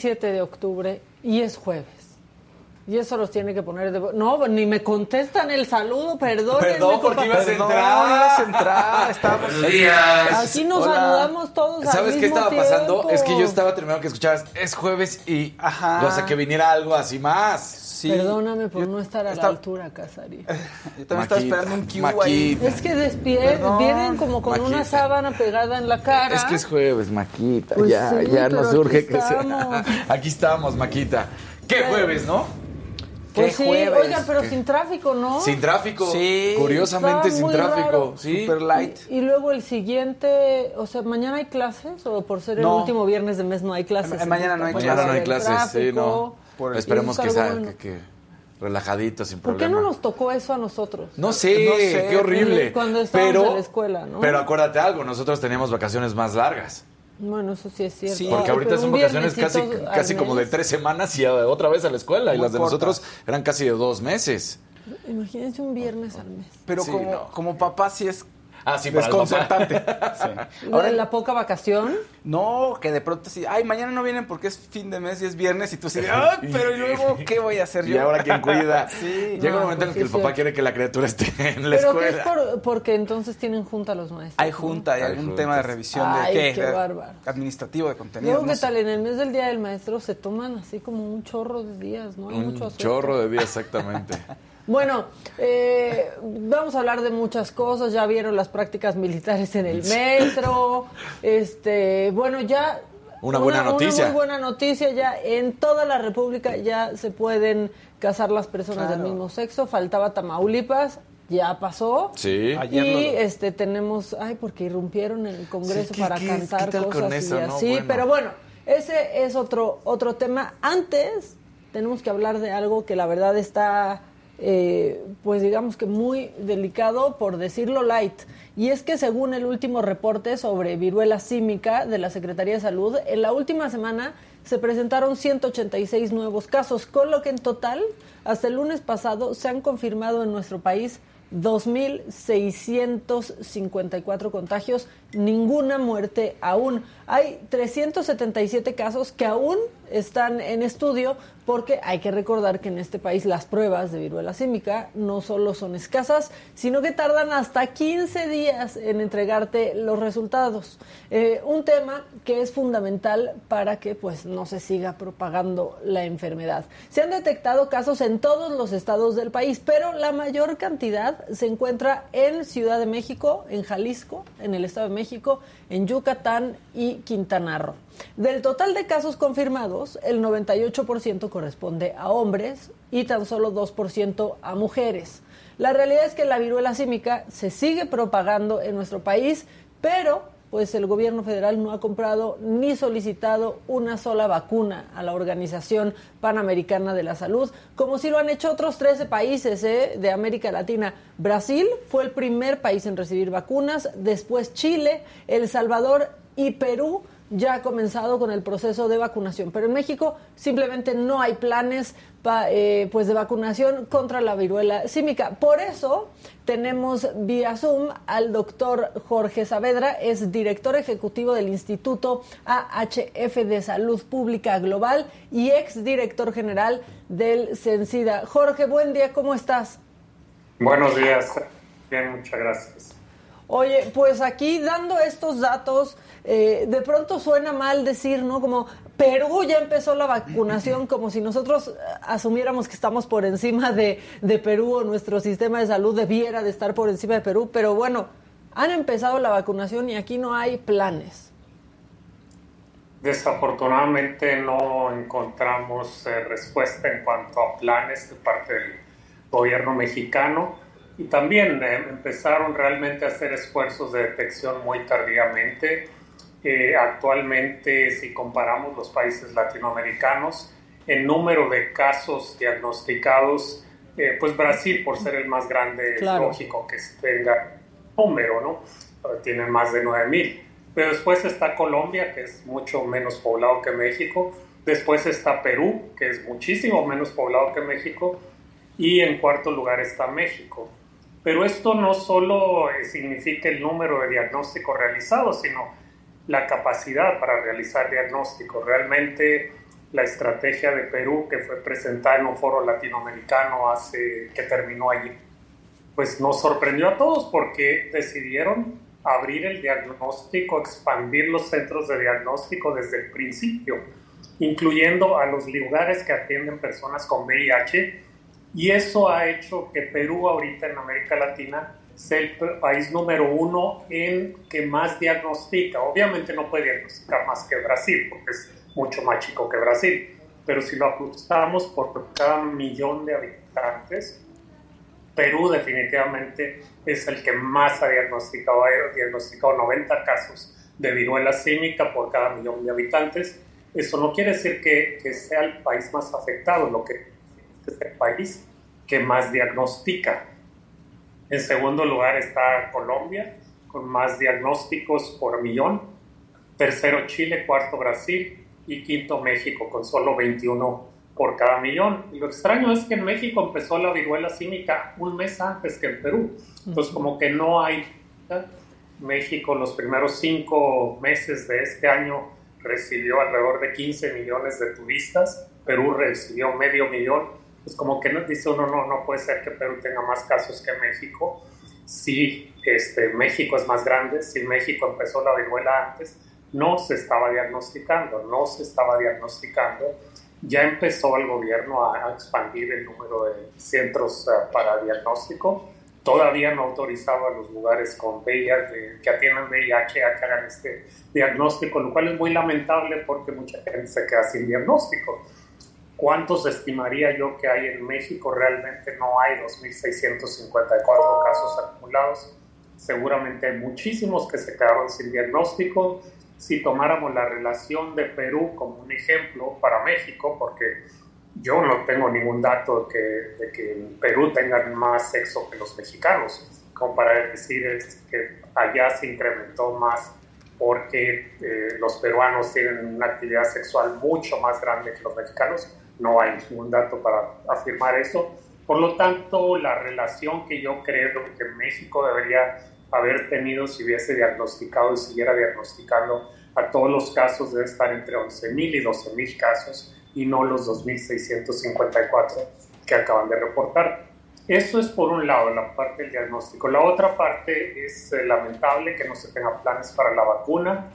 27 de octubre y es jueves. Y eso los tiene que poner de... No, ni me contestan el saludo, perdón. Perdón, porque ibas a entrar. ibas a entrar. Estábamos... Buenos días. Aquí nos Hola. saludamos todos al ¿Sabes qué mismo estaba pasando? tiempo. Es que yo estaba terminando que escuchabas, es jueves y Ajá. o sea, que viniera algo así más. Sí. Perdóname por Yo no estar a estaba- la altura, Casarí. Yo también estaba esperando un cue ahí. Maquita. Es que despie- Perdón, vienen como con una sábana pegada en la cara. Es que es jueves, Maquita. Pues ya, sí, ya nos urge aquí que sea. Aquí estamos, Maquita. ¿Qué jueves, no? Pues ¿Qué sí, jueves? oigan, pero sin tráfico, ¿no? Sin tráfico. Sí. Curiosamente Está sin muy tráfico. raro. Sí. Super light. Y luego el siguiente, o sea, mañana hay clases o por ser el último viernes de mes no hay clases. Ma- mañana no hay Entonces, Mañana no hay clases, sí, no. Por- Esperemos que bueno. que, que relajadito, sin ¿Por qué problema. no nos tocó eso a nosotros? No sé, No sé, qué horrible. cuando estábamos pero, en la escuela, ¿no? Pero acuérdate algo, nosotros teníamos vacaciones más largas. Bueno, eso sí es cierto. Sí, Porque ahorita son vacaciones casi, casi como de tres semanas y otra vez a la escuela. Y las de nosotros eran casi de dos meses. Imagínense un viernes al mes. Pero Sí, como, no. como papá sí es Ah, sí, para desconcertante. Sí. Ahora, Ahora, en la poca vacación, no, que de pronto sí, ay, mañana no vienen porque es fin de mes y es viernes y tú sí, ay, pero ¿y luego qué voy a hacer yo? Y ahora quién cuida. Sí. Llega No, un momento en el que el sí, papá sí. quiere que la criatura esté en la pero que es escuela. por- porque entonces tienen junta los maestros. Hay junta, hay Hay algún juntas. tema de revisión Ay, de qué, qué bárbaro. administrativo de contenido. Luego, no ¿qué sé. tal? En el mes del Día del Maestro se toman así como un chorro de días, ¿no? Hay Un mucho chorro de días, exactamente. Bueno, eh, vamos a hablar de muchas cosas. Ya vieron las prácticas militares en el metro. Este, bueno, ya. Una buena noticia. Una muy buena noticia. Ya en toda la República ya se pueden casar las personas Claro. del mismo sexo. Faltaba Tamaulipas. Ya pasó. Sí. Ayer y lo- este tenemos, ay, porque irrumpieron en el Congreso Sí, ¿qué- para qué- cantar qué cosas con y no? así, Bueno. pero bueno, ese es otro otro tema. Antes tenemos que hablar de algo que la verdad está, eh, pues digamos que muy delicado, por decirlo light. Y es que según el último reporte sobre viruela símica de la Secretaría de Salud, en la última semana se presentaron 186 nuevos casos, con lo que en total, hasta el lunes pasado, se han confirmado en nuestro país 2.654 contagios, ninguna muerte aún. Hay 377 casos que aún están en estudio porque hay que recordar que en este país las pruebas de viruela símica no solo son escasas, sino que tardan hasta 15 días en entregarte los resultados. Eh, un tema que es fundamental para que pues no se siga propagando la enfermedad. Se han detectado casos en todos los estados del país, pero la mayor cantidad se encuentra en Ciudad de México, en Jalisco, en el Estado de México, en Yucatán y Quintana Roo. Del total de casos confirmados, el 98% corresponde a hombres y tan solo 2% a mujeres. La realidad es que la viruela símica se sigue propagando en nuestro país, pero pues el gobierno federal no ha comprado ni solicitado una sola vacuna a la Organización Panamericana de la Salud, como si lo han hecho otros 13 países ¿eh? de América Latina. Brasil fue el primer país en recibir vacunas, después Chile, El Salvador y Perú ya ha comenzado con el proceso de vacunación, pero en México simplemente no hay planes eh, pues de vacunación contra la viruela símica. Por eso tenemos vía Zoom al doctor Jorge Saavedra, es director ejecutivo del Instituto AHF de Salud Pública Global y ex director general del CENSIDA. Jorge, buen día, ¿cómo estás? Buenos días, bien, muchas gracias. Oye, pues aquí dando estos datos, eh, de pronto suena mal decir, ¿no? Como Perú ya empezó la vacunación, como si nosotros eh, asumiéramos que estamos por encima de, de Perú o nuestro sistema de salud debiera de estar por encima de Perú, pero bueno, han empezado la vacunación y aquí no hay planes. Desafortunadamente no encontramos eh, respuesta en cuanto a planes de parte del gobierno mexicano y también empezaron realmente a hacer esfuerzos de detección muy tardíamente actualmente, si comparamos los países latinoamericanos, el número de casos diagnosticados, eh, pues Brasil, por ser el más grande, es lógico que tenga número, ¿no? Tienen más de 9 mil. Pero después está Colombia, que es mucho menos poblado que México. Después está Perú, que es muchísimo menos poblado que México. Y en cuarto lugar está México. Pero esto no solo eh, significa el número de diagnósticos realizados, sino la capacidad para realizar diagnósticos. Realmente la estrategia de Perú que fue presentada en un foro latinoamericano hace que terminó allí, pues nos sorprendió a todos porque decidieron abrir el diagnóstico, expandir los centros de diagnóstico desde el principio, incluyendo a los lugares que atienden personas con VIH y eso ha hecho que Perú ahorita en América Latina es el país número uno en que más diagnostica. Obviamente no puede diagnosticar más que Brasil, porque es mucho más chico que Brasil, pero si lo ajustamos por cada millón de habitantes, Perú definitivamente es el que más ha diagnosticado, ha diagnosticado 90 casos de viruela símica por cada millón de habitantes. Eso no quiere decir que, que sea el país más afectado, lo que es el país que más diagnostica. En segundo lugar está Colombia, con más diagnósticos por millón. Tercero Chile, cuarto Brasil y quinto México, con solo 21 por cada millón. Y lo extraño es que en México empezó la viruela cínica un mes antes que en Perú. Entonces, como que no hay... México los primeros cinco meses de este año recibió alrededor de 15 millones de turistas, Perú recibió medio millón pues como que nos dice uno, no, no puede ser que Perú tenga más casos que México. Si este, México es más grande, si México empezó la viruela antes, no se estaba diagnosticando, no se estaba diagnosticando. Ya empezó el gobierno a, expandir el número de centros uh, para diagnóstico. Todavía no autorizaba a los lugares con VIH, que atienden VIH a que hagan este diagnóstico, lo cual es muy lamentable porque mucha gente se queda sin diagnóstico. ¿Cuántos estimaría yo que hay en México? Realmente no hay 2.654 casos acumulados. Seguramente hay muchísimos que se quedaron sin diagnóstico. Si tomáramos la relación de Perú como un ejemplo para México, porque yo no tengo ningún dato de que, de que en Perú tengan más sexo que los mexicanos, como para decir que allá se incrementó más porque eh, los peruanos tienen una actividad sexual mucho más grande que los mexicanos no hay ningún dato para afirmar eso. Por lo tanto, la relación que yo creo que México debería haber tenido si hubiese diagnosticado y siguiera diagnosticando a todos los casos debe estar entre 11.000 y 12.000 casos y no los 2.654 que acaban de reportar. Eso es por un lado, la parte del diagnóstico. La otra parte es eh, lamentable que no se tengan planes para la vacuna.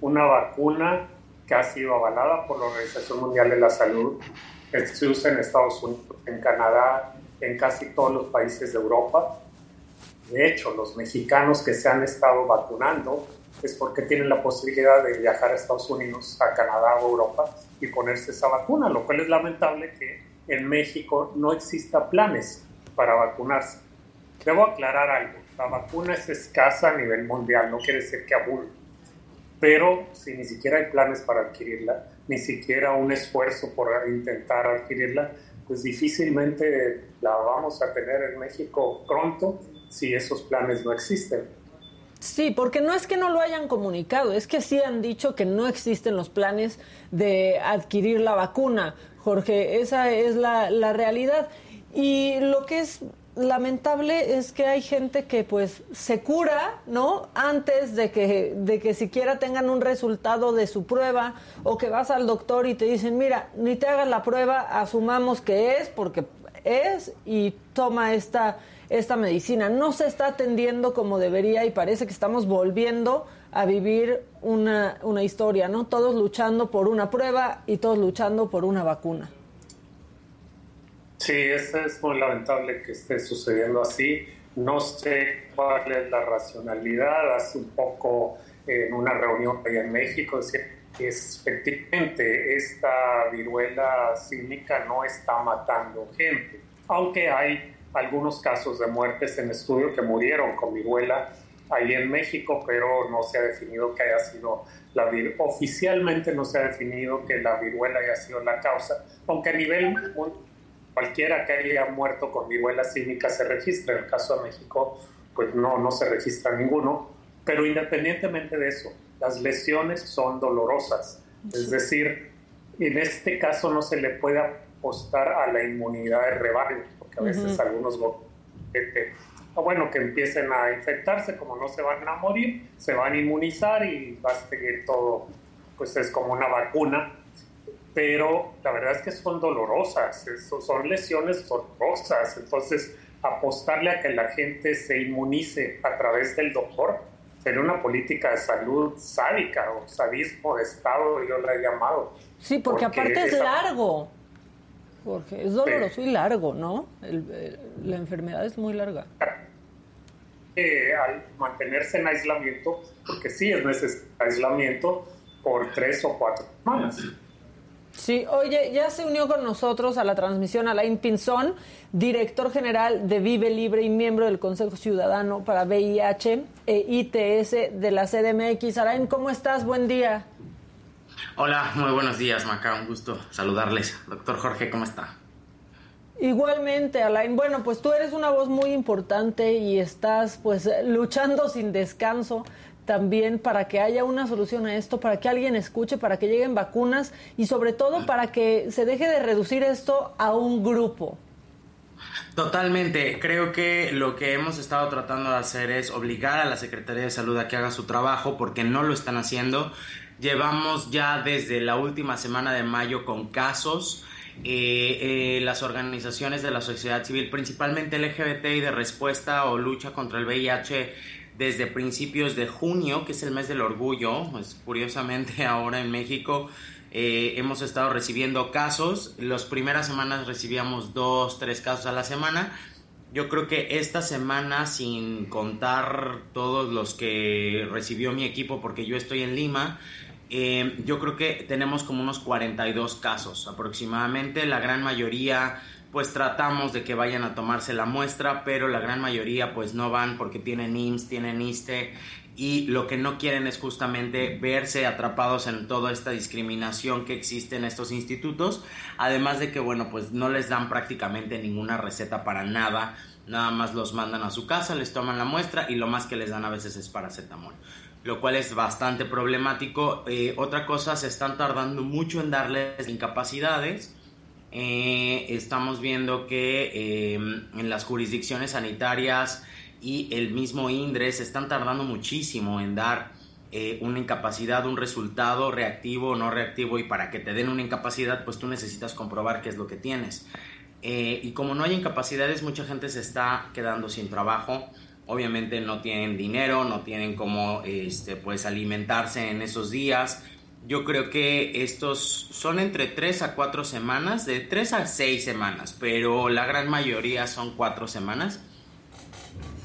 Una vacuna que ha sido avalada por la Organización Mundial de la Salud, que se usa en Estados Unidos, en Canadá, en casi todos los países de Europa. De hecho, los mexicanos que se han estado vacunando es porque tienen la posibilidad de viajar a Estados Unidos, a Canadá o Europa y ponerse esa vacuna, lo cual es lamentable que en México no exista planes para vacunarse. Debo aclarar algo. la vacuna es escasa a nivel mundial, no quiere decir que abunde, pero si ni siquiera hay planes para adquirirla, ni siquiera un esfuerzo por intentar adquirirla, pues difícilmente la vamos a tener en México pronto si esos planes no existen. Sí, porque no es que no lo hayan comunicado, es que sí han dicho que no existen los planes de adquirir la vacuna, Jorge, esa es la, la realidad. Y lo que es lamentable es que hay gente que pues se cura, ¿no? Antes de que, de que siquiera tengan un resultado de su prueba o que vas al doctor y te dicen, mira, ni te hagas la prueba, asumamos que es porque es y toma esta, esta medicina. No se está atendiendo como debería y parece que estamos volviendo a vivir una, una historia, ¿no? Todos luchando por una prueba y todos luchando por una vacuna. Sí, es muy lamentable que esté sucediendo así. No sé cuál es la racionalidad. Hace un poco en una reunión allá en México decía que efectivamente esta viruela cínica no está matando gente, aunque hay algunos casos de muertes en estudio que murieron con viruela ahí en México, pero no se ha definido que haya sido la viruela. Oficialmente no se ha definido que la viruela haya sido la causa, aunque a nivel cualquiera que haya muerto con viruela cínica se registra. En el caso de México, pues no, no se registra ninguno. Pero independientemente de eso, las lesiones son dolorosas. Es decir, en este caso no se le puede apostar a la inmunidad de rebaño, porque a veces algunos que, bueno, que empiecen a infectarse, como no se van a morir, se van a inmunizar y va a seguir todo, pues es como una vacuna pero la verdad es que son dolorosas, son lesiones dolorosas, entonces apostarle a que la gente se inmunice a través del doctor sería una política de salud sádica o sadismo de Estado, yo la he llamado. Sí, porque, aparte es largo, Jorge, es doloroso y largo, ¿no? la enfermedad es muy larga. Eh, al mantenerse en aislamiento, porque sí es necesario aislamiento por tres o cuatro semanas. Sí, oye, ya se unió con nosotros a la transmisión Alain Pinzón, director general de Vive Libre y miembro del Consejo Ciudadano para VIH e ITS de la CDMX. Alain, ¿cómo estás? Buen día. Hola, muy buenos días, Maca. Un gusto saludarles. Doctor Jorge, ¿cómo está? Igualmente, Alain. Bueno, pues tú eres una voz muy importante y estás pues luchando sin descanso también para que haya una solución a esto, para que alguien escuche, para que lleguen vacunas y sobre todo para que se deje de reducir esto a un grupo. Totalmente. Creo que lo que hemos estado tratando de hacer es obligar a la Secretaría de Salud a que haga su trabajo porque no lo están haciendo. Llevamos ya desde la última semana de mayo con casos. Eh, eh, las organizaciones de la sociedad civil, principalmente LGBT y de respuesta o lucha contra el VIH, desde principios de junio, que es el mes del orgullo. Pues, curiosamente ahora en México eh, hemos estado recibiendo casos. Las primeras semanas recibíamos dos, tres casos a la semana. Yo creo que esta semana, sin contar todos los que recibió mi equipo, porque yo estoy en Lima, eh, yo creo que tenemos como unos 42 casos aproximadamente. La gran mayoría pues tratamos de que vayan a tomarse la muestra, pero la gran mayoría pues no van porque tienen IMSS, tienen ISTE y lo que no quieren es justamente verse atrapados en toda esta discriminación que existe en estos institutos, además de que bueno pues no les dan prácticamente ninguna receta para nada, nada más los mandan a su casa, les toman la muestra y lo más que les dan a veces es paracetamol lo cual es bastante problemático. Eh, otra cosa, se están tardando mucho en darles incapacidades eh, estamos viendo que em, en las jurisdicciones sanitarias y el mismo INDRE se están tardando muchísimo en dar eh, una incapacidad, un resultado reactivo o no reactivo y para que te den una incapacidad pues tú necesitas comprobar qué es lo que tienes. Eh, y como no hay incapacidades, mucha gente se está quedando sin trabajo. Obviamente no tienen dinero, no tienen cómo este, pues, alimentarse en esos días yo creo que estos son entre 3 a 4 semanas, de 3 a 6 semanas, pero la gran mayoría son 4 semanas.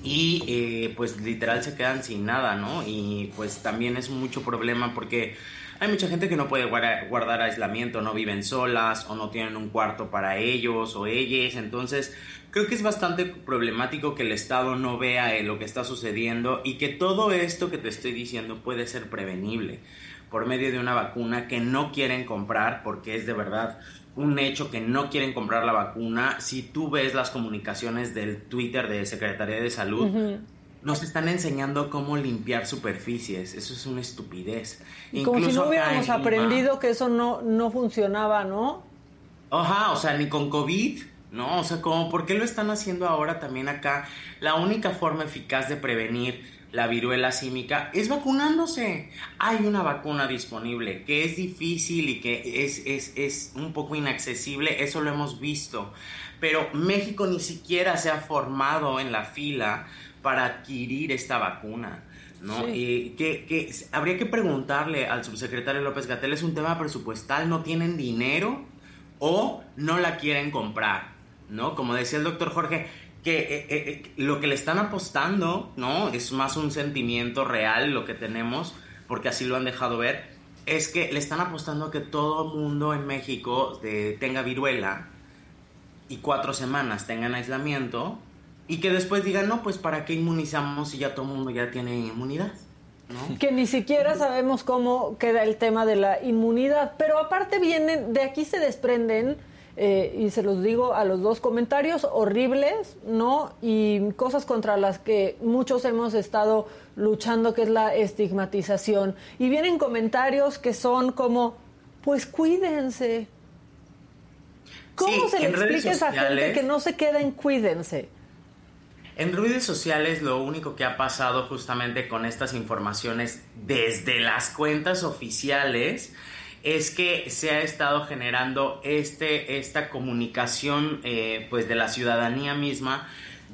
y eh, pues literal se quedan sin nada, ¿no? Y pues también es mucho problema porque hay mucha gente que no puede guardar, aislamiento, no viven solas o no tienen un cuarto para ellos o ellas, entonces creo que es bastante problemático que el Estado no vea eh, lo que está sucediendo y que todo esto que te estoy diciendo puede ser prevenible por medio de una vacuna que no quieren comprar porque es de verdad un hecho que no quieren comprar la vacuna. Si tú ves las comunicaciones del Twitter de Secretaría de Salud, nos están enseñando cómo limpiar superficies. Eso es una estupidez. Como si no hubiéramos aprendido que eso no, no funcionaba, ¿no? Ajá, o sea, ni con COVID, ¿no? O sea, como, ¿por qué lo están haciendo ahora también acá? La única forma eficaz de prevenir la viruela símica es vacunándose. Hay una vacuna disponible que es difícil y que es, es, es, un poco inaccesible, eso lo hemos visto. Pero México ni siquiera se ha formado en la fila para adquirir esta vacuna. ¿no? que, habría que preguntarle al subsecretario López Gatel, ¿es un tema presupuestal? ¿No tienen dinero? ¿O no la quieren comprar? ¿No? Como decía el doctor Jorge, que eh, eh, eh, lo que le están apostando, ¿no? Es más un sentimiento real lo que tenemos, porque así lo han dejado ver, es que le están apostando a que todo mundo en México tenga viruela y cuatro semanas tengan aislamiento y que después digan, no, pues para qué inmunizamos si ya todo mundo ya tiene inmunidad. ¿no? Que ni siquiera sabemos cómo queda el tema de la inmunidad, pero aparte vienen, de aquí se desprenden eh, y se los digo a los dos comentarios horribles, ¿no? Y cosas contra las que muchos hemos estado luchando, que es la estigmatización. Y vienen comentarios que son como, pues cuídense. ¿Cómo se le explica a esa gente que no se queda en cuídense? En redes sociales lo único que ha pasado justamente con estas informaciones desde las cuentas oficiales es que se ha estado generando este, esta comunicación eh, pues de la ciudadanía misma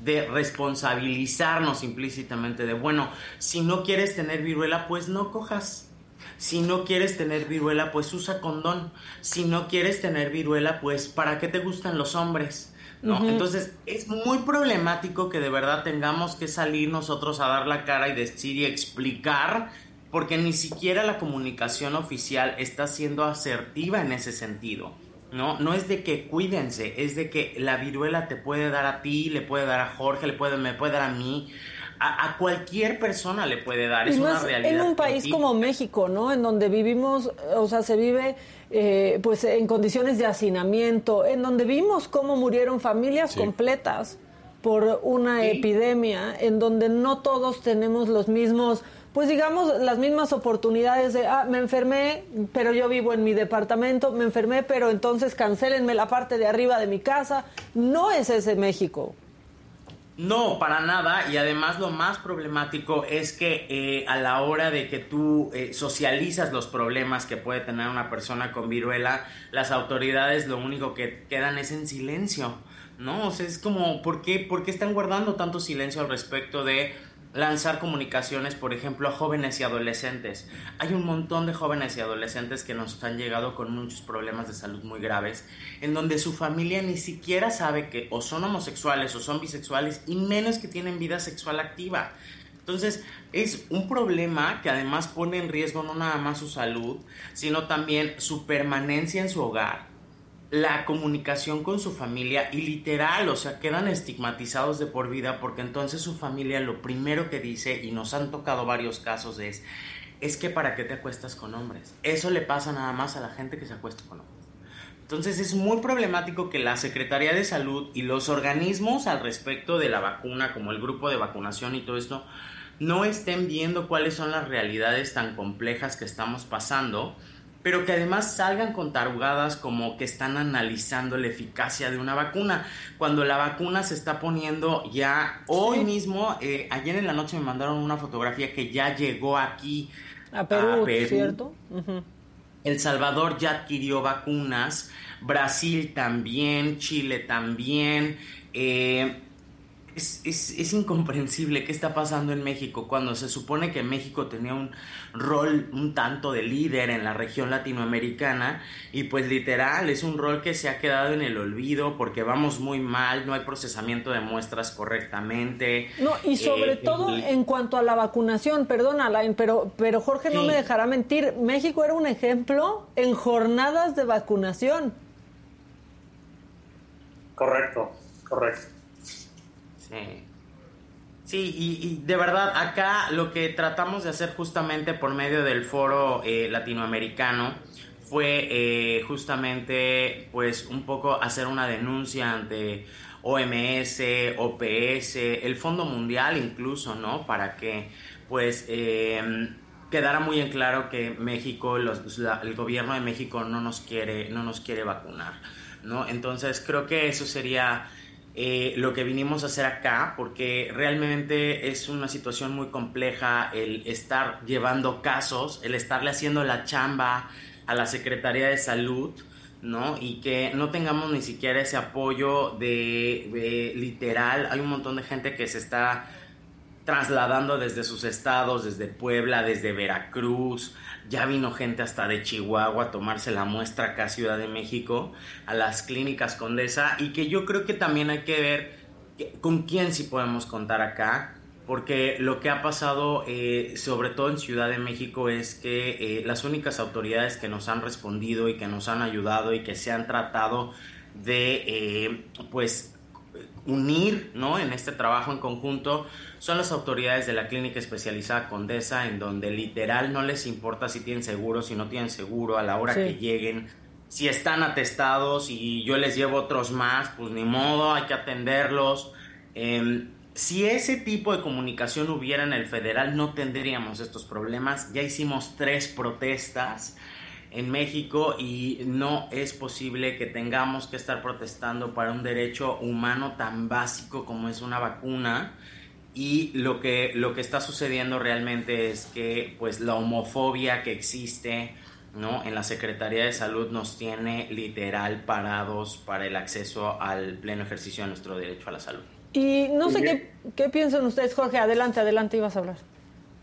de responsabilizarnos implícitamente de, bueno, si no quieres tener viruela, pues no cojas. Si no quieres tener viruela, pues usa condón. Si no quieres tener viruela, pues ¿para qué te gustan los hombres? ¿No? Entonces es muy problemático que de verdad tengamos que salir nosotros a dar la cara y decir y explicar porque ni siquiera la comunicación oficial está siendo asertiva en ese sentido. No, no es de que cuídense, es de que la viruela te puede dar a ti, le puede dar a Jorge, le puede, me puede dar a mí, a, cualquier persona le puede dar, es una realidad. En un país como México, ¿no? En donde vivimos, o sea, se vive eh, pues en condiciones de hacinamiento, en donde vimos cómo murieron familias completas por una epidemia, en donde no todos tenemos los mismos pues digamos, las mismas oportunidades de, ah, me enfermé, pero yo vivo en mi departamento, me enfermé, pero entonces cancelenme la parte de arriba de mi casa. No es ese México. No, para nada. Y además lo más problemático es que eh, a la hora de que tú eh, socializas los problemas que puede tener una persona con viruela, las autoridades lo único que quedan es en silencio. ¿No? O sea, es como, ¿por qué, ¿por qué están guardando tanto silencio al respecto de lanzar comunicaciones, por ejemplo, a jóvenes y adolescentes. Hay un montón de jóvenes y adolescentes que nos han llegado con muchos problemas de salud muy graves, en donde su familia ni siquiera sabe que o son homosexuales o son bisexuales y menos que tienen vida sexual activa. Entonces, es un problema que además pone en riesgo no nada más su salud, sino también su permanencia en su hogar la comunicación con su familia y literal, o sea, quedan estigmatizados de por vida porque entonces su familia lo primero que dice, y nos han tocado varios casos, es, es que para qué te acuestas con hombres. Eso le pasa nada más a la gente que se acuesta con hombres. Entonces es muy problemático que la Secretaría de Salud y los organismos al respecto de la vacuna, como el grupo de vacunación y todo esto, no estén viendo cuáles son las realidades tan complejas que estamos pasando pero que además salgan con tarugadas como que están analizando la eficacia de una vacuna, cuando la vacuna se está poniendo ya hoy mismo, eh, ayer en la noche me mandaron una fotografía que ya llegó aquí a Perú, ¿cierto? El Salvador ya adquirió vacunas, Brasil también, Chile también. Eh, es, es, incomprensible qué está pasando en México cuando se supone que México tenía un rol un tanto de líder en la región latinoamericana y pues literal es un rol que se ha quedado en el olvido porque vamos muy mal, no hay procesamiento de muestras correctamente. No, y sobre eh, todo en cuanto a la vacunación, perdón Alain, pero, pero Jorge no me dejará mentir, México era un ejemplo en jornadas de vacunación. Correcto, correcto. Sí. y, de verdad, acá lo que tratamos de hacer justamente por medio del foro eh, latinoamericano fue eh, justamente, pues, un poco hacer una denuncia ante OMS, OPS, el Fondo Mundial incluso, ¿no? Para que, pues, eh, quedara muy en claro que México, el gobierno de México no nos quiere, no nos quiere vacunar, ¿no? Entonces creo que eso sería eh, lo que vinimos a hacer acá, porque realmente es una situación muy compleja el estar llevando casos, el estarle haciendo la chamba a la Secretaría de Salud, ¿no? Y que no tengamos ni siquiera ese apoyo de literal. Hay un montón de gente que se está trasladando desde sus estados, desde Puebla, desde Veracruz, ya vino gente hasta de Chihuahua a tomarse la muestra acá a Ciudad de México, a las clínicas Condesa, y que yo creo que también hay que ver con quién sí podemos contar acá, porque lo que ha pasado, eh, sobre todo en Ciudad de México, es que eh, las únicas autoridades que nos han respondido y que nos han ayudado y que se han tratado de, eh, pues, unir, ¿no? En este trabajo en conjunto son las autoridades de la clínica especializada Condesa, en donde literal no les importa si tienen seguro, si no tienen seguro, a la hora que lleguen, si están atestados y yo les llevo otros más, pues ni modo, hay que atenderlos. Em, si ese tipo de comunicación hubiera en el federal, no tendríamos estos problemas. Ya hicimos tres protestas en México y no es posible que tengamos que estar protestando para un derecho humano tan básico como es una vacuna y lo que, lo que está sucediendo realmente es que pues la homofobia que existe ¿no? en la Secretaría de Salud nos tiene literal parados para el acceso al pleno ejercicio de nuestro derecho a la salud. Y no sé qué, qué piensan ustedes, Jorge, adelante, adelante, ibas a hablar.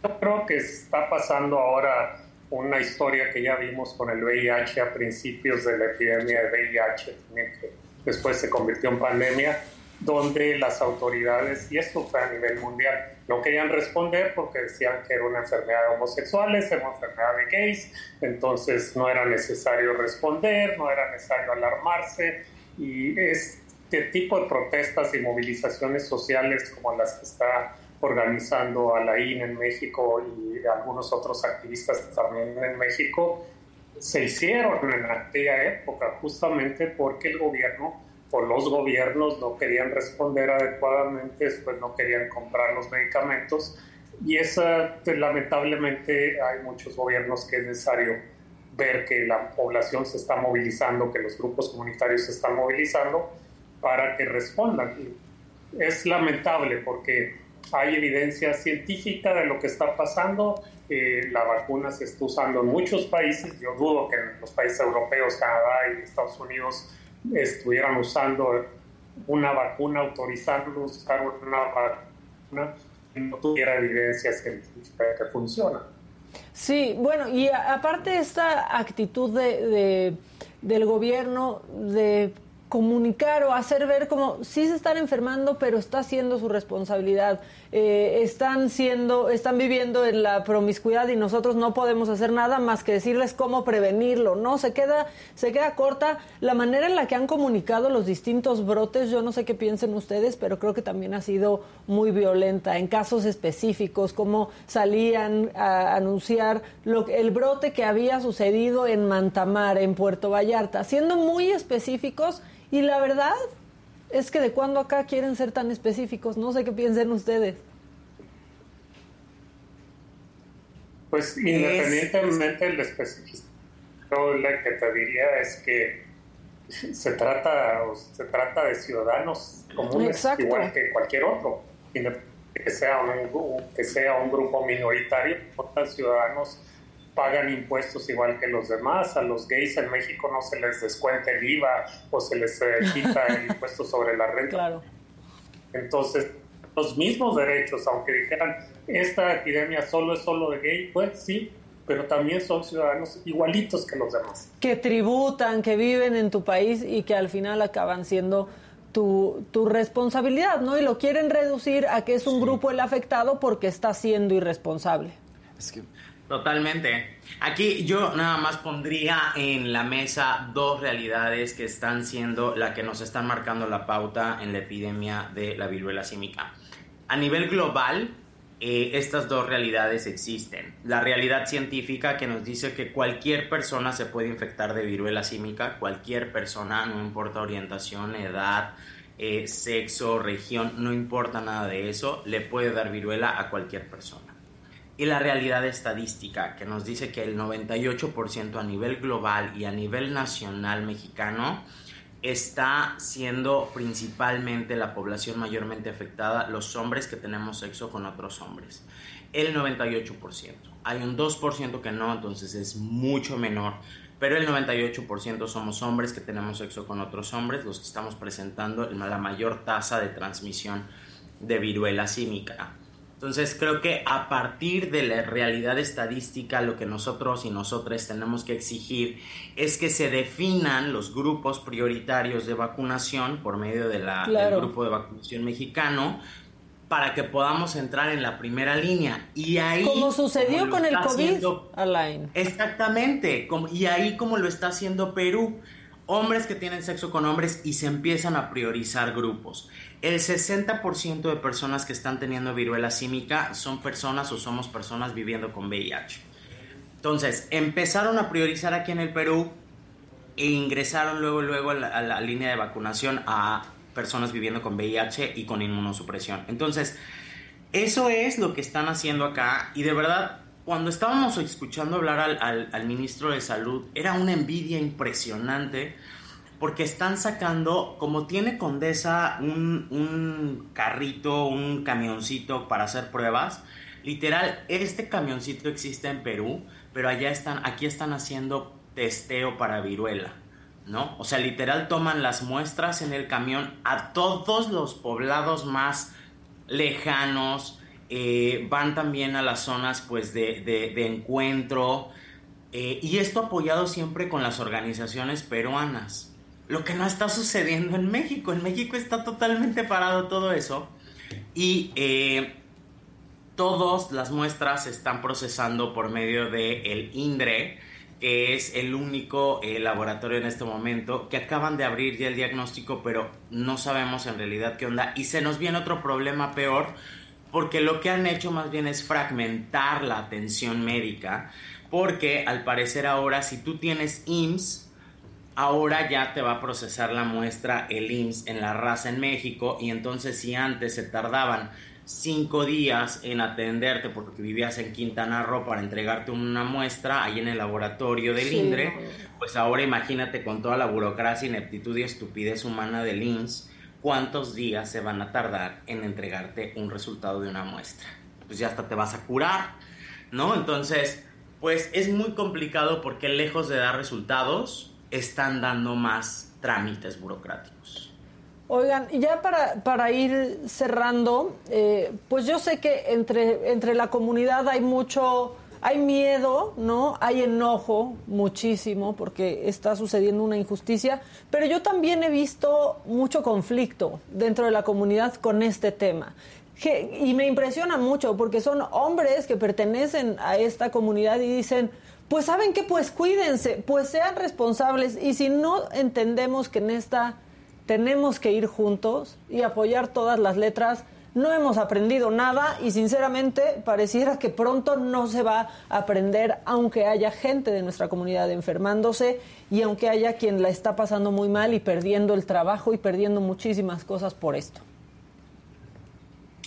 Yo creo que está pasando ahora una historia que ya vimos con el VIH a principios de la epidemia de VIH, que después se convirtió en pandemia, donde las autoridades, y esto fue a nivel mundial, no querían responder porque decían que era una enfermedad de homosexuales, era una enfermedad de gays, entonces no era necesario responder, no era necesario alarmarse, y este tipo de protestas y movilizaciones sociales como las que está organizando a la IN en México y algunos otros activistas también en México, se hicieron en aquella época justamente porque el gobierno o los gobiernos no querían responder adecuadamente, después no querían comprar los medicamentos y esa, pues, lamentablemente hay muchos gobiernos que es necesario ver que la población se está movilizando, que los grupos comunitarios se están movilizando para que respondan. es lamentable porque hay evidencia científica de lo que está pasando. Eh, la vacuna se está usando en muchos países. Yo dudo que en los países europeos, Canadá y Estados Unidos estuvieran usando una vacuna, autorizando usar una vacuna y no tuviera evidencia científica de que funciona. Sí, bueno, y aparte esta actitud de, del gobierno de comunicar o hacer ver como sí se están enfermando, pero está siendo su responsabilidad. Eh, están siendo, están viviendo en la promiscuidad y nosotros no podemos hacer nada más que decirles cómo prevenirlo. No, se queda, se queda corta la manera en la que han comunicado los distintos brotes. Yo no sé qué piensen ustedes, pero creo que también ha sido muy violenta en casos específicos, como salían a anunciar lo, el brote que había sucedido en Mantamar, en Puerto Vallarta, siendo muy específicos y la verdad es que de cuando acá quieren ser tan específicos, no sé qué piensen ustedes. Pues independientemente del específico, lo que te diría es que se trata, se trata de ciudadanos comunes igual que cualquier otro, que sea un, que sea un grupo minoritario, otros ciudadanos pagan impuestos igual que los demás. A los gays en México no se les descuenta el IVA o se les eh, quita el impuesto sobre la renta. Claro. Entonces, los mismos derechos, aunque dijeran, esta epidemia solo es solo de gay, pues sí, pero también son ciudadanos igualitos que los demás. Que tributan, que viven en tu país y que al final acaban siendo tu, tu responsabilidad, ¿no? Y lo quieren reducir a que es un grupo el afectado porque está siendo irresponsable. Es que Totalmente. Aquí yo nada más pondría en la mesa dos realidades que están siendo la que nos están marcando la pauta en la epidemia de la viruela símica. A nivel global, eh, estas dos realidades existen. La realidad científica que nos dice que cualquier persona se puede infectar de viruela símica, cualquier persona, no importa orientación, edad, eh, sexo, región, no importa nada de eso, le puede dar viruela a cualquier persona y la realidad estadística que nos dice que el 98% a nivel global y a nivel nacional mexicano está siendo principalmente la población mayormente afectada los hombres que tenemos sexo con otros hombres. El 98%. Hay un 2% que no, entonces es mucho menor. Pero el 98% somos hombres que tenemos sexo con otros hombres, los que estamos presentando la mayor tasa de transmisión de viruela símica. Entonces creo que a partir de la realidad estadística lo que nosotros y nosotras tenemos que exigir es que se definan los grupos prioritarios de vacunación por medio de la, del grupo de vacunación mexicano para que podamos entrar en la primera línea. Y ahí... Como sucedió con el COVID, Alain. Exactamente, como, y ahí como lo está haciendo Perú hombres que tienen sexo con hombres y se empiezan a priorizar grupos. El 60% de personas que están teniendo viruela símica son personas o somos personas viviendo con VIH. Entonces, empezaron a priorizar aquí en el Perú e ingresaron luego, luego a la, línea de vacunación a personas viviendo con VIH y con inmunosupresión. Entonces, eso es lo que están haciendo acá y de verdad cuando estábamos escuchando hablar al, ministro de Salud, era una envidia impresionante porque están sacando, como tiene Condesa un, carrito, un camioncito para hacer pruebas, literal, este camioncito existe en Perú, pero allá están, aquí están haciendo testeo para viruela. ¿No? O sea, literal toman las muestras en el camión a todos los poblados más lejanos, eh, van también a las zonas pues de, encuentro eh, y esto apoyado siempre con las organizaciones peruanas. Lo que no está sucediendo en México, en México está totalmente parado todo eso y eh, todas las muestras se están procesando por medio del el INDRE, que es el único laboratorio en este momento, que acaban de abrir ya el diagnóstico, pero no sabemos en realidad qué onda. Y se nos viene otro problema peor, porque lo que han hecho más bien es fragmentar la atención médica, porque al parecer ahora si tú tienes IMSS, ahora ya te va a procesar la muestra el IMSS en la raza en México y entonces si antes se tardaban cinco días en atenderte porque vivías en Quintana Roo para entregarte una muestra ahí en el laboratorio del INDRE, pues ahora imagínate con toda la burocracia, ineptitud y estupidez humana del IMSS cuántos días se van a tardar en entregarte un resultado de una muestra. Pues ya hasta te vas a curar, ¿no? Entonces, pues es muy complicado porque lejos de dar resultados, están dando más trámites burocráticos. Oigan, ya para, para ir cerrando, eh, pues yo sé que entre, entre la comunidad hay mucho hay miedo, ¿no? Hay enojo muchísimo porque está sucediendo una injusticia, pero yo también he visto mucho conflicto dentro de la comunidad con este tema. y me impresiona mucho porque son hombres que pertenecen a esta comunidad y dicen, pues saben que pues cuídense, pues sean responsables y si no entendemos que en esta tenemos que ir juntos y apoyar todas las letras, no hemos aprendido nada y sinceramente pareciera que pronto no se va a aprender aunque haya gente de nuestra comunidad enfermándose y aunque haya quien la está pasando muy mal y perdiendo el trabajo y perdiendo muchísimas cosas por esto.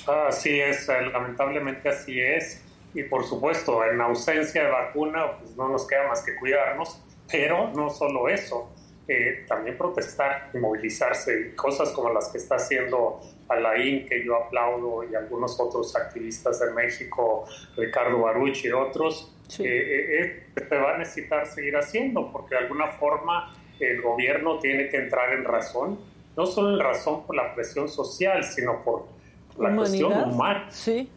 Así es, lamentablemente así es. Y por supuesto, en ausencia de vacuna, pues no nos queda más que cuidarnos, pero no solo eso, eh, también protestar y movilizarse, cosas como las que está haciendo Alain, que yo aplaudo, y algunos otros activistas de México, Ricardo Baruch y otros, eh, eh, se va a necesitar seguir haciendo, porque de alguna forma el gobierno tiene que entrar en razón no solo en razón por la presión social, sino por la cuestión humana, sí.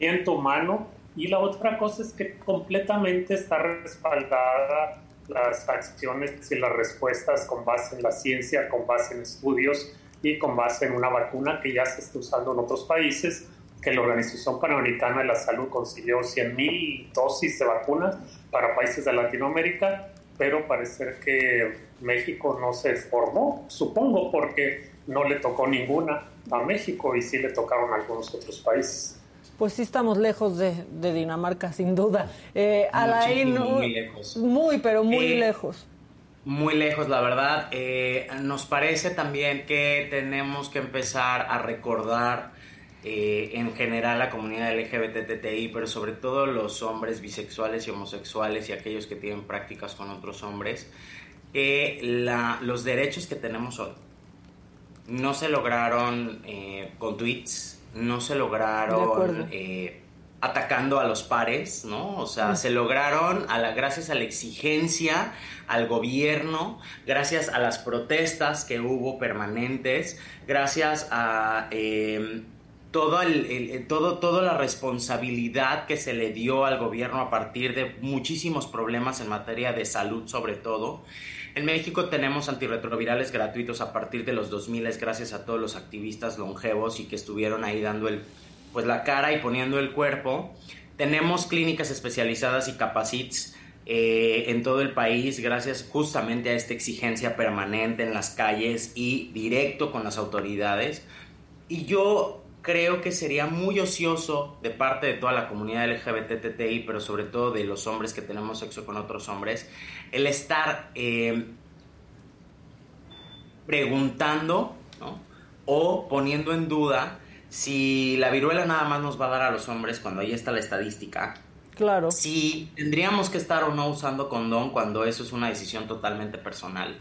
El humano. Y la otra cosa es que completamente está respaldada las acciones y las respuestas con base en la ciencia, con base en estudios y con base en una vacuna que ya se está usando en otros países, que la Organización Panamericana de la Salud consiguió 100.000 dosis de vacunas para países de Latinoamérica, pero parece que México no se formó, supongo porque no le tocó ninguna a México y sí le tocaron a algunos otros países. Pues sí estamos lejos de, Dinamarca, sin duda. Eh, muy lejos. Muy, pero muy eh, lejos. Muy lejos, la verdad. Eh, nos parece también que tenemos que empezar a recordar eh, en general la comunidad LGBTTI, pero sobre todo los hombres bisexuales y homosexuales y aquellos que tienen prácticas con otros hombres, que los derechos que tenemos hoy no se lograron eh, con tweets, no se lograron eh, atacando a los pares, ¿no? O sea, se lograron a la, gracias a la exigencia al gobierno, gracias a las protestas que hubo permanentes, gracias a eh, todo el, todo, toda la responsabilidad que se le dio al gobierno a partir de muchísimos problemas en materia de salud sobre todo. En México tenemos antirretrovirales gratuitos a partir de los 2000 gracias a todos los activistas longevos y que estuvieron ahí dando el, pues la cara y poniendo el cuerpo. Tenemos clínicas especializadas y capacits eh, en todo el país gracias justamente a esta exigencia permanente en las calles y directo con las autoridades. Y yo creo que sería muy ocioso de parte de toda la comunidad LGBTTI, pero sobre todo de los hombres que tenemos sexo con otros hombres, el estar eh, preguntando o poniendo en duda si la viruela nada más nos va a dar a los hombres cuando ahí está la estadística. Claro. Si tendríamos que estar o no usando condón cuando eso es una decisión totalmente personal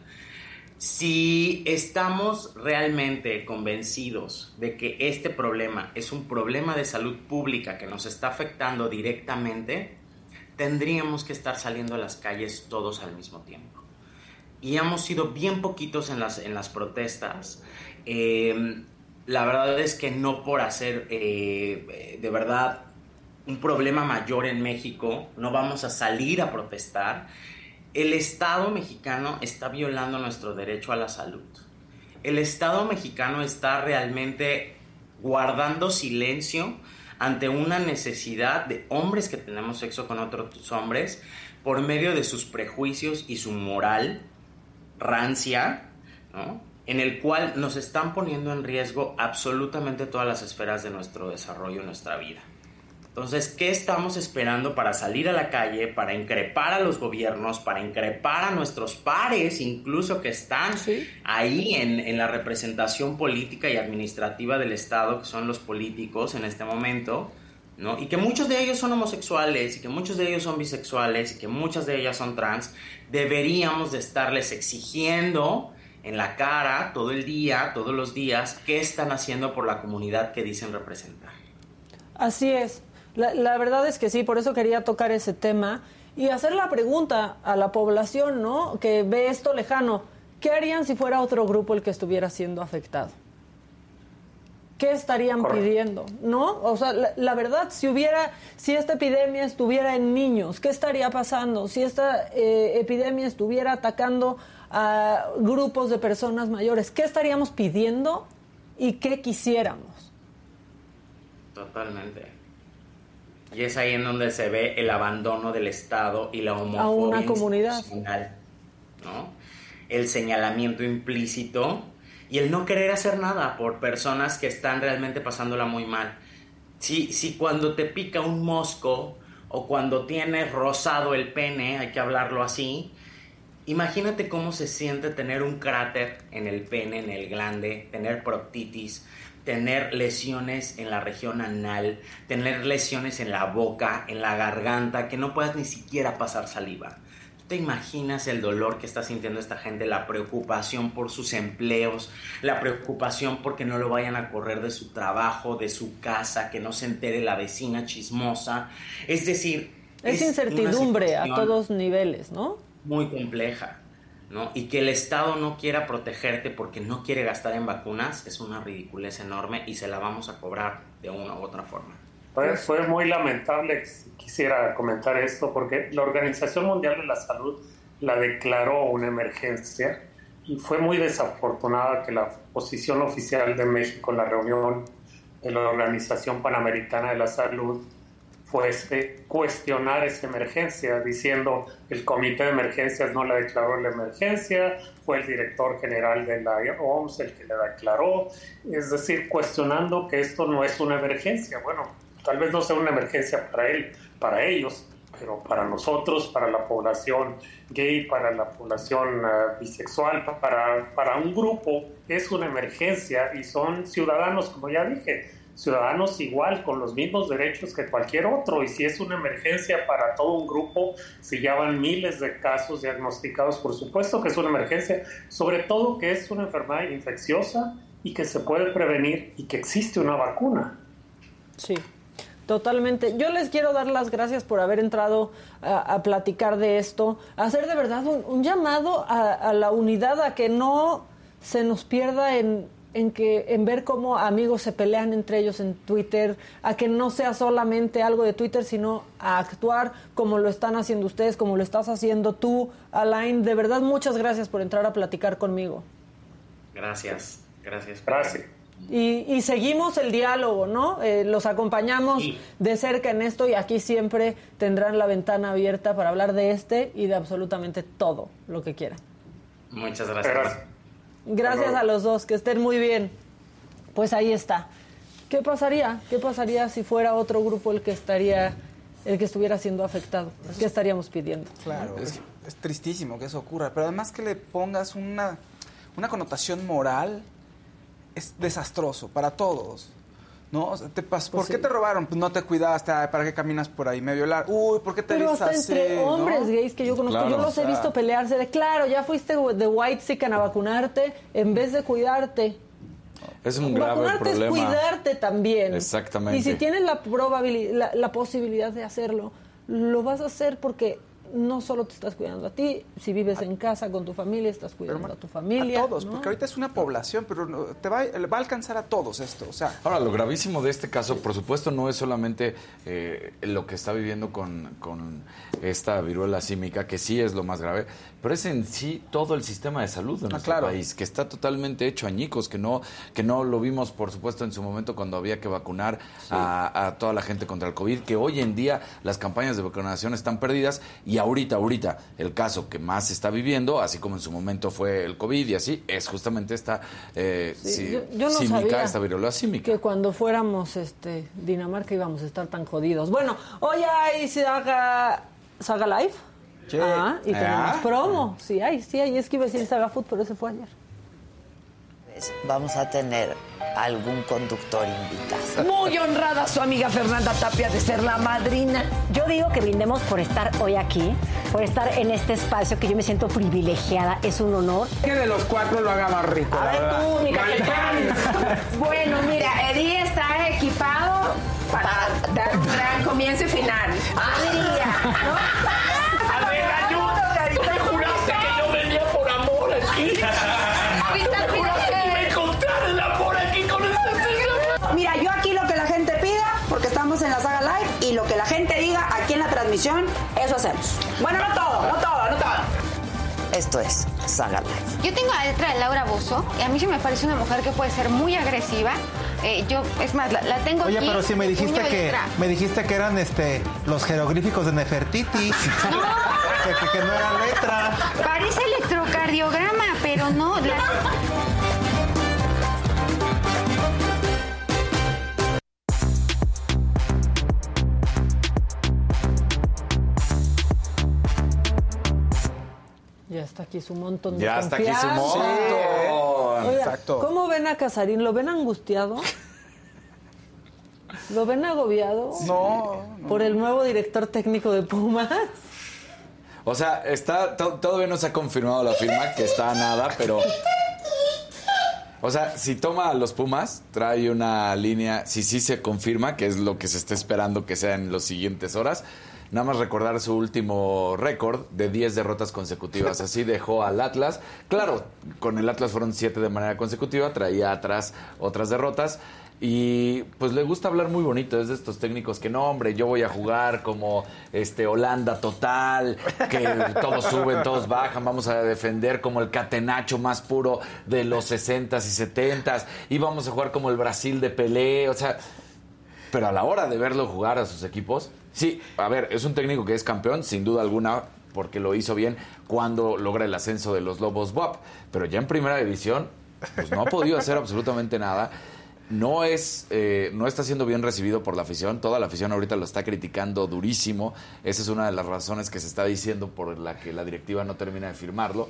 si estamos realmente convencidos de que este problema es un problema de salud pública que nos está afectando directamente, tendríamos que estar saliendo a las calles todos al mismo tiempo. Y hemos sido bien poquitos en las, en las protestas. Em, la verdad es que no por hacer eh, de verdad un problema mayor en México, no vamos a salir a protestar el Estado mexicano está violando nuestro derecho a la salud. El Estado mexicano está realmente guardando silencio ante una necesidad de hombres que tenemos sexo con otros hombres por medio de sus prejuicios y su moral rancia, en el cual nos están poniendo en riesgo absolutamente todas las esferas de nuestro desarrollo, nuestra vida. Entonces, ¿qué estamos esperando para salir a la calle, para increpar a los gobiernos, para increpar a nuestros pares, incluso que están ahí en, la representación política y administrativa del Estado, que son los políticos en este momento? ¿no? Y que muchos de ellos son homosexuales y que muchos de ellos son bisexuales y que muchas de ellas son trans, deberíamos de estarles exigiendo en la cara todo el día, todos los días, qué están haciendo por la comunidad que dicen representar. Así es. La, verdad es que sí, por eso quería tocar ese tema y hacer la pregunta a la población, ¿no? Que ve esto lejano. ¿Qué harían si fuera otro grupo el que estuviera siendo afectado? ¿Qué estarían pidiendo? ¿No? O sea, la, verdad, si hubiera, si esta epidemia estuviera en niños, ¿qué estaría pasando? Si esta eh, epidemia estuviera atacando a grupos de personas mayores, ¿qué estaríamos pidiendo y qué quisiéramos? Totalmente. Y es ahí en donde se ve el abandono del Estado y la homofobia a una comunidad. ¿no? El señalamiento implícito y el no querer hacer nada por personas que están realmente pasándola muy mal. Si, si cuando te pica un mosco o cuando tienes rosado el pene, hay que hablarlo así, imagínate cómo se siente tener un cráter en el pene, en el glande, tener proctitis, tener lesiones en la región anal, tener lesiones en la boca, en la garganta, que no puedas ni siquiera pasar saliva. ¿Tú te imaginas el dolor que está sintiendo esta gente, la preocupación por sus empleos, la preocupación porque no lo vayan a correr de su trabajo, de su casa, que no se entere la vecina chismosa? Es decir... Es, incertidumbre a todos niveles, ¿no? Muy compleja ¿no? Y que el Estado no quiera protegerte porque no quiere gastar en vacunas es una ridiculez enorme y se la vamos a cobrar de una u otra forma. Fue, fue muy lamentable, quisiera comentar esto, porque la Organización Mundial de la Salud la declaró una emergencia y fue muy desafortunada que la posición oficial de México en la reunión de la Organización Panamericana de la Salud fuese cuestionar esa emergencia, diciendo el comité de emergencias no la declaró la emergencia, fue el director general de la OMS el que la declaró, es decir, cuestionando que esto no es una emergencia. Bueno, tal vez no sea una emergencia para él, para ellos, pero para nosotros, para la población gay, para la población uh, bisexual, para, para un grupo es una emergencia y son ciudadanos, como ya dije, ciudadanos igual, con los mismos derechos que cualquier otro. Y si es una emergencia para todo un grupo, si ya van miles de casos diagnosticados, por supuesto que es una emergencia, sobre todo que es una enfermedad infecciosa y que se puede prevenir y que existe una vacuna. Sí. Totalmente. Yo les quiero dar las gracias por haber entrado a, platicar de esto, hacer de verdad un, llamado a, a, la unidad, a que no se nos pierda en, en que en ver cómo amigos se pelean entre ellos en Twitter, a que no sea solamente algo de Twitter, sino a actuar como lo están haciendo ustedes, como lo estás haciendo tú, Alain. De verdad, muchas gracias por entrar a platicar conmigo. Gracias, gracias. Gracias. Y, y, seguimos el diálogo, ¿no? Eh, los acompañamos de cerca en esto y aquí siempre tendrán la ventana abierta para hablar de este y de absolutamente todo lo que quieran. Muchas gracias. Gracias a los dos, que estén muy bien. Pues ahí está. ¿Qué pasaría? ¿Qué pasaría si fuera otro grupo el que estaría el que estuviera siendo afectado? ¿Qué estaríamos pidiendo? Claro, es, tristísimo que eso ocurra, pero además que le pongas una, una connotación moral es desastroso para todos. ¿No? te pues ¿Por qué te robaron? Pues no te cuidaste, ¿para qué caminas por ahí? Me violaron. Uy, ¿por qué te Pero hasta entre hombres gays que yo conozco, yo los he visto pelearse de, claro, ya fuiste de white sican a vacunarte en vez de cuidarte. Es un grave Vacunarte es cuidarte también. Exactamente. Y si tienes la, probabilidad, la posibilidad de hacerlo, lo vas a hacer porque no solo te estás cuidando a ti, si vives en casa con tu familia, estás cuidando a tu familia. A todos, porque ahorita es una población, pero te va, va, a alcanzar a todos esto. O sea. Ahora, lo gravísimo de este caso, por supuesto, no es solamente eh, lo que está viviendo con, con, esta viruela símica, que sí es lo más grave, pero es en sí todo el sistema de salud de ah, nuestro país, que está totalmente hecho añicos, que no, que no lo vimos, por supuesto, en su momento cuando había que vacunar a, a toda la gente contra el COVID, que hoy en día las campañas de vacunación están perdidas y ahorita, ahorita, el caso que más se está viviendo, así como en su momento fue el COVID y así, es justamente esta eh, yo, no sabía esta viruela símica. Que cuando fuéramos este, Dinamarca íbamos a estar tan jodidos. Bueno, hoy hay Saga, Saga Live. Ah, y tenemos ah. promo. Sí hay, sí hay. Es que iba a decir Saga Food, pero ese fue ayer vamos a tener algún conductor invitado. Muy honrada su amiga Fernanda Tapia de ser la madrina. Yo digo que brindemos por estar hoy aquí, por estar en este espacio que yo me siento privilegiada, es un honor. Que de los cuatro lo haga más rico. A ver tú, mi Bueno, mira, Eddie está equipado para dar un gran comienzo y final. ¿no? Y lo que la gente diga aquí en la transmisión, eso hacemos. Bueno, no todo, no todo, no todo. Esto es Saga Yo tengo a letra de Laura Bozo y a mí sí me parece una mujer que puede ser muy agresiva. Eh, yo, es más, la, tengo Oye, pero si me dijiste que me dijiste que eran este los jeroglíficos de Nefertiti. No. que, que, no era letra. Parece electrocardiograma, pero no. La... Ya está aquí su montón de Ya está aquí su montón. Exacto. ¿Cómo ven a Casarín? ¿Lo ven angustiado? ¿Lo ven agobiado? No, ¿Por el nuevo director técnico de Pumas? O sea, está todavía no se ha confirmado la firma, que está a nada, pero... O sea, si toma a los Pumas, trae una línea, si sí se confirma, que es lo que se está esperando que sea en las siguientes horas, nada más recordar su último récord de 10 derrotas consecutivas. Así dejó al Atlas. Claro, con el Atlas fueron 7 de manera consecutiva, traía atrás otras derrotas. Y pues le gusta hablar muy bonito, es de estos técnicos que no, hombre, yo voy a jugar como este Holanda total, que todos suben, todos bajan, vamos a defender como el catenacho más puro de los 60s y 70s, y vamos a jugar como el Brasil de Pelé, o sea, pero a la hora de verlo jugar a sus equipos, sí, a ver, es un técnico que es campeón, sin duda alguna, porque lo hizo bien cuando logra el ascenso de los Lobos Bob, pero ya en primera división, pues no ha podido hacer absolutamente nada. No es eh, no está siendo bien recibido por la afición. Toda la afición ahorita lo está criticando durísimo. Esa es una de las razones que se está diciendo por la que la directiva no termina de firmarlo.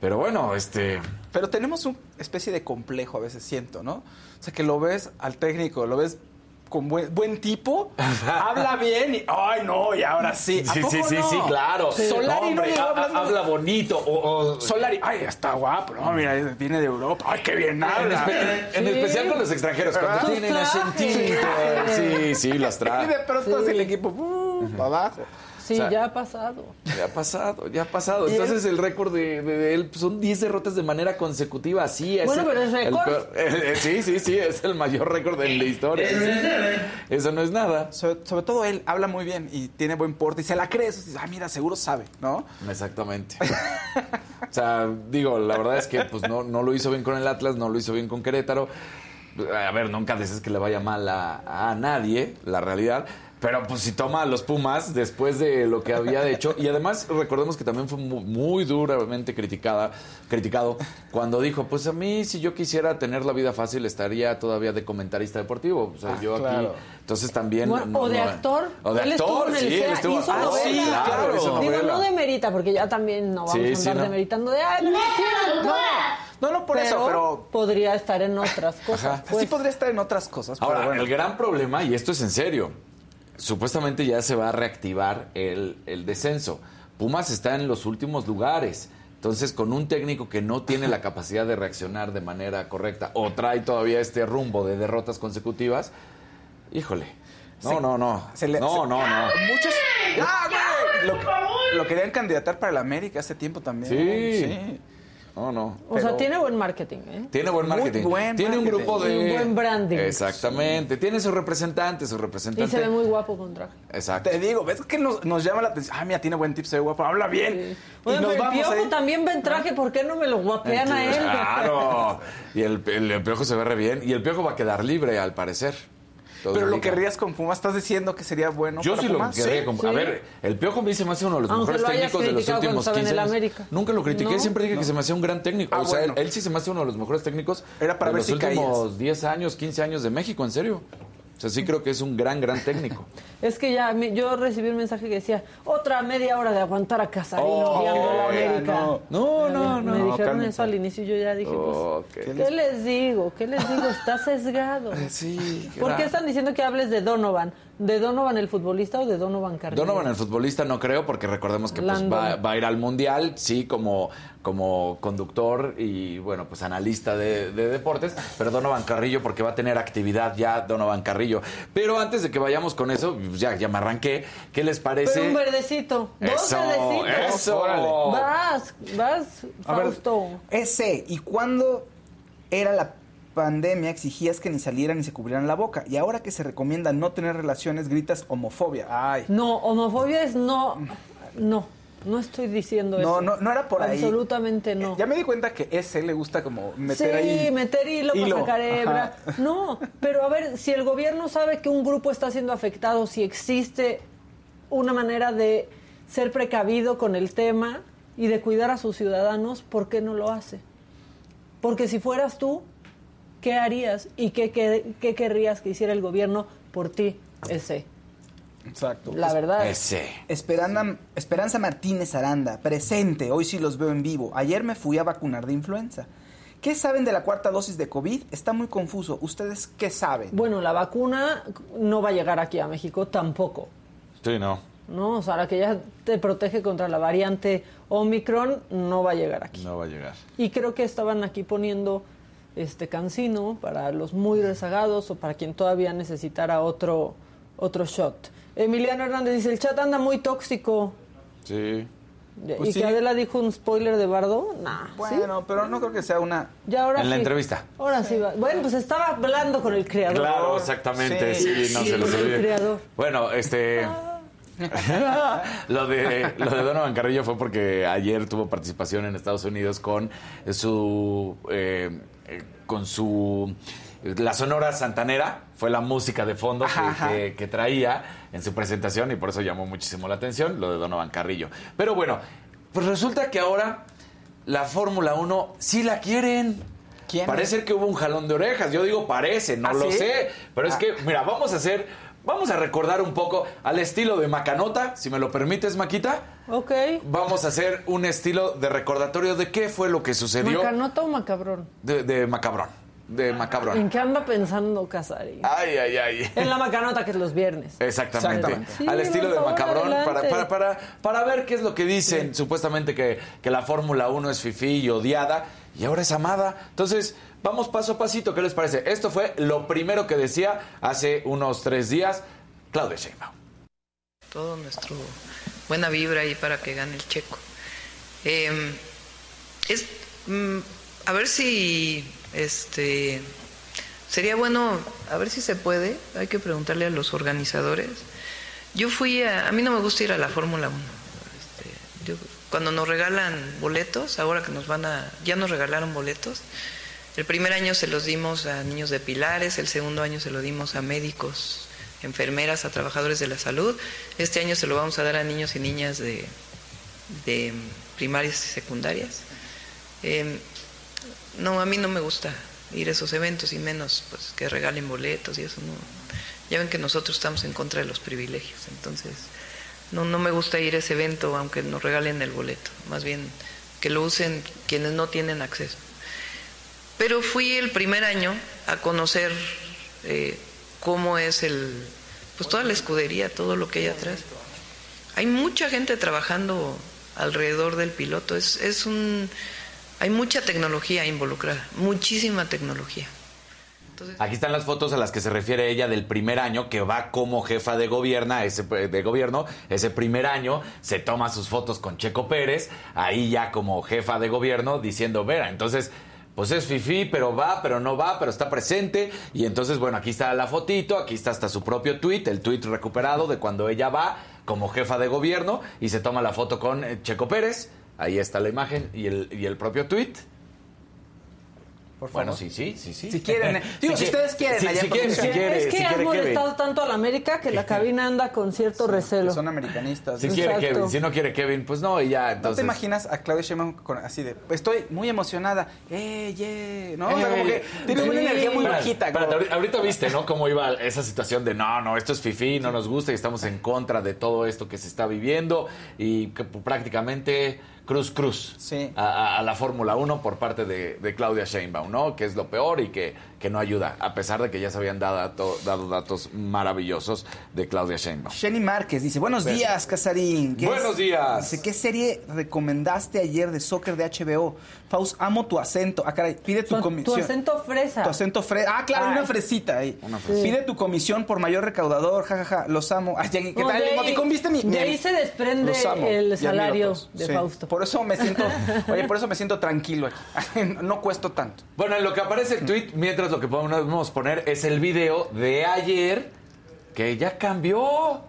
Pero bueno este pero tenemos una especie de complejo a veces siento no o sea que lo ves al técnico lo ves con buen, buen tipo, habla bien y, ay, no, y ahora sí. sí, sí, sí, sí, claro. Solari no, habla, bonito. O, Solari, ay, está guapo, no, mira, viene de Europa, ay, qué bien habla. En, especial con los extranjeros, cuando tienen acentito. Sí, sí, las trae. Y de pronto así el equipo, uh, para abajo. Sí, ya ha pasado. Ya ha pasado, ya ha pasado. Entonces el récord de, él son 10 derrotas de manera consecutiva. Sí, es bueno, pero es récord. sí, sí, sí, es el mayor récord en la historia. Eso no es nada. Sobre, todo él habla muy bien y tiene buen porte y se la cree. ah, mira, seguro sabe, ¿no? Exactamente. o sea, digo, la verdad es que pues no, no lo hizo bien con el Atlas, no lo hizo bien con Querétaro. A ver, nunca dices que le vaya mal a, a nadie, la realidad. Pero pues si toma a los Pumas después de lo que había hecho. Y además recordemos que también fue muy, duramente criticada, criticado cuando dijo, pues a mí si yo quisiera tener la vida fácil estaría todavía de comentarista deportivo. O sea, ah, yo aquí... Entonces también... o de actor. O de actor, sí, él estuvo... Ah, sí, claro. Digo, no demerita, porque ya también no vamos a andar demeritando de... Ay, no, no, no por eso, pero... Podría estar en otras cosas. Pues. Sí podría estar en otras cosas. Ahora, el gran problema, y esto es en serio supuestamente ya se va a reactivar el, descenso. Pumas está en los últimos lugares. Entonces, con un técnico que no tiene la capacidad de reaccionar de manera correcta o trae todavía este rumbo de derrotas consecutivas, híjole. No, no, no. no, no, no. Muchos. Lo, querían candidatar para el América hace tiempo también. Sí. sí. No, no. O sea, tiene buen marketing, ¿eh? Tiene buen marketing. tiene un grupo de. un buen branding. Exactamente. Tiene sus representantes, sus representantes. Y se ve muy guapo con traje. Exacto. Te digo, ¿ves que nos, llama la atención? Ah, mira, tiene buen tip, se ve guapo, habla bien. y nos el piojo también ven traje, ¿por qué no me lo guapean a él? Claro. y el, el piojo se ve re bien. Y el piojo va a quedar libre, al parecer. Pero lo querrías con Pumas, estás diciendo que sería bueno. Yo sí lo querría con A ver, el Piojo me dice más uno de los mejores técnicos de los últimos 15 años. Nunca lo critiqué, siempre dije que se me hacía un gran técnico. Ah, o sea, él, sí se me hace uno de los mejores técnicos Era para de los últimos 10 años, 15 años de México, en serio. O sea, sí creo que es un gran, gran técnico. es que ya yo recibí un mensaje que decía, otra media hora de aguantar a Casarín oh, la América. No, no, no. Me, dijeron eso al inicio y yo ya dije, pues, ¿qué, les digo? ¿Qué les digo? Está sesgado. Sí. ¿Por qué están diciendo que hables de Donovan? ¿De Donovan el futbolista o de Donovan Carrillo? Donovan el futbolista no creo, porque recordemos que pues, va, a ir al Mundial, sí, como, como conductor y, bueno, pues analista de, deportes, pero Donovan Carrillo porque va a tener actividad ya Donovan Carrillo. Pero antes de que vayamos con eso, pues, ya, ya me arranqué, ¿qué les parece? un verdecito, dos verdecitos. Eso. Vas, vas, Fausto. ese, ¿y cuándo era la pandemia exigías que ni salieran ni se cubrieran la boca. Y ahora que se recomienda no tener relaciones, gritas homofobia. Ay. No, homofobia es no. No. No estoy diciendo eso. No, no era por ahí. Absolutamente no. Ya me di cuenta que ese le gusta como meter ahí. Sí, meter hilo, para sacar hebra. No, pero a ver, si el gobierno sabe que un grupo está siendo afectado, si existe una manera de ser precavido con el tema y de cuidar a sus ciudadanos, ¿por qué no lo hace? Porque si fueras tú, ¿qué harías y qué, qué, querrías que hiciera el gobierno por ti? Ese. Exacto. La verdad. Ese. Esperanza, Esperanza Martínez Aranda, presente, hoy sí los veo en vivo. Ayer me fui a vacunar de influenza. ¿Qué saben de la cuarta dosis de COVID? Está muy confuso. ¿Ustedes qué saben? Bueno, la vacuna no va a llegar aquí a México tampoco. Sí, no. No, o sea, la que ya te protege contra la variante Omicron no va a llegar aquí. No va a llegar. Y creo que estaban aquí poniendo este cancino para los muy rezagados o para quien todavía necesitara otro, otro shot. Emiliano Hernández dice, el chat anda muy tóxico. Sí. ¿Y que Adela dijo un spoiler de Bardo? Nah. Bueno, pero no creo que sea una... Ya ahora en la sí. entrevista. Ahora sí va. Bueno, pues estaba hablando con el creador. Claro, exactamente. Sí, no Sí, se los olvide. creador. Bueno, este. lo de lo de Donovan Carrillo fue porque ayer tuvo participación en Estados Unidos con su eh, eh, con su la Sonora Santanera fue la música de fondo que, Ajá. que- que traía en su presentación y por eso llamó muchísimo la atención lo de Donovan Carrillo. Pero bueno, pues resulta que ahora la Fórmula 1 sí la quieren. ¿Quién? Parece que hubo un jalón de orejas. Yo digo parece, no ¿Ah, lo sí? sé. Pero es Ah. que, mira, vamos a hacer, vamos a recordar un poco al estilo de Macanota, si me lo permites, Maquita. Ok. Vamos a hacer un estilo de recordatorio de qué fue lo que sucedió ¿Macanota o macabrón? de, de Macabrón. De ¿En Macabrón. qué anda pensando Casari? Ay, ay, ay. En la macanota que es los viernes. Exactamente. Exactamente. Sí, Al estilo de Macabrón, para, para, para, para ver qué es lo que dicen. Supuestamente que, que la Fórmula 1 es fifí y odiada, y ahora es amada. Entonces, vamos paso a pasito. ¿Qué les parece? Esto fue lo primero que decía hace unos tres días Claudia Sheinbaum. todo nuestro buena vibra ahí para que gane el checo. Eh, es mm, a ver si este sería bueno, a ver si se puede, hay que preguntarle a los organizadores. Yo fui a, a mí no me gusta ir a la Fórmula 1. Este, cuando nos regalan boletos, ahora que nos van a, ya nos regalaron boletos, el primer año se los dimos a niños de pilares, el segundo año se lo dimos a médicos, enfermeras, a trabajadores de la salud. Este año se lo vamos a dar a niños y niñas de, de primarias y secundarias. Eh, no, a mí no me gusta ir a esos eventos y menos pues que regalen boletos y eso no. Ya ven que nosotros estamos en contra de los privilegios, entonces no, no me gusta ir a ese evento aunque nos regalen el boleto, más bien que lo usen quienes no tienen acceso. Pero fui el primer año a conocer eh, cómo es el, pues toda la escudería, todo lo que hay atrás. Hay mucha gente trabajando alrededor del piloto, es, es un, hay mucha tecnología involucrada, muchísima tecnología. Aquí están las fotos a las que se refiere ella del primer año que va como jefa de gobierno, ese de gobierno, ese primer año se toma sus fotos con Checo Pérez, ahí ya como jefa de gobierno diciendo, "Vera, entonces pues es fifi, pero va, pero no va, pero está presente." Y entonces, bueno, aquí está la fotito, aquí está hasta su propio tweet, el tweet recuperado de cuando ella va como jefa de gobierno y se toma la foto con eh, Checo Pérez. Ahí está la imagen y el, y el propio tweet. Por favor. Bueno, sí, sí, sí, sí. Si quieren, eh. Digo, si qui- ustedes quieren, si- allá si en quieren, si producción. quiere, es que si has quiere Kevin. molestado tanto a la América que la cabina anda con cierto recelo. Son americanistas. Si quiere. Kevin, si no quiere Kevin, pues no, y ya, ¿No entonces. te imaginas a Claudia Sheinbaum con- así de, estoy muy emocionada, eh, yeah, ¿no? O sea, como que tiene una Sí. energía muy bajita. espérate, como- ahorita, ahorita viste, ¿no? Cómo iba esa situación de no, no, esto es fifí, no nos gusta y estamos en contra de todo esto que se está viviendo y que prácticamente cruz cruz Sí. a, la Fórmula 1 por parte de, de Claudia Sheinbaum, ¿no? Que es lo peor y que, que no ayuda, a pesar de que ya se habían dado, dado datos maravillosos de Claudia Sheinbaum. Jenny Márquez dice, buenos días, Casarín. ¿Qué Buenos días. Dice, ¿qué serie recomendaste ayer de soccer de HBO? Faust, amo tu acento. Ah, caray, pide tu Tu, comisión. tu acento fresa. Tu acento fresa. Ah, claro, Ay. una fresita ahí. Una fresita. Pide tu comisión por mayor recaudador, jajaja, los amo. Ay, ¿qué No, tal? de El emoticón, ¿viste mi, de mi- ahí se desprende el admiro salario todos. de Sí. Fausto. Por eso me siento, oye, por eso me siento tranquilo aquí. no cuesto tanto. Bueno, en lo que aparece el tweet, mientras lo que podemos poner es el video de ayer, que ya cambió,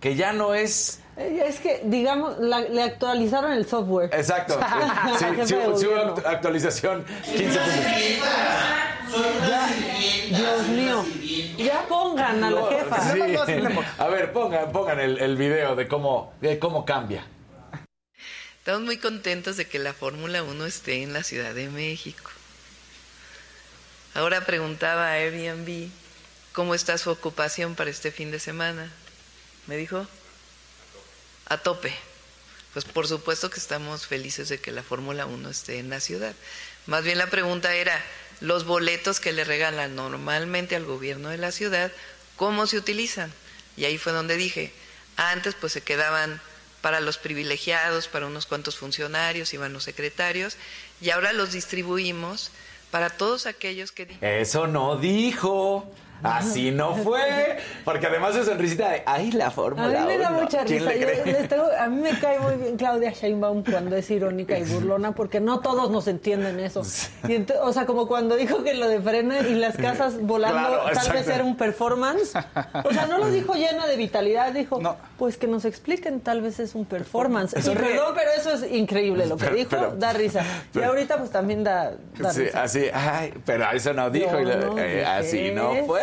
que ya no es... Eh, Es que, digamos, la- le actualizaron el software. Exacto. Sí, hubo- sí actualización 15 puntos. Ya, Dios mío. Ya pongan a la jefa. Sí. A ver, pongan, pongan el, el video de cómo, de cómo cambia. Estamos muy contentos de que la Fórmula 1 esté en la Ciudad de México. Ahora preguntaba a Airbnb cómo está su ocupación para este fin de semana. Me dijo, a tope. Pues por supuesto que estamos felices de que la Fórmula 1 esté en la ciudad. Más bien la pregunta era, los boletos que le regalan normalmente al gobierno de la ciudad, ¿cómo se utilizan? Y ahí fue donde dije, antes pues se quedaban para los privilegiados, para unos cuantos funcionarios, iban los secretarios, y ahora los distribuimos para todos aquellos que... Eso no dijo. Así no fue. Porque además es sonrisita de, ay, la fórmula A mí me da uno". mucha ¿Quién risa. le Yo cree? les tengo- a mí me cae muy bien Claudia Sheinbaum cuando es irónica y burlona, porque no todos nos entienden eso. Y o sea, como cuando dijo que lo de frena y las casas volando Claro, tal vez era un performance. O sea, no lo dijo llena de vitalidad, dijo, pues que nos expliquen, tal vez es un performance. Eso Y perdón, pero eso es increíble. Lo que Pero- dijo pero- da risa. pero- y ahorita pues también da, da Sí, risa. así, ay, pero eso no dijo. y le- no eh, así no fue.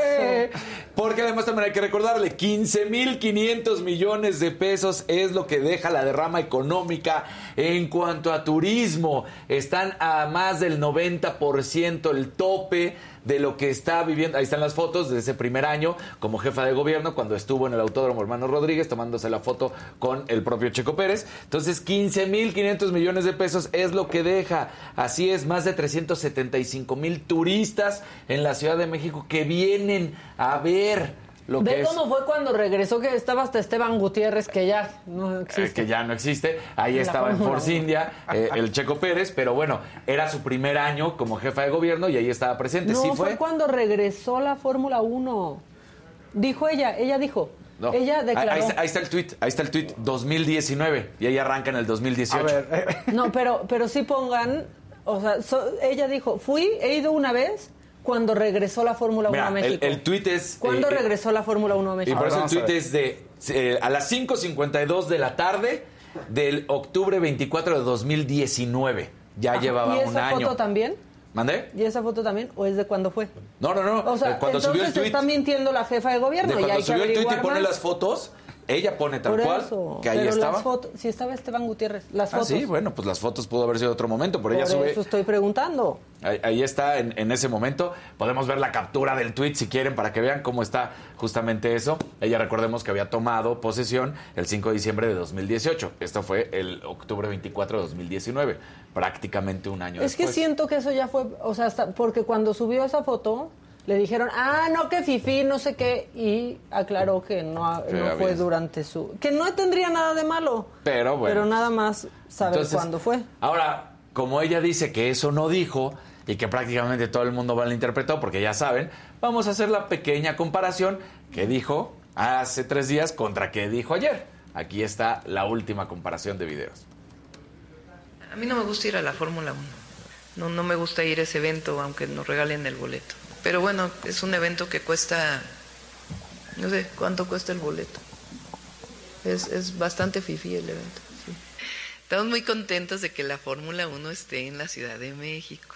Porque además también hay que recordarle, 15.500 millones de pesos es lo que deja la derrama económica en cuanto a turismo. Están a más del 90% el tope de lo que está viviendo. Ahí están las fotos de ese primer año como jefa de gobierno cuando estuvo en el Autódromo Hermano Rodríguez tomándose la foto con el propio Checo Pérez. Entonces, 15.500 millones de pesos es lo que deja. Así es, más de 375 mil turistas en la Ciudad de México que vienen a ver lo que Ve es cómo fue cuando regresó, que estaba hasta Esteban Gutiérrez, que ya no eh, existe. que ya no existe. Ahí En estaba en Force. India, eh, el Checo Pérez, pero bueno, era su primer año como jefa de gobierno y ahí estaba presente. No, sí fue? fue. cuando regresó la Fórmula 1. Dijo ella, ella dijo. No. Ella Ahí- declaró. Ahí, está, ahí está el tweet, ahí está el tweet 2019 y ahí arranca en el 2018. No, pero, pero sí pongan, o sea, so- ella dijo, fui, he ido una vez cuando regresó la Fórmula 1 Mira, a el, México. el tweet es. ¿Cuándo eh, eh, regresó la Fórmula 1 a Y México? por eso el tweet es de eh, a las 5.52 de la tarde del octubre 24 de 2019. Ya Ajá. llevaba ¿Y esa un año. foto también? ¿Mandé? ¿Y esa foto también? ¿O es de cuándo fue? No, no, no. O sea, cuando subió el entonces tweet. está mintiendo la jefa de gobierno De y cuando hay que subió el tweet y pone más. las fotos, ella pone tal Por cual eso, que ahí pero estaba. las fotos, si estaba Esteban Gutiérrez, las Ah, fotos. sí, bueno, pues las fotos pudo haber sido otro momento, pero Por ella sube. eso estoy preguntando. Ahí, ahí está, en, en ese momento. Podemos ver la captura del tweet si quieren para que vean cómo está justamente eso. Ella recordemos que había tomado posesión el 5 de diciembre de 2018. Esto fue el octubre 24 de 2019, prácticamente un año Es que después. siento que eso ya fue, o sea, hasta porque cuando subió esa foto le dijeron, ah, no, que Fifi, no sé qué, y aclaró que no, Que no había- fue durante su... Que no tendría nada de malo, Pero bueno. pero nada más saber Entonces, cuándo fue. Ahora, como ella dice que eso no dijo y que prácticamente todo el mundo malinterpretó, porque ya saben, vamos a hacer la pequeña comparación que dijo hace tres días contra que dijo ayer. Aquí está la última comparación de videos. A mí no me gusta ir a la Fórmula 1. No, no me gusta ir a ese evento, aunque nos regalen el boleto. Pero bueno, es un evento que cuesta, no sé, ¿cuánto cuesta el boleto? Es, es bastante fifí el evento. sí. Estamos muy contentos de que la Fórmula 1 esté en la Ciudad de México.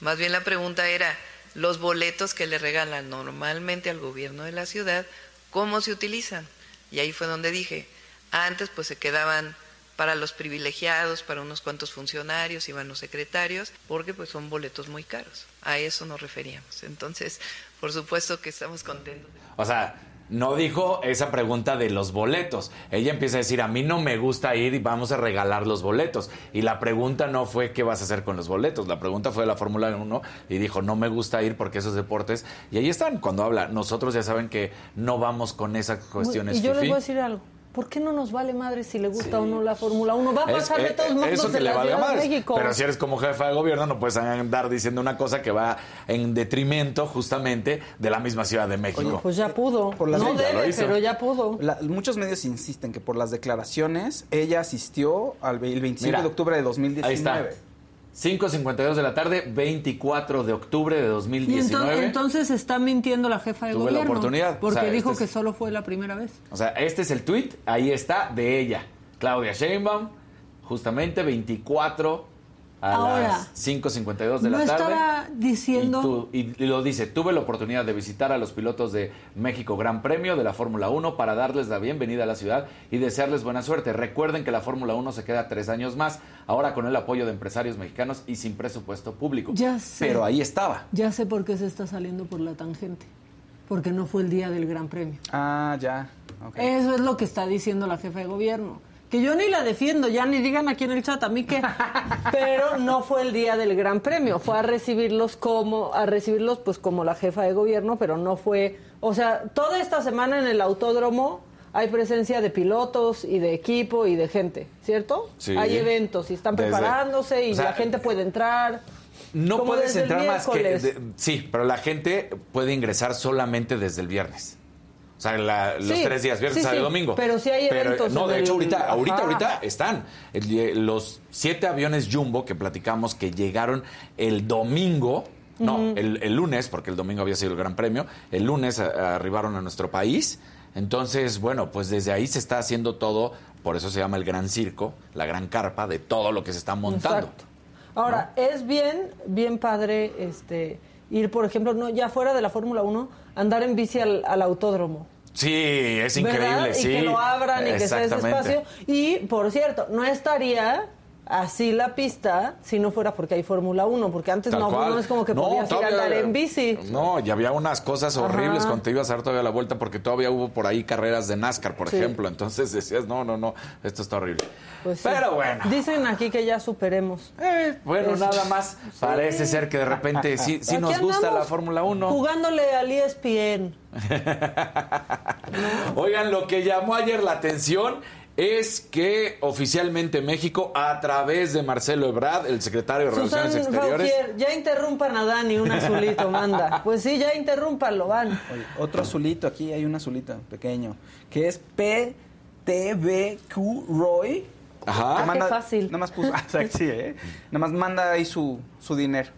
Más bien la pregunta era, los boletos que le regalan normalmente al gobierno de la ciudad, ¿cómo se utilizan? Y ahí fue donde dije, antes pues se quedaban para los privilegiados, para unos cuantos funcionarios, iban los secretarios, porque pues son boletos muy caros. A eso nos referíamos. Entonces, por supuesto que estamos contentos. O sea, no dijo esa pregunta de los boletos. Ella empieza a decir, a mí no me gusta ir y vamos a regalar los boletos. Y la pregunta no fue qué vas a hacer con los boletos. La pregunta fue de la Fórmula 1 y dijo, no me gusta ir porque esos deportes... Y ahí están, cuando habla. Nosotros ya saben que no vamos con esas cuestiones y yo les voy a decir algo. ¿Por qué no nos vale madre si le gusta o no la Fórmula 1? Va a Es- pasar de eh, todos eh, modos eso de que le la valga Ciudad de madres. México. Pero si eres como jefa de gobierno, no puedes andar diciendo una cosa que va en detrimento justamente de la misma Ciudad de México. Pues ya pudo. Por las- no debe, pero ya pudo. La- muchos medios insisten que por las declaraciones ella asistió al el 25 Mira, de octubre de 2019. Ahí está. 5.52 de la tarde, 24 de octubre de Y 2019. entonces, entonces está mintiendo la jefa de Tuve la gobierno. oportunidad. Porque O sea, dijo este que solo fue la primera vez. O sea, este es el tweet, ahí está, de ella. Claudia Sheinbaum, justamente 24 a Ahora, las 5.52 de no la tarde. estaba diciendo... Y, tú- y- y lo dice, tuve la oportunidad de visitar a los pilotos de México Gran Premio de la Fórmula 1 para darles la bienvenida a la ciudad y desearles buena suerte. Recuerden que la Fórmula 1 se queda tres años más, ahora con el apoyo de empresarios mexicanos y sin presupuesto público. Ya sé. Pero ahí estaba. Ya sé por qué se está saliendo por la tangente. Porque no fue el día del Gran Premio. Ah, ya. Eso es lo que está diciendo la jefa de gobierno. Que yo ni la defiendo, ya ni digan aquí en el chat a mí que. Pero no fue el día del Gran Premio, fue a recibirlos como a recibirlos pues como la jefa de gobierno, pero no fue, o sea, toda esta semana en el autódromo hay presencia de pilotos y de equipo y de gente, ¿cierto? Sí. Hay eventos y están Desde- preparándose y o sea, la gente puede entrar. No puedes entrar más que... sí, pero la gente puede ingresar solamente desde el viernes. Sea, los tres días, viernes, sábado y domingo. Pero si hay eventos. no, de hecho, ahorita, ahorita, ahorita están. los siete aviones Jumbo que platicamos que llegaron el domingo. No, el, lunes, porque el domingo había sido el Gran Premio. El lunes arribaron a nuestro país. Entonces, bueno, pues desde ahí se está haciendo todo. Por eso se llama el Gran Circo, la Gran Carpa de todo lo que se está montando. Exacto. Ahora, es bien, bien padre este ir, por ejemplo, no ya fuera de la Fórmula 1, andar en bici al, autódromo. Sí, es increíble, sí. Y que lo abran y que sea ese espacio. Y, por cierto, no estaría así la pista si no fuera porque hay Fórmula 1, porque antes no, no, es como que podías ir a andar en bici. No, y había unas cosas horribles cuando te ibas a dar todavía la vuelta porque todavía hubo por ahí carreras de NASCAR, por ejemplo, entonces decías, no, no, no, esto está horrible. Pues Pero bueno. Dicen aquí que ya superemos. Eh, bueno, nada más parece ser que de repente sí, sí nos gusta la Fórmula 1. Jugándole al ESPN. Oigan, lo que llamó ayer la atención es que oficialmente México, a través de Marcelo Ebrard, el secretario de Relaciones Exteriores. ya interrumpan a Dani, un azulito, manda. Pues sí, ya interrúmpanlo, van. otro azulito, aquí hay un azulito pequeño, que es PTBQ Roy. Ajá. Ah, qué fácil. Nada más puso, sí, ¿eh? Nada más manda ahí su, su dinero.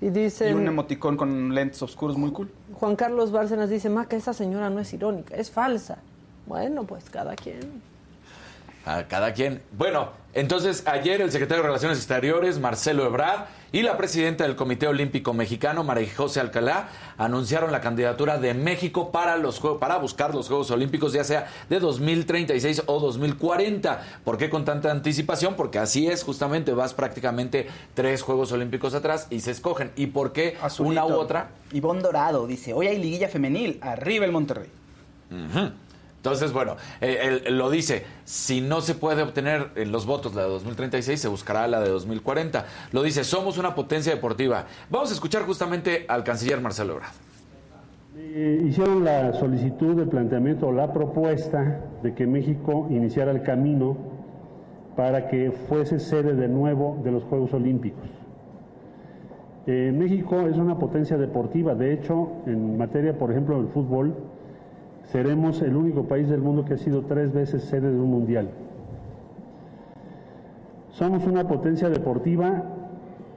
Y dice. Y un emoticón con lentes oscuros muy cool. Juan Carlos Bárcenas dice, Maca, esa señora no es irónica, es falsa. Bueno, pues cada quien a cada quien. Bueno, entonces ayer el secretario de Relaciones Exteriores, Marcelo Ebrard, y la presidenta del Comité Olímpico Mexicano, María José Alcalá, anunciaron la candidatura de México para, los, para buscar los Juegos Olímpicos, ya sea de 2036 o 2040. ¿Por qué con tanta anticipación? Porque así es, justamente vas prácticamente tres Juegos Olímpicos atrás y se escogen. ¿Y por qué una u otra? Ivonne Dorado dice, hoy hay liguilla femenil, arriba el Monterrey. Entonces, bueno, eh, él, lo dice, si no se puede obtener eh, los votos la de 2036, se buscará la de 2040. Lo dice, somos una potencia deportiva. Vamos a escuchar justamente al canciller Marcelo Ebrard. Eh, hicieron la solicitud de planteamiento la propuesta de que México iniciara el camino para que fuese sede de nuevo de los Juegos Olímpicos. México es una potencia deportiva, de hecho, en materia, por ejemplo, del fútbol, seremos el único país del mundo que ha sido tres veces sede de un mundial. Somos una potencia deportiva,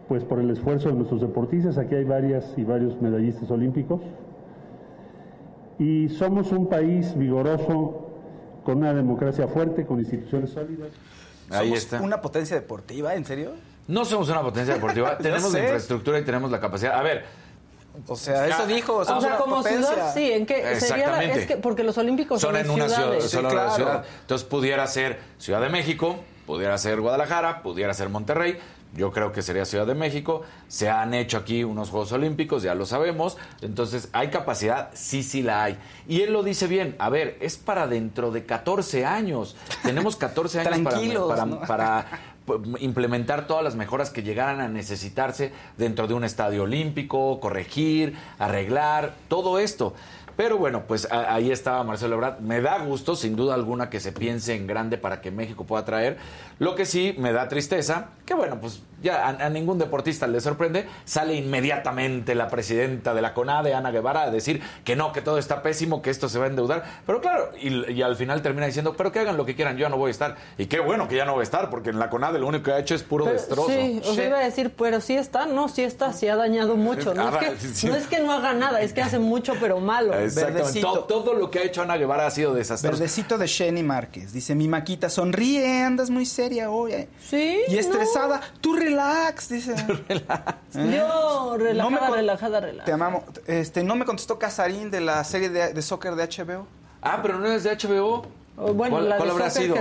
pues por el esfuerzo de nuestros deportistas, aquí hay varias y varios medallistas olímpicos, y somos un país vigoroso, con una democracia fuerte, con instituciones sólidas. Ahí está. ¿Una potencia deportiva, en serio? No somos una potencia deportiva, tenemos la infraestructura y tenemos la capacidad. A ver, o sea, eso dijo. o sea, como ciudad, sí, en qué sería es que porque los olímpicos son, en una ciudad, ciudad. Entonces pudiera ser Ciudad de México, pudiera ser Guadalajara, pudiera ser Monterrey. Yo creo que sería Ciudad de México. Se han hecho aquí unos Juegos Olímpicos, ya lo sabemos. Entonces, ¿hay capacidad? Sí, sí la hay. Y él lo dice bien. A ver, es para dentro de 14 años. Tenemos 14 años para, para, implementar todas las mejoras que llegaran a necesitarse dentro de un estadio olímpico, corregir, arreglar, todo esto. Pero bueno, pues ahí estaba Marcelo Ebrard. Me da gusto, sin duda alguna, que se piense en grande para que México pueda traer. Lo que sí me da tristeza, que bueno, pues ya a, ningún deportista le sorprende, sale inmediatamente la presidenta de la CONADE, Ana Guevara, a decir que no, que todo está pésimo, que esto se va a endeudar. Pero claro, y, al final termina diciendo, pero que hagan lo que quieran, yo no voy a estar. Y qué bueno que ya no voy a estar, porque en la CONADE lo único que ha hecho es puro destrozo. Sí, os iba a decir, pero sí está, no, sí está, sí ha dañado mucho. No, es, que, no haga nada, es que hace mucho, pero malo. Exactamente. Todo, lo que ha hecho Ana Guevara ha sido desastroso. Verdecito de Shenny Márquez. Dice, mi maquita, sonríe, andas muy seria hoy. Eh". Sí. Y estresada. Tú relax, dice. relax. Yo, relajada, relajada, relajada. Te amamos. Este, no me contestó Casarín de la serie de, de soccer de HBO. Ah, pero no es de HBO. bueno, la de habrá sido? Que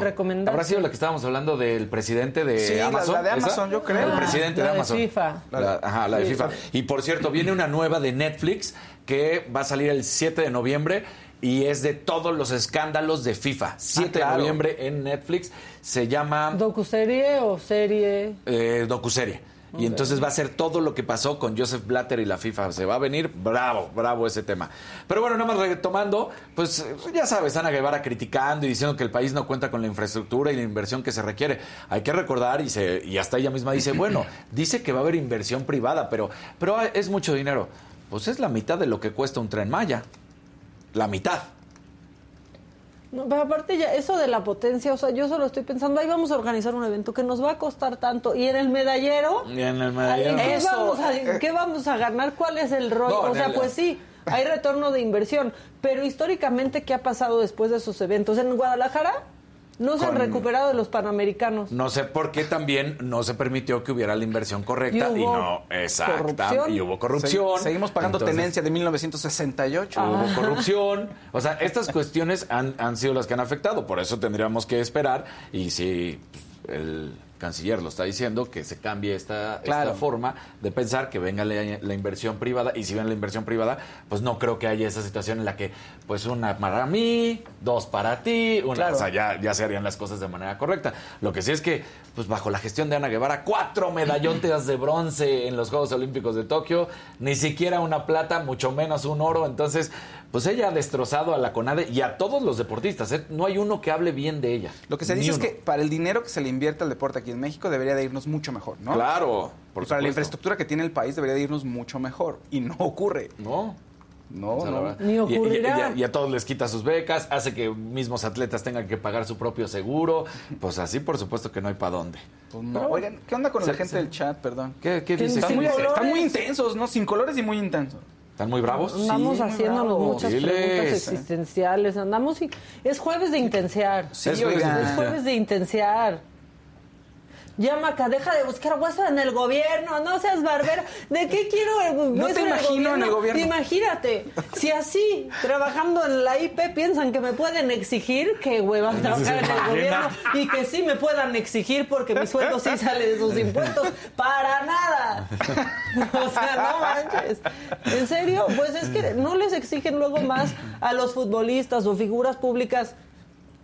¿Habrá sido la que estábamos hablando del presidente de sí, Amazon? La, de Amazon, yo creo. El presidente de Amazon. FIFA. ajá, la de FIFA. Y por cierto, viene una nueva de Netflix que va a salir el 7 de noviembre y es de todos los escándalos de FIFA. 7 ah, de noviembre en Netflix. Se llama... ¿Docuserie o serie? Eh, docuserie. Y entonces va a ser todo lo que pasó con Joseph Blatter y la FIFA. Se va a venir bravo, bravo ese tema. Pero bueno, nada más retomando, pues ya sabes, Ana Guevara criticando y diciendo que el país no cuenta con la infraestructura y la inversión que se requiere. Hay que recordar, y, se, y hasta ella misma dice, bueno, dice que va a haber inversión privada, pero, pero es mucho dinero. Pues es la mitad de lo que cuesta un tren Maya. La mitad. No, pero aparte ya, eso de la potencia, o sea, yo solo estoy pensando, ahí vamos a organizar un evento que nos va a costar tanto. Y en el medallero, Y en el medallero. ¿qué, Eso, vamos a, qué vamos a ganar? ¿Cuál es el rol? No, o sea, el- pues sí, hay retorno de inversión. Pero históricamente, ¿qué ha pasado después de esos eventos? En Guadalajara no se han recuperado de los panamericanos. No sé por qué también no se permitió que hubiera la inversión correcta Y no, exacta, corrupción. y hubo corrupción. Se- seguimos pagando Entonces, tenencia de 1968. Ah. Hubo corrupción. O sea, estas cuestiones han, han sido las que han afectado. Por eso tendríamos que esperar. Y si el canciller lo está diciendo, que se cambie esta, Claro. esta forma de pensar, que venga la, la inversión privada. Y si viene la inversión privada, pues no creo que haya esa situación en la que, pues una para mí, dos para ti. Una, Claro. O sea, ya, ya se harían las cosas de manera correcta. Lo que sí es que, pues bajo la gestión de Ana Guevara, cuatro medallones de bronce en los Juegos Olímpicos de Tokio, ni siquiera una plata, mucho menos un oro. Entonces, pues ella ha destrozado a la CONADE y a todos los deportistas. ¿eh? No hay uno que hable bien de ella. Lo que se Ni dice es que para el dinero que se le invierte al deporte aquí en México debería de irnos mucho mejor, ¿no? Claro, por y para la infraestructura que tiene el país debería de irnos mucho mejor. Y no ocurre. No. No, O sea, la no. verdad. Ni Y- y- ocurrirá. Y, y a todos les quita sus becas, hace que mismos atletas tengan que pagar su propio seguro. Pues así, por supuesto que no hay para dónde. Pues no. Oigan, ¿qué onda con la gente sí. del chat? Perdón. ¿Qué, qué ¿Quién dice? Están muy, están muy intensos, ¿no? Sin colores y muy intensos. ¿Están muy bravos? Andamos Sí, haciéndonos bravo. muchas Diles. preguntas existenciales. Andamos y es jueves de intensear. Sí, Es jueves de oigan. Es jueves de intensear. Ya, Maca, deja de buscar WhatsApp en el gobierno, no seas barbero. ¿De qué quiero el No imagino en el gobierno. Imagínate, si así, trabajando en la IP, piensan que me pueden exigir que hueva trabajar en el gobierno y que sí me puedan exigir porque mi sueldo sí sale de sus impuestos. ¡Para nada! O sea, no manches. ¿En serio? Pues es que no les exigen luego más a los futbolistas o figuras públicas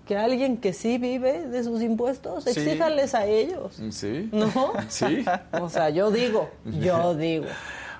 que alguien que sí vive de sus impuestos. Sí. Exíjales a ellos. Sí. ¿No? Sí. O sea, yo digo, yo digo.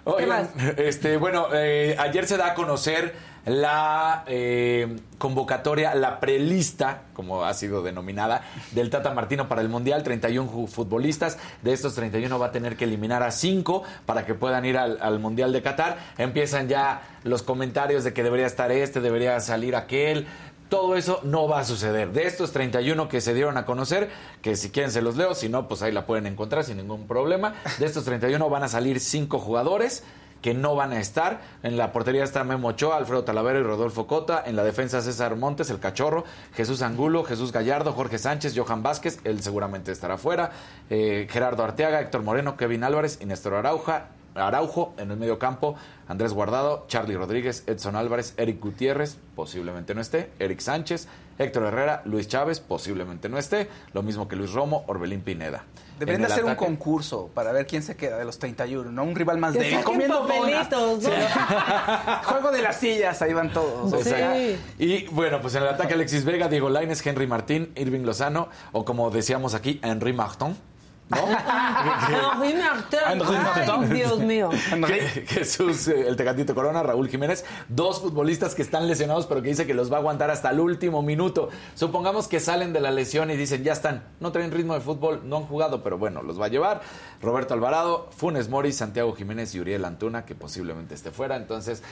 ¿Qué Oigan, más? este, bueno, eh, ayer se da a conocer la eh, convocatoria, la prelista, como ha sido denominada, del Tata Martino para el Mundial, 31 ju- futbolistas. De estos 31 va a tener que eliminar a 5 para que puedan ir al, al Mundial de Qatar. Empiezan ya los comentarios de que debería estar este, debería salir aquel. Todo eso no va a suceder. De estos 31 que se dieron a conocer, que si quieren se los leo, si no, pues ahí la pueden encontrar sin ningún problema. De estos 31 van a salir 5 jugadores que no van a estar. En la portería está Memo Ochoa, Alfredo Talavera y Rodolfo Cota. En la defensa César Montes, el Cachorro, Jesús Angulo, Jesús Gallardo, Jorge Sánchez, Johan Vázquez, él seguramente estará fuera. eh, Gerardo Arteaga, Héctor Moreno, Kevin Álvarez y Néstor Arauja. Araujo en el medio campo, Andrés Guardado, Charlie Rodríguez, Edson Álvarez, Eric Gutiérrez, posiblemente no esté, Eric Sánchez, Héctor Herrera, Luis Chávez, posiblemente no esté, lo mismo que Luis Romo, Orbelín Pineda. Deberían de hacer un concurso para ver quién se queda de los 31, ¿no? Un rival más Que débil. Comiendo papelitos. ¿no? Juego de las sillas, ahí van todos. o Sí. sea, Y bueno, pues en el ataque Alexis Vega, Diego Laines, Henry Martín, Irving Lozano, o como decíamos aquí, Henry Martin. ¿No? Henry Martin. Martin. Dios mío. Jesús, eh, el Tecatito Corona, Raúl Jiménez, dos futbolistas que están lesionados, pero que dice que los va a aguantar hasta el último minuto. Supongamos que salen de la lesión y dicen, ya están, no traen ritmo de fútbol, no han jugado, pero bueno, los va a llevar. Roberto Alvarado, Funes Mori, Santiago Jiménez y Uriel Antuna, que posiblemente esté fuera. Entonces,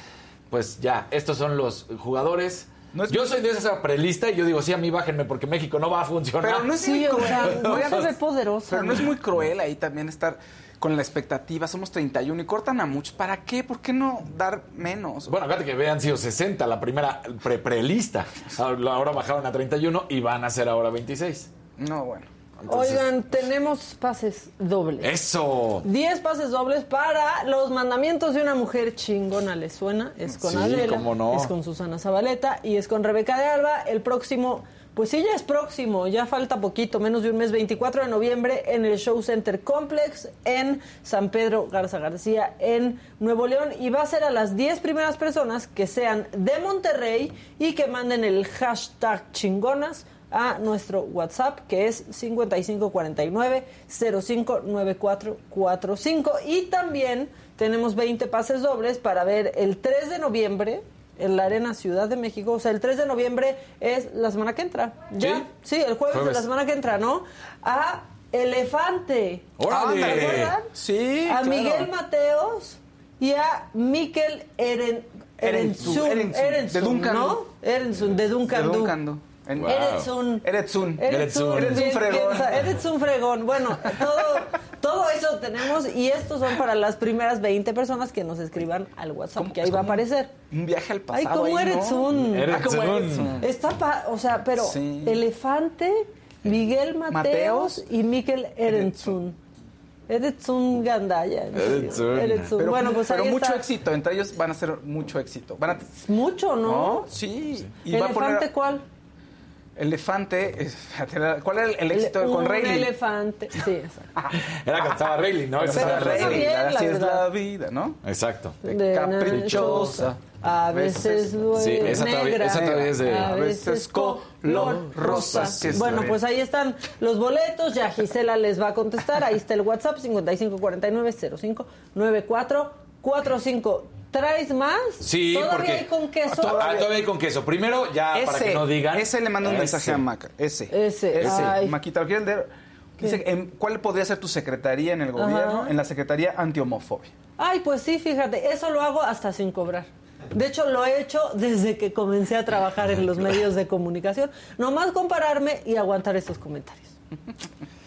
pues ya, estos son los jugadores. No yo soy de esa prelista y yo digo, sí, a mí bájenme porque México no va a funcionar. Pero no es Sí, muy o cruel. sea, no poderosa. Pero no es muy cruel ahí también estar con la expectativa. Somos 31 y cortan a muchos. ¿Para qué? ¿Por qué no dar menos? Bueno, fíjate que habían sido 60 la primera pre prelista. Ahora ahora bajaron a 31 y van a ser ahora 26. No, bueno. Entonces- Oigan, tenemos pases dobles. ¡Eso! 10 pases dobles para los mandamientos de una mujer chingona, ¿les suena? Es con Sí, Adela, cómo no. es con Susana Zabaleta y es con Rebeca de Alba. El próximo, pues sí, ya es próximo, ya falta poquito, menos de un mes, 24 de noviembre, en el Show Center Complex en San Pedro Garza García, en Nuevo León. Y va a ser a las 10 primeras personas que sean de Monterrey y que manden el hashtag chingonas a nuestro WhatsApp que es 5549-059445 y también tenemos 20 pases dobles para ver el 3 de noviembre en la Arena Ciudad de México. O sea, el 3 de noviembre es la semana que entra. ¿Ya? Sí, el jueves, de la semana que entra, ¿no? A Elefante. ¡Órale! Sí. A Miguel Mateos y a Miquel Eren, Erensun, de Duncan, ¿no? Erensun, de Duncan. De Duncan. Wow. Eretsun. Eretsun. Eretsun. Eretsun fregón. Eretsun fregón. Bueno, todo, todo eso tenemos y estos son para las primeras 20 personas que nos escriban al WhatsApp, que ahí va a aparecer. Un viaje al pasado. Ay, como Eretsun. Eretsun. Está, pa, o sea, pero Elefante, Miguel Mateos, y Miquel Eretsun. Eretsun Gandaya. Eretsun. bueno, pues pero mucho éxito. Entre ellos van a ser mucho éxito. Van a... Mucho, ¿no? ¿No? Sí. Y ¿Elefante cuál? Elefante, ¿cuál era el, éxito con Rayleigh? Un elefante, sí, exacto. era que estaba Rayleigh, ¿no? Pero estaba Rayleigh, así es la vida, ¿no? Exacto. De caprichosa, a veces sí, esa negra, esa es de... A veces color rosa. Bueno, pues ahí están los boletos, ya Gisela les va a contestar, ahí está el WhatsApp 5549 059445 ¿Traes más? Sí, ¿Todavía porque. hay con queso? Todavía, todavía hay con queso. Primero, ya para que no digan. Ese le manda un mensaje a Maca. Ese. Ese. Ese. Maquita, ¿quieren leer? Dice, ¿en ¿cuál podría ser tu secretaría en el gobierno? Ajá. En la Secretaría Antihomofobia. Ay, pues sí, fíjate, eso lo hago hasta sin cobrar. De hecho, lo he hecho desde que comencé a trabajar en los medios de comunicación. Nomás compararme y aguantar esos comentarios.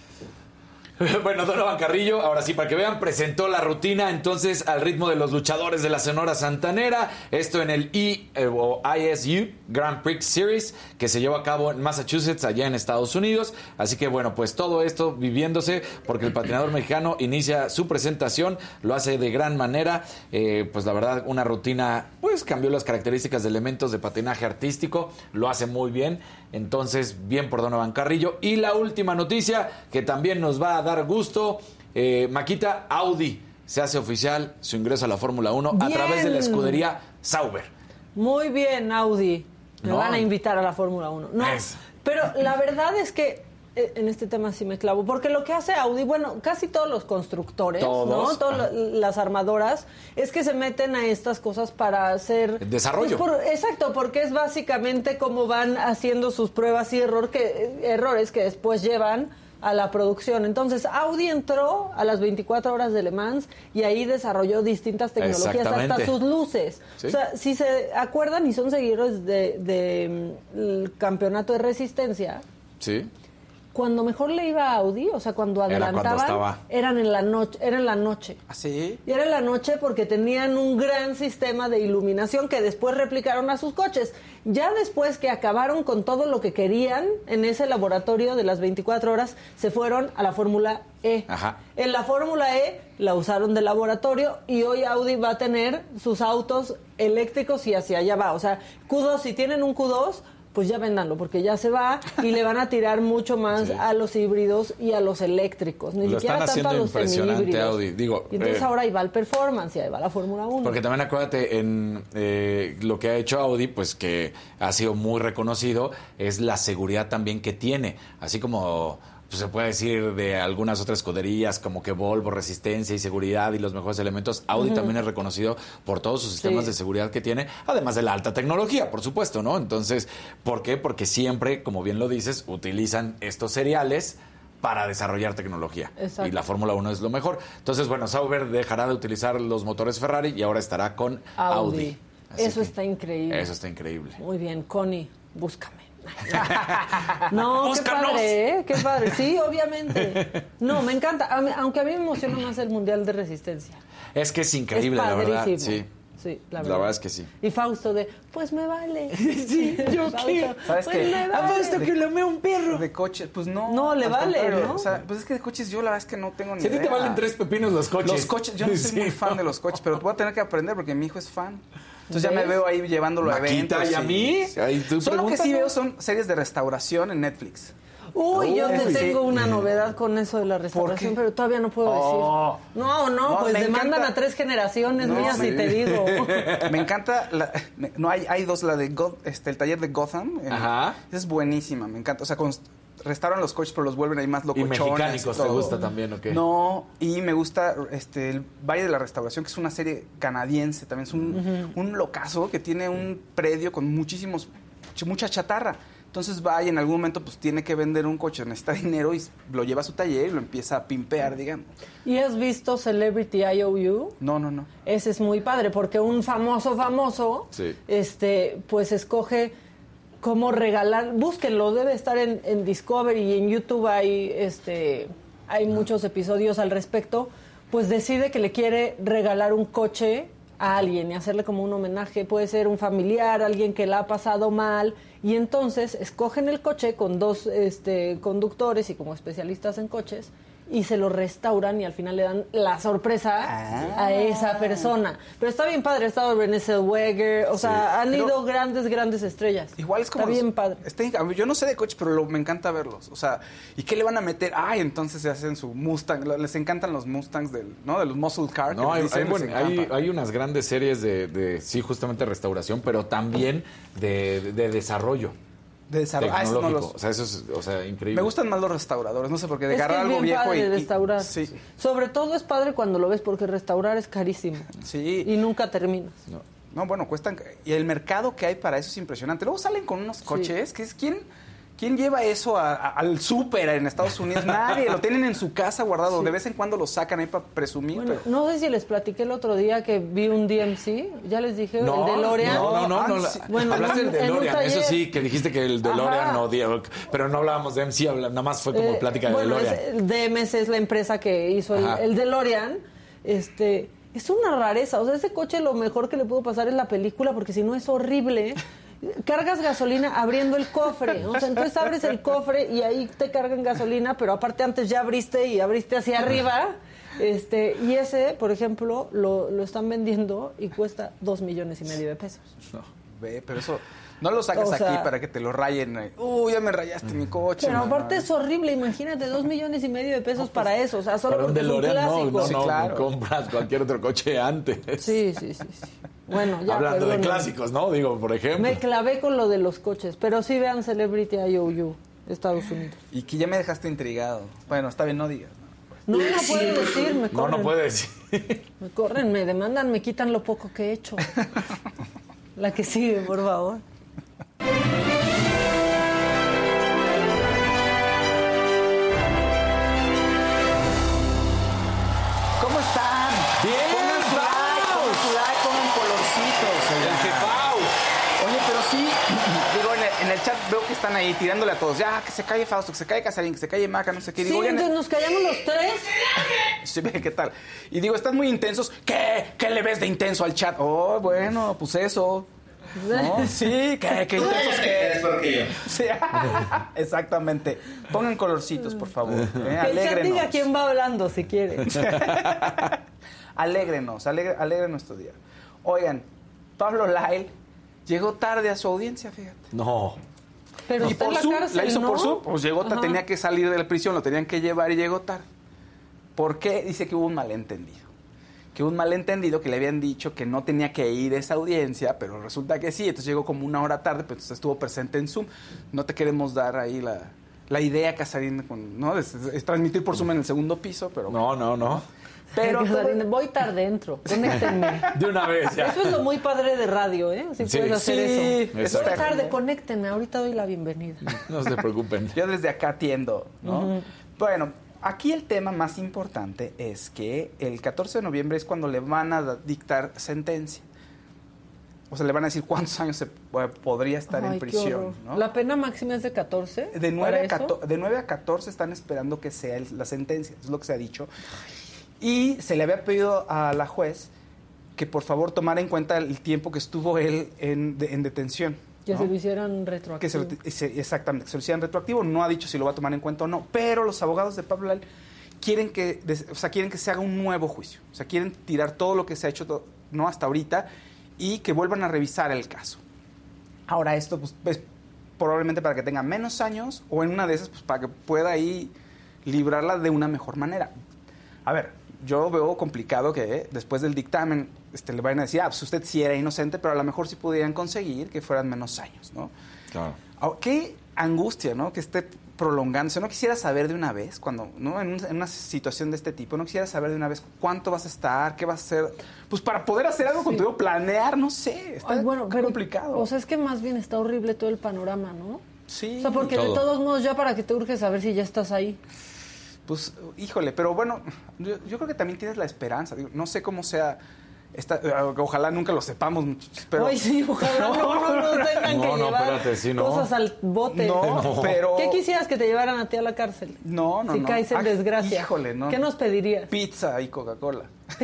Bueno, Donovan Carrillo, ahora sí, para que vean, presentó la rutina entonces al ritmo de los luchadores de la Sonora Santanera. Esto en el eh, o ISU Grand Prix Series que se llevó a cabo en Massachusetts, allá en Estados Unidos. Así que bueno, pues todo esto viviéndose porque el patinador mexicano inicia su presentación, lo hace de gran manera. Eh, pues la verdad, una rutina, pues cambió las características de elementos de patinaje artístico, lo hace muy bien. Entonces, bien por Donovan Carrillo. Y la última noticia que también nos va a dar gusto, eh, Maquita Audi se hace oficial su ingreso a la Fórmula 1 a través de la escudería Sauber. Muy bien, Audi. Me No. van a invitar a la Fórmula 1. No, Es- pero la verdad es que en este tema sí me clavo, porque lo que hace Audi, bueno, casi todos los constructores, Todos, ¿no? Todas las armadoras, es que se meten a estas cosas para hacer... Desarrollo. pues, por- exacto, porque es básicamente cómo van haciendo sus pruebas y error que, eh, errores que después llevan a la producción. Entonces, Audi entró a las 24 horas de Le Mans y ahí desarrolló distintas tecnologías, hasta sus luces. Sí. O sea, si se acuerdan y son seguidores de, de, mm, el campeonato de resistencia, Sí. Cuando mejor le iba a Audi, o sea, cuando Era cuando adelantaban, eran en la noche, era en la noche. ¿Así? Y era en la noche porque tenían un gran sistema de iluminación que después replicaron a sus coches. Ya después que acabaron con todo lo que querían en ese laboratorio de las 24 horas, se fueron a la Fórmula E. Ajá. En la Fórmula E la usaron de laboratorio y hoy Audi va a tener sus autos eléctricos y hacia allá va. O sea, Q2, si tienen un Q2, pues ya véndanlo porque ya se va y le van a tirar mucho más a los híbridos y a los eléctricos. Ni Lo siquiera están tanto a haciendo los impresionante. Audi. Digo, y entonces eh, ahora ahí va el performance y ahí va la Fórmula 1. Porque también acuérdate en eh, lo que ha hecho Audi, pues que ha sido muy reconocido, es la seguridad también que tiene. Así como pues, se puede decir de algunas otras escuderías como que Volvo, resistencia y seguridad y los mejores elementos, Audi también es reconocido por todos sus sistemas Sí. de seguridad que tiene, además de la alta tecnología, por supuesto, ¿no? Entonces, ¿por qué? Porque siempre, como bien lo dices, utilizan estos cereales para desarrollar tecnología. Exacto. Y la Fórmula 1 es lo mejor. Entonces, bueno, Sauber dejará de utilizar los motores Ferrari y ahora estará con Audi. Eso que está increíble. Eso está increíble. Muy bien, Connie, búscame. No, Búscanos. qué padre, ¿eh? Qué padre. Sí, obviamente. No, me encanta. A mí- aunque a mí me emociona más el Mundial de Resistencia. Es que es increíble, Es la verdad. Sí. Sí, la La verdad. verdad es que sí. Y Fausto de, pues me vale. Sí, ¿yo qué? ¿Sabes pues qué? me vale. que lo un perro. De coches, pues no. No, le al vale, contrario. ¿no? O sea, pues es que de coches yo la verdad es que no tengo ni Si a ti idea. te valen tres pepinos los coches. Los coches, yo no soy Sí, muy fan no. de los coches, pero voy a tener que aprender porque mi hijo es fan. Entonces ya me veo ahí llevándolo a Maquita, eventos. ¿y a mí? Ahí tú Solo que sí veo son series de restauración en Netflix. Uy, yo te tengo una novedad con eso de la restauración, pero todavía no puedo oh. decir. No, no, pues demandan a tres generaciones mías y te digo. me encanta, no hay, hay dos, la de este, el taller de Gotham. Ajá. Es buenísima, me encanta. O sea, con, restauran los coches, pero los vuelven ahí más locochones. ¿Y mexicánicos te gusta también o qué? No, y me gusta este, el Valle de la Restauración, que es una serie canadiense, también es un, un locazo que tiene un predio con muchísimos, mucha chatarra. Entonces va y en algún momento pues tiene que vender un coche, necesita dinero y lo lleva a su taller y lo empieza a pimpear, digamos. ¿Y has visto Celebrity IOU? No, no, no. Ese es muy padre porque un famoso famoso este pues escoge cómo regalar, búsquenlo, debe estar en, Discovery y en YouTube hay este hay muchos episodios al respecto, pues decide que le quiere regalar un coche a alguien y hacerle como un homenaje, puede ser un familiar, alguien que la ha pasado mal. Y entonces escogen el coche con dos este, conductores y como especialistas en coches y se lo restauran y al final le dan la sorpresa a ah. esa persona. Pero está bien padre, ha estado René Zellweger, o sea, han ido grandes, grandes estrellas. Igual es como... Está bien padre. yo no sé de coches, pero me encanta verlos. O sea, ¿y qué le van a meter? Ay, entonces se hacen su Mustang, les encantan los Mustangs del, ¿no? De los muscle car. No, hay, hay, unas grandes series de, de, sí, justamente restauración, pero también de, de desarrollo de desarrollo. Ah, no O sea, eso es o sea, increíble. Me gustan más los restauradores, no sé por qué, de agarrar algo viejo padre y, restaurar. Sí. Sobre todo es padre cuando lo ves porque restaurar es carísimo. Sí. Y nunca terminas. No. no bueno, cuestan y el mercado que hay para eso es impresionante. Luego salen con unos coches que es quién ¿Quién lleva eso al súper en Estados Unidos? Nadie, lo tienen en su casa guardado. De vez en cuando lo sacan ahí para presumir. Bueno, No sé si les platiqué el otro día que vi un DMC, ya les dije, el DeLorean. No, no, no, no bueno, hablaste del DeLorean, eso sí, que dijiste que el DeLorean no, pero no hablábamos de MC, nada más fue como eh, plática de bueno, DeLorean. DMC es la empresa que hizo el, el DeLorean, este... Es una rareza, o sea, ese coche lo mejor que le pudo pasar es la película, porque si no es horrible cargas gasolina abriendo el cofre. O sea, entonces abres el cofre y ahí te cargan gasolina, pero aparte antes ya abriste y abriste hacia arriba. Este, y ese, por ejemplo, lo, lo están vendiendo y cuesta dos millones y medio de pesos. No, ve, pero eso no lo sacas aquí para que te lo rayen. Uy, ya me rayaste mi coche. Pero aparte es horrible, imagínate, dos millones y medio de pesos para pues, eso. O sea, solo porque un no, no, no, compras cualquier otro coche antes. Sí, sí, sí. sí. Bueno, ya. Hablando de clásicos, ¿no? Digo, por ejemplo. Me clavé con lo de los coches, pero sí vean Celebrity IOU, Estados Unidos. Y que ya me dejaste intrigado. Bueno, está bien, no digas. No, no puede decir, me corren. No, no puede decir. Me corren, me demandan, me quitan lo poco que he hecho. La que sigue, por favor. ¿Cómo están? Bien, pongan su like, pongan su like, pongan colorcitos. El Oye, pero sí, digo, en el, chat veo que están ahí tirándole a todos. Ya, que se calle Fausto, que se calle Casarín, que se calle Maca, no sé qué. Digo, sí, entonces nos callamos los tres. Sí, ¿qué tal? Y digo, están muy intensos. ¿Qué? ¿Qué le ves de intenso al chat? Oh, bueno, pues eso. Sí, qué, qué intensos que Sí, exactamente. Pongan colorcitos, por favor. ¿eh? Que diga quién va hablando si quiere. alégrenos, alegre, nuestro día. Oigan, Pablo Lyle llegó tarde a su audiencia, fíjate. No. Pero y por la, Zoom, la hizo por Zoom, pues llegó tenía que salir de la prisión, lo tenían que llevar y llegó tarde. ¿Por qué? Dice que hubo un malentendido que un malentendido que le habían dicho que no tenía que ir a esa audiencia, pero resulta que sí, entonces llegó como una hora tarde, pero entonces estuvo presente en Zoom. No te queremos dar ahí la, la idea, Casarín, ¿no? Es, transmitir por Zoom en el segundo piso, pero... No, no, no. Pero voy tarde dentro, conéctenme. De una vez, ya. Eso es lo muy padre de radio, ¿eh? Si puedes hacer eso. Voy tarde, conéctenme, ahorita doy la bienvenida. No se preocupen. Yo desde acá atiendo, ¿no? Bueno, Aquí el tema más importante es que el 14 de noviembre es cuando le van a dictar sentencia. O sea, le van a decir cuántos años se podría estar en prisión. ¿La pena máxima es de 14? De 9, a de 9 a 14 están esperando que sea la sentencia, es lo que se ha dicho. Y se le había pedido a la juez que por favor tomara en cuenta el tiempo que estuvo él en detención. Que se lo hicieran retroactivo. Que se, exactamente, que se lo hicieran retroactivo. No ha dicho si lo va a tomar en cuenta o no. Pero los abogados de Pablo Lal quieren que, o sea, quieren que se haga un nuevo juicio. O sea, quieren tirar todo lo que se ha hecho no hasta ahorita y que vuelvan a revisar el caso. Ahora, esto pues, probablemente para que tenga menos años o en una de esas pues para que pueda ahí librarla de una mejor manera. A ver, yo veo complicado que después del dictamen este, le vayan a decir, ah, pues usted sí era inocente, pero a lo mejor sí pudieran conseguir que fueran menos años, ¿no? Claro. Ah, Qué angustia, ¿no? Que esté prolongándose. No quisiera saber de una vez, cuando, ¿no? En, un- en una situación de este tipo, no quisiera saber de una vez cuánto vas a estar, qué vas a hacer. Pues para poder hacer algo contigo, planear, no sé. Está Ay, bueno, pero, complicado. O sea, es que más bien está horrible todo el panorama, ¿no? Sí. O sea, porque de Todo. todos modos, ya para que te urge saber si ya estás ahí. Pues, híjole, pero bueno, yo, yo creo que también tienes la esperanza. Digo, no sé cómo sea. Esta, eh, ojalá nunca lo sepamos, muchachos, pero. Ay, sí, ojalá no, no, no tengan No, que no, llevar espérate, sí, no. cosas al bote. No, No. pero- ¿Qué quisieras que te llevaran a ti a la cárcel? No, no, si no. caes en Ah, desgracia. Híjole, no. ¿Qué nos pedirías? Pizza y Coca-Cola.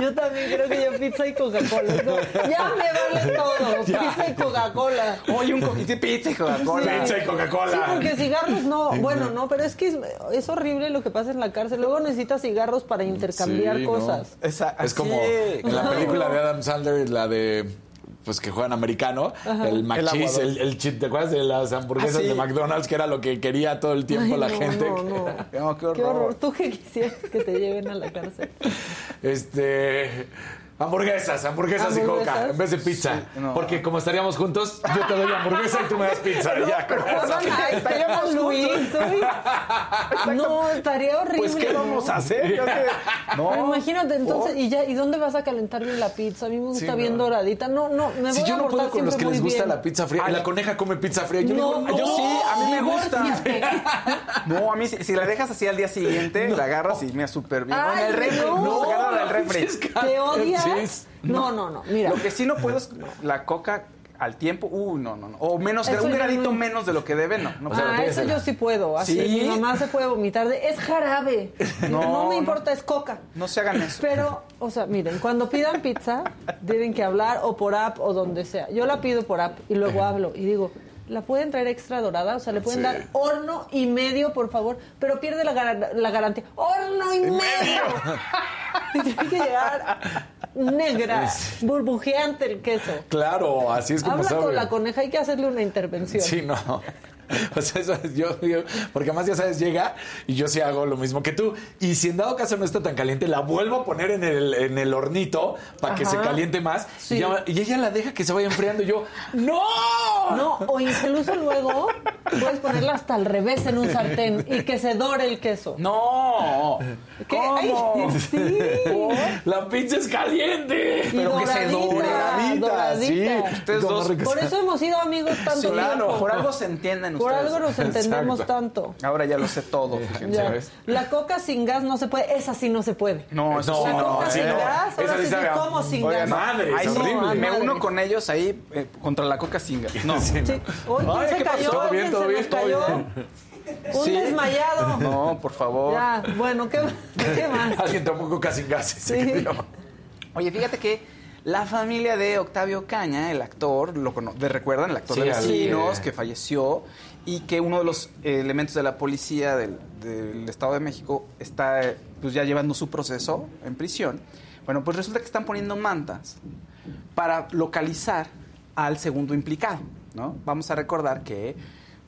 Yo también creo que yo pizza y Coca-Cola. No, ya me vale todo. Ya. Pizza y Coca-Cola. Oye, un coquito pizza y Coca-Cola. Sí. Sí, porque cigarros no. Bueno, no. pero es que es, es horrible lo que pasa en la cárcel. Luego necesitas cigarros para intercambiar Sí, ¿no? cosas. Es como en la película de Adam Sandler, la de pues que juegan americano, Ajá. el El McCheese, el, el chip, ¿te acuerdas de las hamburguesas Ah, sí. de McDonald's que era lo que quería todo el tiempo Ay, la no, gente? no, no. No, qué horror. Qué horror. ¿Tú qué quisieras que te lleven a la cárcel? Este hamburguesas, hamburguesas, y coca ¿Hamburguesas? en vez de pizza, Sí, no. porque como estaríamos juntos, yo te doy hamburguesa y tú me das pizza, y ya. con. Ay, estaríamos Luis. uy. No, estaría horrible. Pues, ¿qué ¿no? vamos a hacer? Yo No. Pero imagínate, entonces, ¿Por? ¿y ya y dónde vas a calentar bien la pizza? A mí me gusta Sí, bien no. doradita. No, no, me Si voy yo a no puedo con los que les gusta bien. la pizza fría, y la coneja come pizza fría, yo No, digo, Yo sí, a mí me gusta. No, a mí si, si la dejas así al día siguiente, la agarras y mira súper bien. O en Ay, el refri, no. no, sacarla del refri. ¿Te odias? Sí. No, no, no, mira. Lo que sí no puedo es la coca al tiempo. Uh, no, no, no. O menos, Eso un gradito no- menos de lo que debe, no. no ah, eso yo sí puedo. Así, ¿Sí? mi mamá se puede vomitar de, es jarabe. No, No, me no. importa, es coca. No se hagan eso. Pero, o sea, miren, cuando pidan pizza, tienen que hablar o por app o donde sea. Yo la pido por app y luego hablo y digo, ¿la pueden traer extra dorada? O sea, ¿le pueden Sí. dar horno y medio, por favor? Pero pierde la, gar- la garantía. ¡Horno y medio! y tiene que llegar negra, burbujeante el queso. Claro, así es como Habla sabe. con la coneja, hay que hacerle una intervención. Sí, no. O sea, eso es yo, yo- porque además ya sabes, llega y yo sí hago lo mismo que tú. Y si en dado caso no está tan caliente, la vuelvo a poner en el, en el hornito para que se caliente más. Sí. Y, ya- y ella la deja que se vaya enfriando y yo, ¡No! No, o incluso luego puedes ponerla hasta al revés en un sartén y que se dore el queso. No. ¿Qué? Ay, sí. La pizza es caliente. Y Pero que se doradita, dore. doradita. Sí. Ustedes dos-. Por eso hemos sido amigos tanto Sí, claro, por algo se entienden Por ustedes. algo nos entendemos Exacto. tanto. Ahora ya lo sé todo, fíjense. La coca sin gas no se puede, esa sí no se puede. No, eso No, la no, coca sí, sin no. gas, ahora Esa sí sí sabe que a- como sin gas. no, Madre, ahí es sí, horrible. me uno con ellos ahí eh, contra la coca sin gas. No. Sí. Hoy ¿quién Ay, se cayó? Todo bien, ¿Quién todo se bien, todo cayó? bien. Un Sí. desmayado. No, por favor. Ya, bueno, ¿qué, qué más? Alguien tomó coca sin gases. Sí. Oye, fíjate que la familia de Octavio Caña, el actor, lo cono- de, recuerdan, el actor Sí, de Vecinos, que falleció y que uno de los eh, elementos de la policía del, del Estado de México está eh, pues ya llevando su proceso en prisión. Bueno, pues resulta que están poniendo mantas para localizar al segundo implicado, ¿no? Vamos a recordar que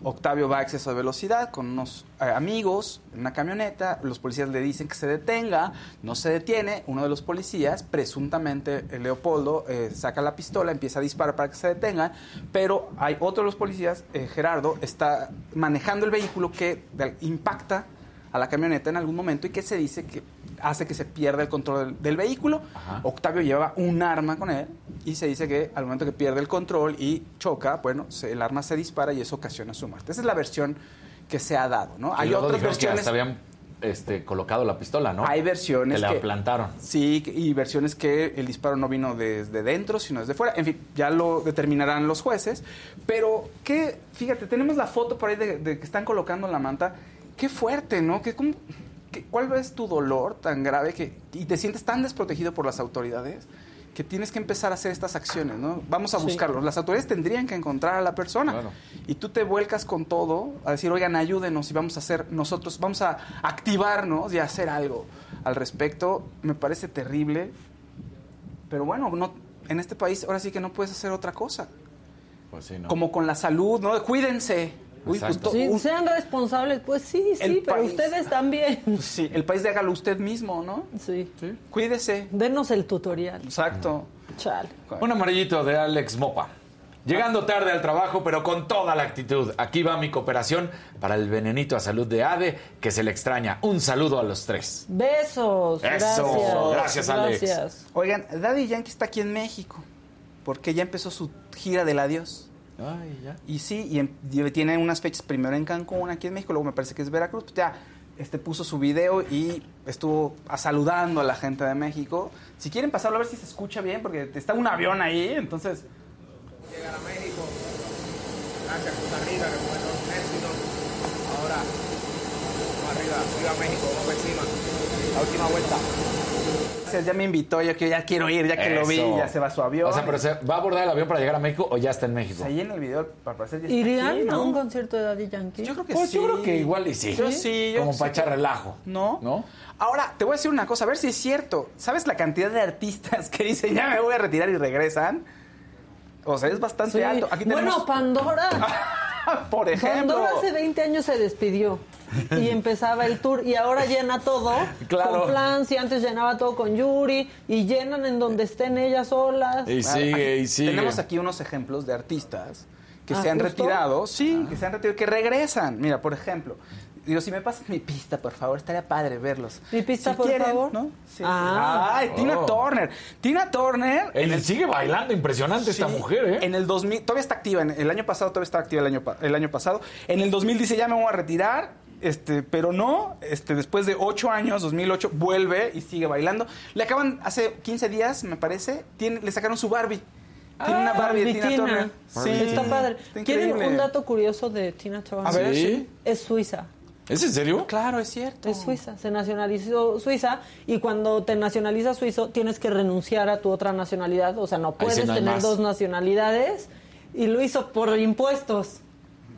Octavio va a exceso de velocidad con unos eh, amigos en una camioneta, los policías le dicen que se detenga, no se detiene, uno de los policías, presuntamente Leopoldo, eh, saca la pistola, empieza a disparar para que se detenga, pero hay otro de los policías, eh, Gerardo, está manejando el vehículo que impacta a la camioneta en algún momento y que se dice que hace que se pierda el control del, del vehículo. Octavio llevaba un arma con él y se dice que al momento que pierde el control y choca, bueno, se- el arma se dispara y eso ocasiona su muerte. Esa es la versión que se ha dado, ¿no? Y Hay otras que versiones. habían este, colocado la pistola, ¿no? Hay versiones que la que- plantaron. Sí, y versiones que el disparo no vino desde dentro, sino desde fuera. En fin, ya lo determinarán los jueces. Pero, ¿qué? Fíjate, tenemos la foto por ahí de, de que están colocando la manta. Qué fuerte, ¿no? ¿Qué, cómo- qué- ¿Cuál es tu dolor tan grave que, y te sientes tan desprotegido por las autoridades que tienes que empezar a hacer estas acciones, ¿no? Vamos a Sí. buscarlos. Las autoridades tendrían que encontrar a la persona. Claro. Y tú te vuelcas con todo a decir, oigan, ayúdenos y vamos a hacer nosotros, vamos a activarnos y a hacer algo al respecto. Me parece terrible. Pero bueno, no, en este país ahora sí que no puedes hacer otra cosa. Pues como con la salud, ¿no? Cuídense. Uy, pues sí, sean responsables. Pues sí, sí, pero ustedes también. Sí, el país de hágalo usted mismo, ¿no? Sí. Cuídese. Denos el tutorial. Exacto. Chale. Un amarillito de Alex Mopa. Llegando tarde al trabajo, pero con toda la actitud. Aquí va mi cooperación para el venenito a salud de Ade, que se le extraña. Un saludo a los tres. Besos. Eso. Gracias, Alex. Oigan, Daddy Yankee está aquí en México, porque ya empezó su gira del adiós. Ay, ya. Y sí, y, tiene unas fechas primero en Cancún, aquí en México, luego me parece que es Veracruz. Pues ya este, puso su video y estuvo saludando a la gente de México. Si quieren pasarlo a ver si se escucha bien, porque está un avión ahí, entonces llegar a México. Gracias Costa Rica, que fue un éxito. Ahora, vamos arriba, arriba México, vamos encima. La última vuelta. Ya me invitó, yo que ya quiero ir, ya que lo vi, ya se va su avión. O sea, pero ¿se ¿va a abordar el avión para llegar a México o ya está en México? Ahí en el video, para parecer, ya ¿Irían a un concierto de Daddy Yankee? Yo creo que pues sí. yo creo que igual y sí. Yo sí. Yo Como para echar relajo. ¿No? ¿No? Ahora, te voy a decir una cosa, a ver si es cierto. ¿Sabes la cantidad de artistas que dicen, ya me voy a retirar y regresan? O sea, es bastante alto. Aquí bueno, Pandora. Por ejemplo. Pandora hace 20 años se despidió y empezaba el tour y ahora llena todo claro. con Flans y antes llenaba todo con Yuri y llenan en donde estén ellas solas. Y sigue, y sigue. Tenemos aquí unos ejemplos de artistas que se han retirado, sí, que se han retirado, que regresan. Mira, por ejemplo, Digo, si me pasas mi pista, por favor, estaría padre verlos. ¿Mi pista, por favor? ¿no? Ah. Ay, Tina Oh. Turner. Tina Turner. Él sigue bailando, impresionante esta Sí, mujer, ¿eh? En el 2000, todavía está activa. En el año pasado todavía está activa el año, el año pasado. En el 2000 dice, ya me voy a retirar. Este, pero no, este, después de 8 años, 2008, vuelve y sigue bailando. Le acaban, hace 15 días, me parece, tiene, le sacaron su Barbie. Tiene una Barbie de Tina Tina. Turner. Sí, está padre. Está ¿Quieren un dato curioso de Tina Turner? A ver, sí. Es suiza. ¿Es en serio? Claro, es cierto. Es suiza, se nacionalizó Suiza y cuando te nacionalizas suizo tienes que renunciar a tu otra nacionalidad, o sea, no puedes sí no hay tener más. dos nacionalidades y lo hizo por impuestos.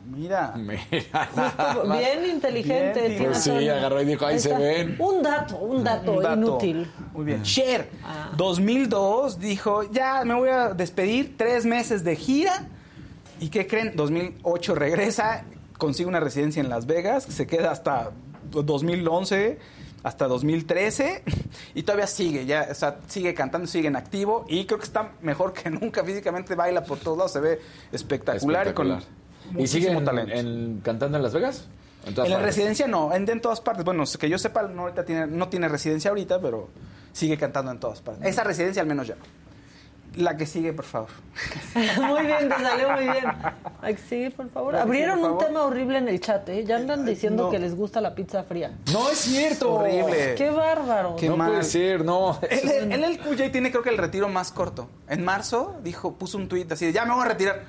Mira. Justo, bien inteligente. Bien, Pues sí, agarró y dijo, ahí se ven. Un dato, un dato, Un dato. inútil. Muy bien. Cher, Ah. 2002, dijo, ya me voy a despedir, tres meses de gira. ¿Y qué creen? 2008 regresa, consigue una residencia en Las Vegas, se queda hasta 2011, hasta 2013, y todavía sigue, ya, o sea, sigue cantando, sigue en activo, y creo que está mejor que nunca, físicamente baila por todos lados, se ve espectacular, y con ¿Y sigue muchísimo en- talento. en- cantando en Las Vegas? En todas En la residencia no, en, en todas partes. Bueno, que yo sepa, no, ahorita tiene, no tiene residencia ahorita, pero sigue cantando en todas partes. Esa residencia al menos ya. La que sigue, por favor. muy bien, te salió muy bien. Por favor. La que Abrieron sigue, por un favor. tema horrible en el chat, ¿eh? Ya andan diciendo no. que les gusta la pizza fría. No es cierto. Horrible. Qué bárbaro. Qué no mal. puede ser, no. Él, él, él, el QJ tiene creo que el retiro más corto. En marzo dijo, puso un tuit así de, ya me voy a retirar.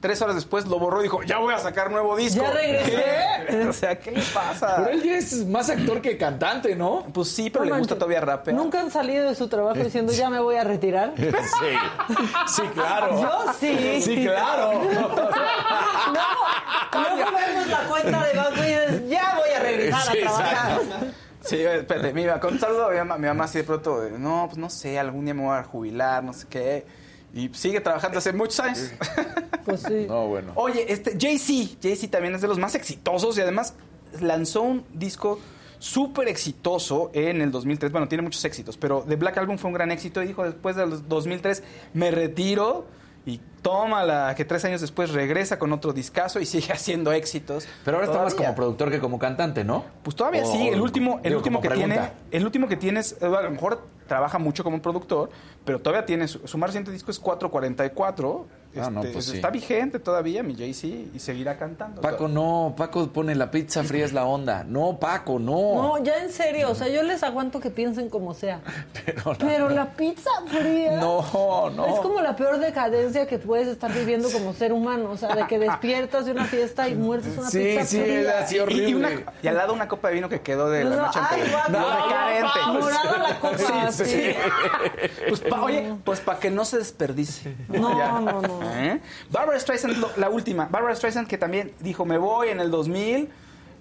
Tres horas después lo borró y dijo, ya voy a sacar nuevo disco. Ya regresé. ¿Qué? O sea, ¿qué le pasa? Pero él ya es más actor que cantante, ¿no? Pues sí, pero No le gusta todavía rapear. Nunca han salido de su trabajo diciendo ya me voy a retirar. Sí. Sí, claro. Yo sí. Sí, claro. No, luego vemos la cuenta de banco y dices, ya voy a regresar Sí, a trabajar. Sí, espérate, mi mamá, con un saludo a mi mamá, mi mamá así de pronto, no, pues no sé, algún día me voy a jubilar, no sé qué. Y sigue trabajando hace muchos años. Pues sí. No, bueno. Oye, este, Jay-Z, Jay-Z también es de los más exitosos y además lanzó un disco súper exitoso en el 2003. Bueno, tiene muchos éxitos, pero The Black Album fue un gran éxito y dijo después del 2003, me retiro y tómala, que tres años después regresa con otro discazo y sigue haciendo éxitos. Pero ahora está más como productor que como cantante, ¿no? Pues todavía O- sí, el último, el digo, último que tiene, el último que tienes, a lo mejor trabaja mucho como productor, pero todavía tiene, su, su más reciente disco es 444, Ah, no, este, pues sí. está vigente todavía mi Jay-Z y seguirá cantando. Paco, no. Paco pone la pizza fría es la onda. No, Paco, no. No, ya en serio, o sea, yo les aguanto que piensen como sea. Pero, Pero la pizza fría. No, no. Es como la peor decadencia que puedes estar viviendo como ser humano. O sea, de que despiertas de una fiesta y muerdes una Sí, pizza sí, fría. era así Y- y, horrible. una- y al lado una copa de vino que quedó de la No, noche ay, anterior. no, decadente. no, morada la copa, Sí, sí. sí. Pues pa- oye, pues para que no se desperdicie. No, Ya. no, no. ¿Eh? Barbara Streisand, lo- la última. Barbara Streisand que también dijo, me voy en el 2000.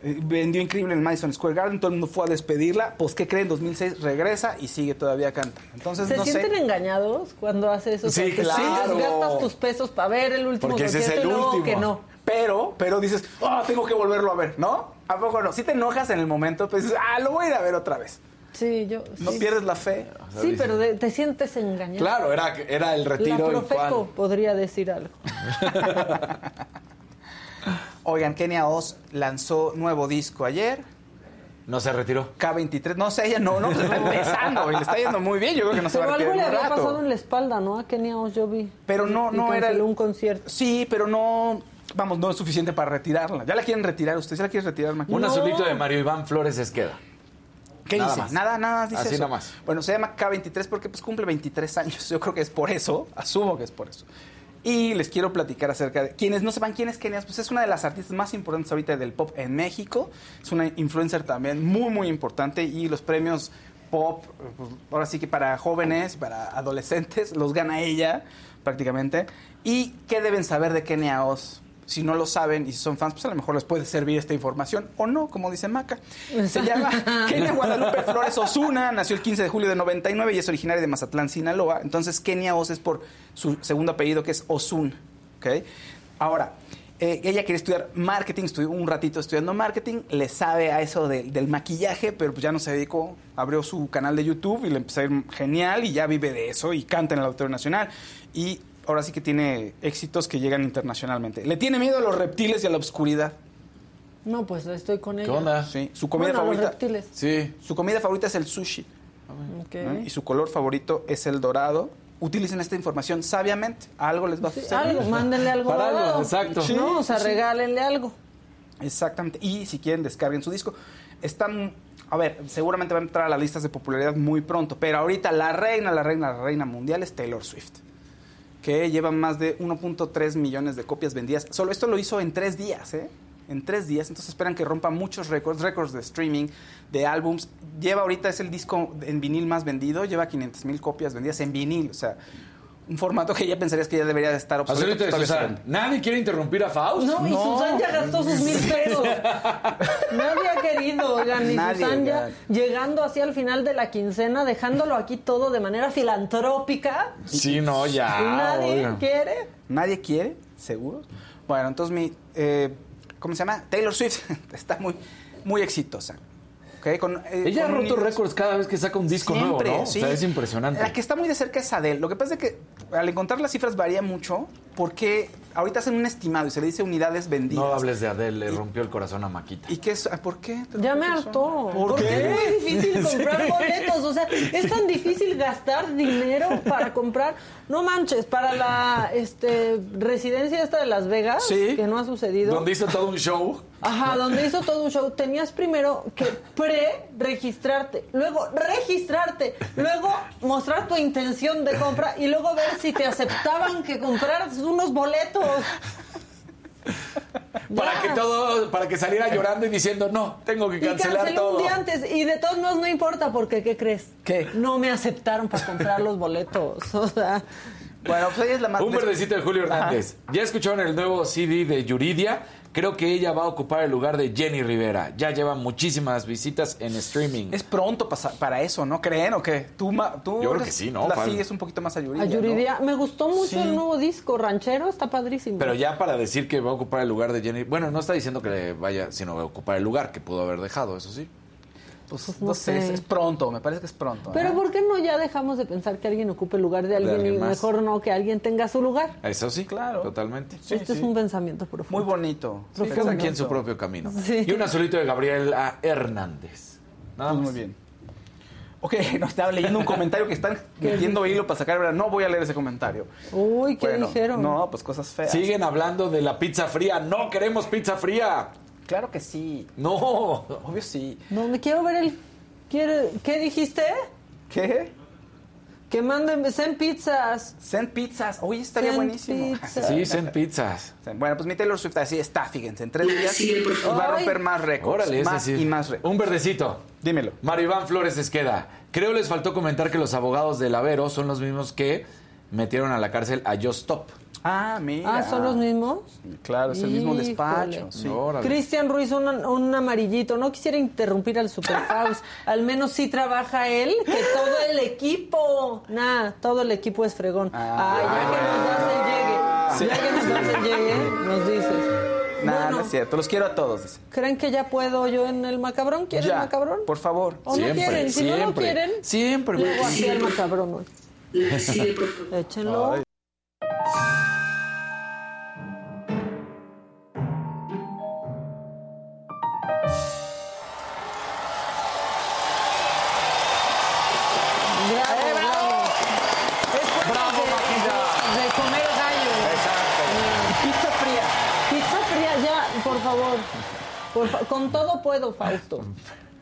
Eh, vendió increíble en Madison Square Garden, todo el mundo fue a despedirla. Pues, ¿qué creen? En 2006 regresa y sigue todavía canta. Entonces, ¿Se no sienten sé. engañados cuando hace eso? Sí, claro. gastas tus pesos para ver el último Porque ese es el último. que no. Pero, pero dices, ah, tengo que volverlo a ver, ¿no? ¿A poco no? Si te enojas en el momento, pues dices, ah, lo voy a ir a ver otra vez. Sí, yo. No sí. pierdes la fe. Sí, pero de- te sientes engañado. Claro, era, era el retiro La Profeco cuál. podría decir algo. Oigan, Kenia Oz lanzó nuevo disco ayer. No se retiró. K23. No sé, ella no, no, pues está empezando y le está yendo muy bien. Yo creo que no se Pero va a algo retirar le en un había rato. pasado en la espalda, ¿no? A Kenia Oz yo vi. Pero no, Y no era un concierto. Sí, pero no, vamos, no es suficiente para retirarla. ¿Ya la quieren retirar? ¿Usted ya la quiere retirar, Maki? Un azulito de Mario Iván Flores Esqueda. ¿Qué Nada dice? más. Nada, nada más dice Así eso. nada más. Bueno, se llama K23 porque pues cumple 23 años. Yo creo que es por eso, asumo que es por eso. Y les quiero platicar acerca de quienes no sepan quién es Kenia, pues es una de las artistas más importantes ahorita del pop en México. Es una influencer también muy, muy importante y los premios pop, pues, ahora sí que para jóvenes, para adolescentes, los gana ella prácticamente. ¿Y qué deben saber de Kenia Oz? Si no lo saben y si son fans, pues a lo mejor les puede servir esta información o no, como dice Maca. Se llama Kenia Guadalupe Flores Osuna, nació el 15 de julio de 99 y es originaria de Mazatlán, Sinaloa. Entonces Kenia Oz es por su segundo apellido que es Osun. ¿ok? Ahora, eh, ella quiere estudiar marketing, estudió un ratito estudiando marketing, le sabe a eso de- del maquillaje, pero pues ya no se dedicó, abrió su canal de YouTube y le empezó a ir genial y ya vive de eso y canta en el Auditorio Nacional. Y ahora sí que tiene éxitos que llegan internacionalmente. Le tiene miedo a los reptiles y a la oscuridad. No, pues estoy con ella. Sí, su comida Bueno, los favorita. reptiles. Sí. Su comida favorita es el sushi. Ok. ¿no? Y su color favorito es el dorado. Utilicen esta información sabiamente. Algo les va a Sí, suceder. algo, mándenle algo Para algo, dorado. exacto. Sí, no, o sea, sí. regálenle algo. Exactamente. Y si quieren, descarguen su disco. Están, a ver, seguramente va a entrar a las listas de popularidad muy pronto, pero ahorita la reina, la reina, la reina mundial es Taylor Swift, que lleva más de 1.3 millones de copias vendidas. Solo esto lo hizo en tres días, ¿eh? En tres días, entonces esperan que rompa muchos récords, récords de streaming, de álbums. Lleva ahorita, es el disco en vinil más vendido, lleva 500 mil copias vendidas en vinil, o sea, un formato que ya pensarías que ya debería de estar obsoleto. Susan. ¿Nadie quiere interrumpir a Faust? No, y Susan ya gastó sus mil pesos. Querido, oigan, Nadie, Susan ya llegando así al final de la quincena, dejándolo aquí todo de manera filantrópica. Sí, no, ya. Y nadie quiere. ¿Nadie quiere? ¿Seguro? Bueno, entonces mi... eh, ¿Cómo se llama? Taylor Swift está muy, muy exitosa. ¿Ok? Con, eh, Ella ha roto récords cada vez que saca un disco Siempre, nuevo, ¿no? sí. O sea, es impresionante. La que está muy de cerca es Adele. Lo que pasa es que al encontrar las cifras varía mucho porque ahorita hacen un estimado y se le dice unidades vendidas. No hables de Adele, le rompió el corazón a Maquita. ¿Y qué es? ah, ¿Por qué? Ya me hartó. ¿Por Porque qué? es muy difícil comprar Sí. boletos. O sea, es tan difícil gastar dinero para comprar. No manches, para la este, residencia esta de Las Vegas, Sí. que no ha sucedido. Donde hizo todo un show. Ajá, donde hizo todo un show, tenías primero que pre-registrarte, luego registrarte, luego mostrar tu intención de compra y luego ver si te aceptaban que compraras unos boletos. Para que todo, para que saliera llorando y diciendo, no, tengo que Y cancelar cancelé todo. un día antes y de todos modos no importa porque ¿qué crees? ¿Qué? No me aceptaron para comprar los boletos, o sea, Bueno, pues ella es la más... Un verdecito de Julio Hernández. ¿Ya escucharon el nuevo CD de Yuridia? Creo que ella va a ocupar el lugar de Jenny Rivera. Ya lleva muchísimas visitas en streaming. Es pronto para eso, ¿no creen o qué? Tú, ma- tú Yo creo que sí, ¿no? La Fal- sigues un poquito más a Yuridia, a ¿no? Yuridia me gustó mucho Sí. el nuevo disco ranchero, está padrísimo. Pero ya para decir que va a ocupar el lugar de Jenny... Bueno, no está diciendo que le vaya, sino va a ocupar el lugar que pudo haber dejado, eso sí. Pues, no no sé, sé. es, es pronto, me parece que es pronto. Pero ¿eh? ¿por qué no ya dejamos de pensar que alguien ocupe el lugar de alguien, alguien y más. mejor no que alguien tenga su lugar? Eso sí, Claro. Totalmente. este es un pensamiento profundo. Muy bonito. Sí, cada quien su propio camino. Sí. Y un azulito de Gabriela Hernández. Nada Pues más. muy bien. Ok, no estaba leyendo un comentario que están metiendo hilo para sacar. ¿verdad? No voy a leer ese comentario. Uy, ¿qué Bueno, dijeron? No, pues cosas feas. Siguen hablando de la pizza fría. No queremos pizza fría. Claro que sí. No. Obvio sí. No, me quiero ver el... ¿Quiere... ¿Qué dijiste? ¿Qué? Que manden Zen pizzas. Send pizzas. Oye, estaría Send buenísimo. pizzas. Sí, son pizzas. Bueno, pues mi Taylor Swift así está, fíjense. En tres días favor. va a romper más récords. Órale, más sí. y más récords. Un verdecito. Dímelo. Mario Iván Flores Esqueda. Creo les faltó comentar que los abogados del Avero son los mismos que metieron a la cárcel a Just Stop. Ah, mira. Ah, ¿son los mismos? Claro, es el mismo Híjole. despacho. Sí. Cristian Ruiz, un, un amarillito. No quisiera interrumpir al Superhouse. Al menos sí trabaja él, que todo el equipo. Nah, todo el equipo es fregón. Ah, ya que nos das el llegue. Ya que nos das el llegue, nos dices. Nada, Bueno. no es cierto. Los quiero a todos. dice. ¿Creen que ya puedo yo en el macabrón? ¿Quieren Ya, macabrón? Por favor. ¿O no quieren? Si no lo quieren, Siempre. luego así el macabrón hoy. Échenlo. Ay. Por con todo puedo, Fausto.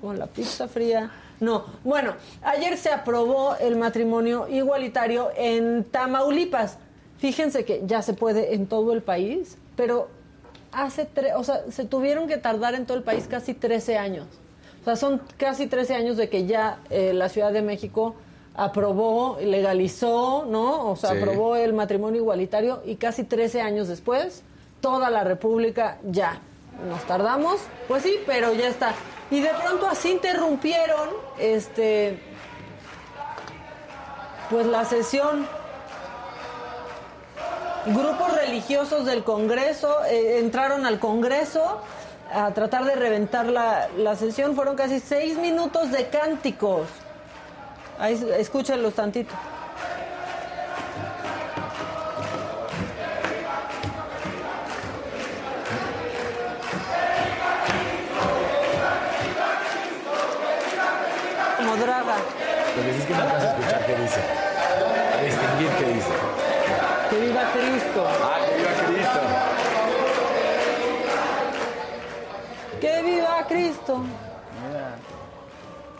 Con la pizza fría. No. Bueno, ayer se aprobó el matrimonio igualitario en Tamaulipas. Fíjense que ya se puede en todo el país, pero hace tres, o sea, se tuvieron que tardar en todo el país casi 13 años. O sea, son casi 13 años de que ya eh, la Ciudad de México aprobó, legalizó, ¿no? O sea, Sí. aprobó el matrimonio igualitario y casi 13 años después, toda la República ya. Nos tardamos, pues sí, pero ya está. Y de pronto así interrumpieron, este, pues la sesión grupos religiosos del Congreso eh, entraron al Congreso a tratar de reventar la, la sesión. Fueron casi seis minutos de cánticos. Ahí, escúchenlos tantito.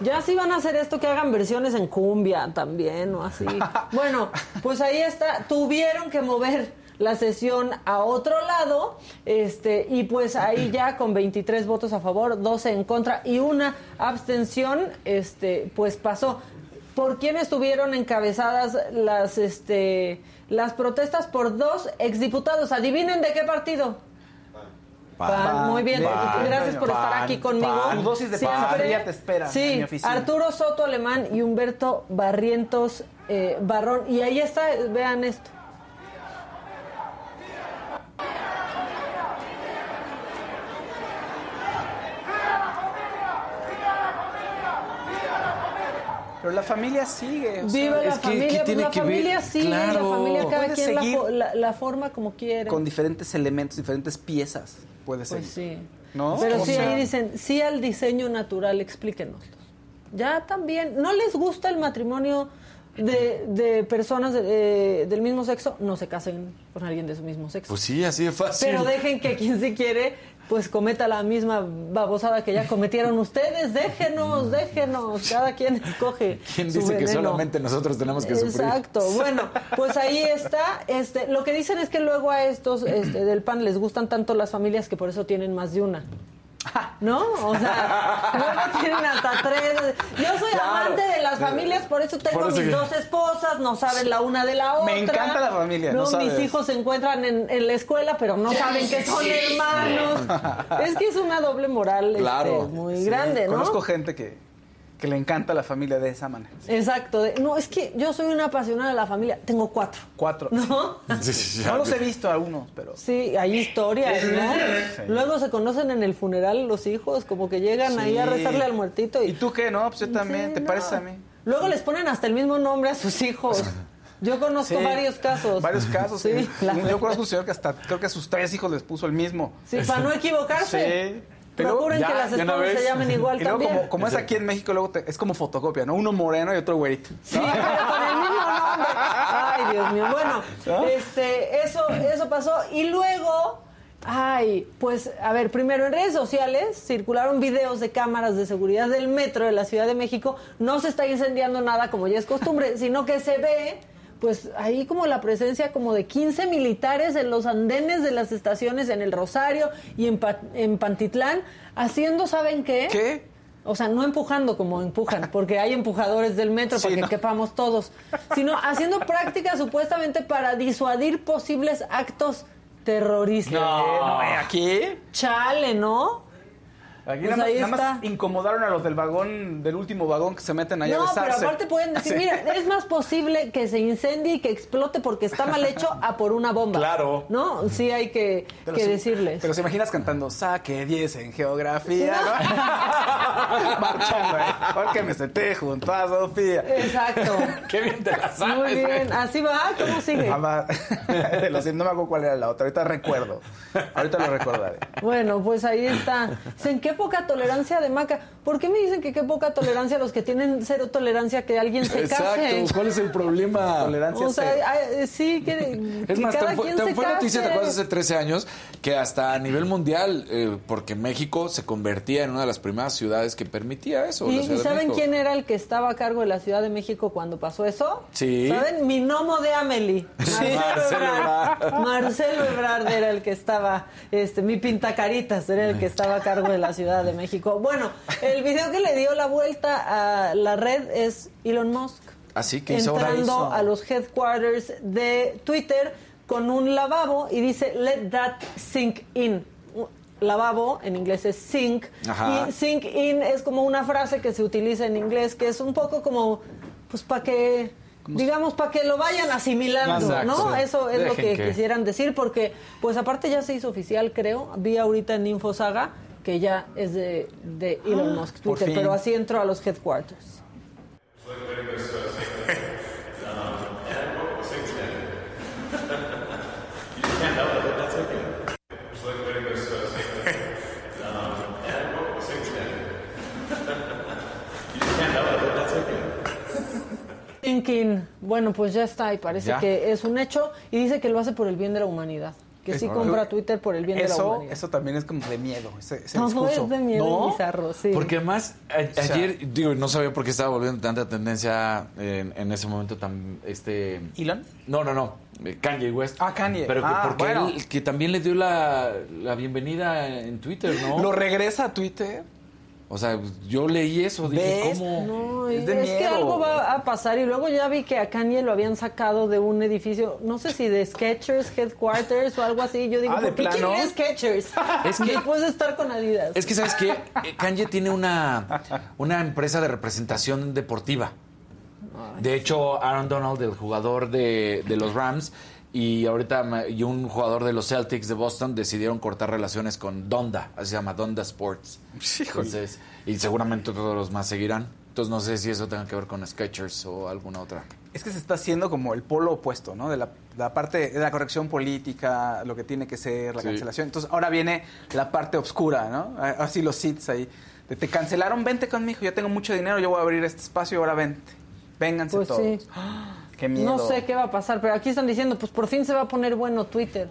Ya si van a hacer esto, que hagan versiones en cumbia también o así. Bueno, pues ahí está. Tuvieron que mover la sesión a otro lado, este, y pues ahí ya con 23 votos a favor, 12 en contra y una abstención, este, pues pasó. ¿Por quién estuvieron encabezadas las, este, las protestas? Por dos exdiputados. Adivinen de qué partido. Pan, muy bien, Pan, gracias por estar aquí conmigo. Tu dosis de Siempre. te espera en Sí, mi oficina. Arturo Soto Alemán y Humberto Barrientos eh, Barrón. Y ahí está, vean esto. Pero la familia sigue. o sea, Viva la es que- familia, que pues tiene la que ver- familia sigue, la claro. familia cada quien la, la- la forma como quiere. Con diferentes elementos, diferentes piezas. Puede ser. Pues sí. ¿No? Pero sí, sea, ahí dicen, sí al diseño natural, explíquenoslo. Ya también, ¿no les gusta el matrimonio de, de personas de- eh, del mismo sexo? No se casen con alguien de su mismo sexo. Pues sí, así de fácil. Pero dejen que quien sí quiere, pues cometa la misma babosada que ya cometieron ustedes. Déjenos, déjenos. Cada quien escoge. ¿Quién su dice que solamente nosotros tenemos que sufrir? Exacto. Bueno, pues ahí está. Este, lo que dicen es que luego a estos este, del PAN les gustan tanto las familias que por eso tienen más de una. ¿No? O sea, luego tienen hasta tres. Yo soy Claro. amante de las familias, por eso tengo Por eso mis que- dos esposas, no saben la una de la otra. Me encanta la familia, no mis sabes. hijos se encuentran en, en la escuela, pero no saben que son hermanos. Es que es una doble moral este, Claro. muy Sí, grande, ¿no? Conozco gente que, que le encanta la familia de esa manera. Exacto. de- no, es que yo soy una apasionada de la familia. Tengo cuatro. Cuatro. ¿No? No los he visto algunos, pero. Sí, hay historias, ¿no? Sí. Luego se conocen en el funeral los hijos, como que llegan ahí a Sí. rezarle al muertito. ¿Y, tú qué, no? Pues yo también, ¿te parece a mí? Luego les ponen hasta el mismo nombre a sus hijos. Yo conozco Sí, varios casos. Varios casos. Sí, sí. Yo conozco un señor que hasta creo que a sus tres hijos les puso el mismo. Sí, para no equivocarse. Sí. Procuren que las esposas se llamen igual Y luego, también. como, como es aquí en México, luego te- es como fotocopia, ¿no? Uno moreno y otro güerito. Sí, pero con el mismo nombre. Ay, Dios mío. Bueno, ¿No? este, eso, eso pasó. Y luego, ay, pues, a ver, primero en redes sociales circularon videos de cámaras de seguridad del metro de la Ciudad de México. No se está incendiando nada como ya es costumbre, sino que se ve. Pues ahí como la presencia como de 15 militares en los andenes de las estaciones en el Rosario y en, Pa- en Pantitlán, haciendo, ¿saben qué? ¿Qué? O sea, no empujando como empujan, porque hay empujadores del metro para que quepamos todos, sino haciendo prácticas supuestamente para disuadir posibles actos terroristas. No, ¿eh? aquí. Chale, ¿no? Aquí Pues nada, ahí nada más incomodaron a los del vagón, del último vagón que se meten allá a No, pero besarse. aparte pueden decir, mira, es más posible que se incendie y que explote porque está mal hecho a por una bomba. Claro. ¿No? Sí hay que, Pero decirles. Pero se imaginas cantando, saque 10 en geografía, ¿no? Marchando, ¿eh? Porque me senté junto a Sofía. Exacto. Qué bien te la sabes. Muy bien. Así va. ¿Cómo sigue? Ah, va. De los- no me acuerdo cuál era la otra. Ahorita recuerdo. Ahorita lo recordaré. Bueno, pues ahí está. Dicen, qué poca tolerancia de maca. ¿Por qué me dicen que qué poca tolerancia los que tienen cero tolerancia que alguien se case? Exacto. ¿Cuál es el problema? Tolerancia O sea, cero. ay, sí, que, Es que más, cada tan, quien tan se fue noticia, ¿te acuerdas? Hace 13 años, que hasta a nivel mundial, eh, porque México se convertía en una de las primeras ciudades que permitía eso. ¿Y, la y Ciudad de saben quién era el que estaba a cargo de la Ciudad de México cuando pasó eso? Sí. ¿Saben? Mi gnomo de Amelie. Marcelo, Marcelo Ebrard. Ebrard. Marcelo Ebrard era el que estaba, este, mi pintacaritas era el que estaba a cargo de la Ciudad de México. Bueno, el video que le dio la vuelta a la red es Elon Musk. Así que entrando hizo. a los headquarters de Twitter con un lavabo y dice let that sink in. Lavabo en inglés es sink Ajá. y sink in es como una frase que se utiliza en inglés que es un poco como pues para que digamos para que lo vayan asimilando, Exacto. ¿no? Eso es lo Dejen que, que- quisieran decir porque pues aparte ya se hizo oficial, creo. Vi ahorita en Infosaga que ya es de, de Elon Musk Ah, Twitter, pero así entró a los headquarters. Thinking, bueno, pues ya está y parece Ya. que es un hecho y dice que lo hace por el bien de la humanidad, que Es- sí compra Twitter por el bien de la Eso, humanidad. eso también es como de miedo. Ese, ese Todo discurso. es de miedo ¿No? bizarro, sí. Porque además, a- O sea- ayer, digo, no sabía por qué estaba volviendo tanta tendencia en, en ese momento tan, este... ¿Elon? No, no, no, eh, Kanye West. Ah, Kanye. Pero que Ah, porque bueno. él, que también le dio la, la bienvenida en Twitter, ¿no? Lo regresa a Twitter. O sea, yo leí eso, dije, ¿Ves? ¿cómo? No, Es es, que algo va a pasar y luego ya vi que a Kanye lo habían sacado de un edificio, no sé si de Skechers Headquarters o algo así. Yo digo, Ah, ¿de ¿por qué plano? quiere Skechers? Es que- Después de estar con Adidas. Es que, ¿sabes qué? Kanye tiene una, una empresa de representación deportiva. De hecho, Aaron Donald, el jugador de, de los Rams, y ahorita y un jugador de los Celtics de Boston decidieron cortar relaciones con Donda, así se llama Donda Sports. Entonces, y seguramente todos los más seguirán. Entonces no sé si eso tenga que ver con Skechers o alguna otra. Es que se está haciendo como el polo opuesto, ¿no? De la, la parte de la corrección política, lo que tiene que ser, la Sí. cancelación. Entonces ahora viene la parte oscura, ¿no? Ah, Así los sits ahí. De, te cancelaron, vente conmigo, yo tengo mucho dinero, yo voy a abrir este espacio, ahora vente. Vénganse Pues todos. sí. ¡Ah! Qué miedo. No sé qué va a pasar, pero aquí están diciendo, pues por fin se va a poner bueno Twitter.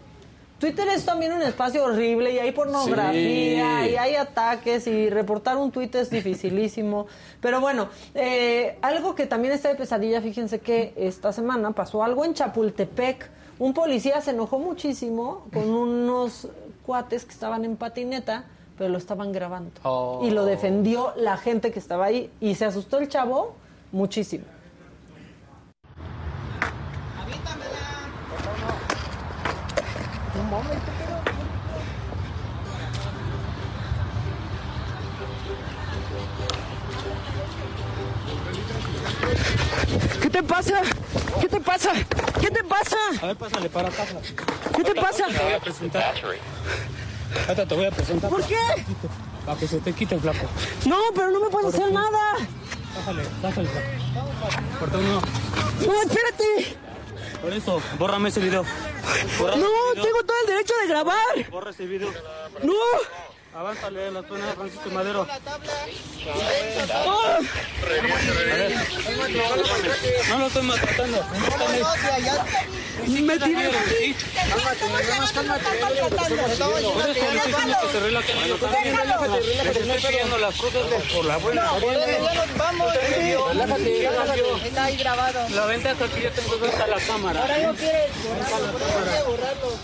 Twitter es también un espacio horrible y hay pornografía Sí. y hay ataques y reportar un tweet es dificilísimo. Pero bueno, eh, algo que también está de pesadilla, fíjense que esta semana pasó algo en Chapultepec. Un policía se enojó muchísimo con unos cuates que estaban en patineta, pero lo estaban grabando. Oh. Y lo defendió la gente que estaba ahí y se asustó el chavo muchísimo. Te pasa? ¿Qué te pasa? ¿Qué te pasa? A ver, pásale para casa. ¿Qué te pasa? Te voy a presentar. Ahorita te voy a presentar. ¿Por qué? Para que se te quite, flaco. No, pero no me puedes hacer nada. Bájale, bájale, flaco. Por uno. No, espérate. Por eso, bórrame ese video. Bórrame No, ese video. tengo todo el derecho de grabar. Borra ese video. No. Avánzale, la zona de Francisco Madero. A ver. No lo estoy maltratando. Me tiré. Está ahí grabado. La ventaja es que yo tengo hasta la cámara. Ahora no quieres borrarlo.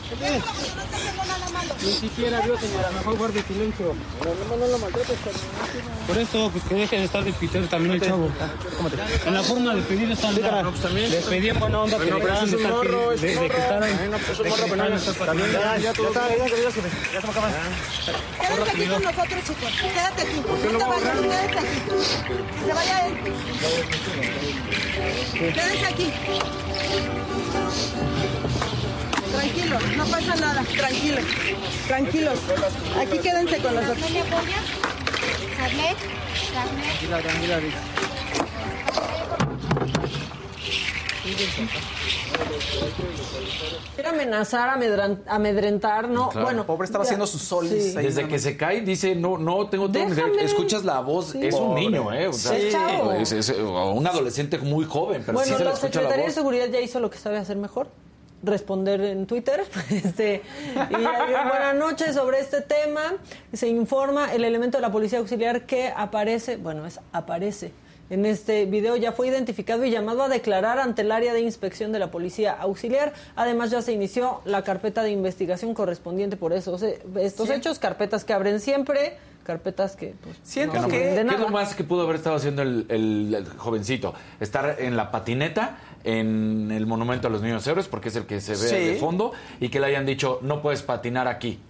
Ni siquiera vio, señora. Mejor guarde silencio. No, no, no lo maltrates. Por eso, pues que deje de estar de pitero también el chavo. En la forma de pedir están Les pedí en buena onda que dejaran de estar pidiendo. De que estaran. Un morro. También ya, ya. Ya, ya, ya, ya se me acaba. Quédate aquí con nosotros, chicos. Quédate aquí. No te vayas, quédate aquí. Que se vaya él. Quédense aquí. Tranquilos, no pasa nada. Tranquilos. Tranquilos. Aquí quédense con nosotros. Tranquila, tranquila. Quiere amenazar, amedrentar, ¿no? Claro. Bueno, Pobre estaba ya- haciendo sus solis. sí. Desde que se cae, dice, no, no, tengo todo. Escuchas la voz, Sí. es un Pobre. niño, ¿eh? O sea, Sí. es, un adolescente muy joven, pero bueno, sí se la escucha la Secretaría de. Seguridad ya hizo lo que sabe hacer mejor. Responder en Twitter. Este, y buenas noches sobre este tema. Se informa el elemento de la policía auxiliar que aparece, bueno, es aparece. En este video ya fue identificado y llamado a declarar ante el área de inspección de la policía auxiliar. Además ya se inició la carpeta de investigación correspondiente por esos, estos Sí. hechos, carpetas que abren siempre, carpetas que pues, Siento no que- ¿Qué es lo más que pudo haber estado haciendo el, el- el jovencito? Estar en la patineta, en el monumento a los niños héroes, porque es el que se ve Sí. de fondo, y que le hayan dicho, no puedes patinar aquí.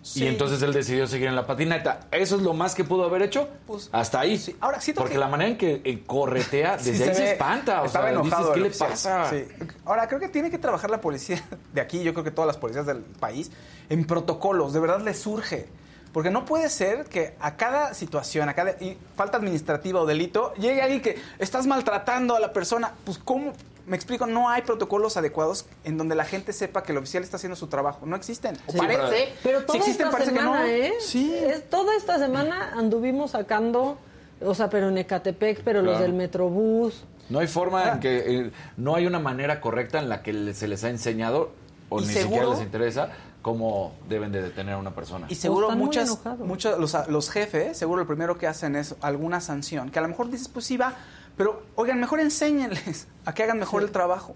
Sí. Y entonces él decidió seguir en la patineta. ¿Eso es lo más que pudo haber hecho? Pues, Hasta ahí. Ahora, siento Porque que- la manera en que eh, corretea, Sí, desde ahí se, espanta. O sea, enojado dices, ¿qué le pasa? Sí. Ahora, creo que tiene que trabajar la policía de aquí, yo creo que todas las policías del país, en protocolos. De verdad les surge. Porque no puede ser que a cada situación, a cada y falta administrativa o delito, llegue alguien que estás maltratando a la persona. Pues, ¿cómo? Me explico, no hay protocolos adecuados en donde la gente sepa que el oficial está haciendo su trabajo. No existen. O Sí, parece. Pero toda si existen, esta parece semana, que no. ¿eh? Sí. Es, toda esta semana anduvimos sacando, o sea, pero en Ecatepec, pero los del Metrobús. No hay forma Ah. en que. eh, no hay una manera correcta en la que se les ha enseñado, o ni seguro- siquiera les interesa, cómo deben de detener a una persona. Y seguro muchas, enojados. muchos los, los jefes, seguro lo primero que hacen es alguna sanción, que a lo mejor dices, pues sí va, pero oigan, mejor enséñenles a que hagan mejor el trabajo.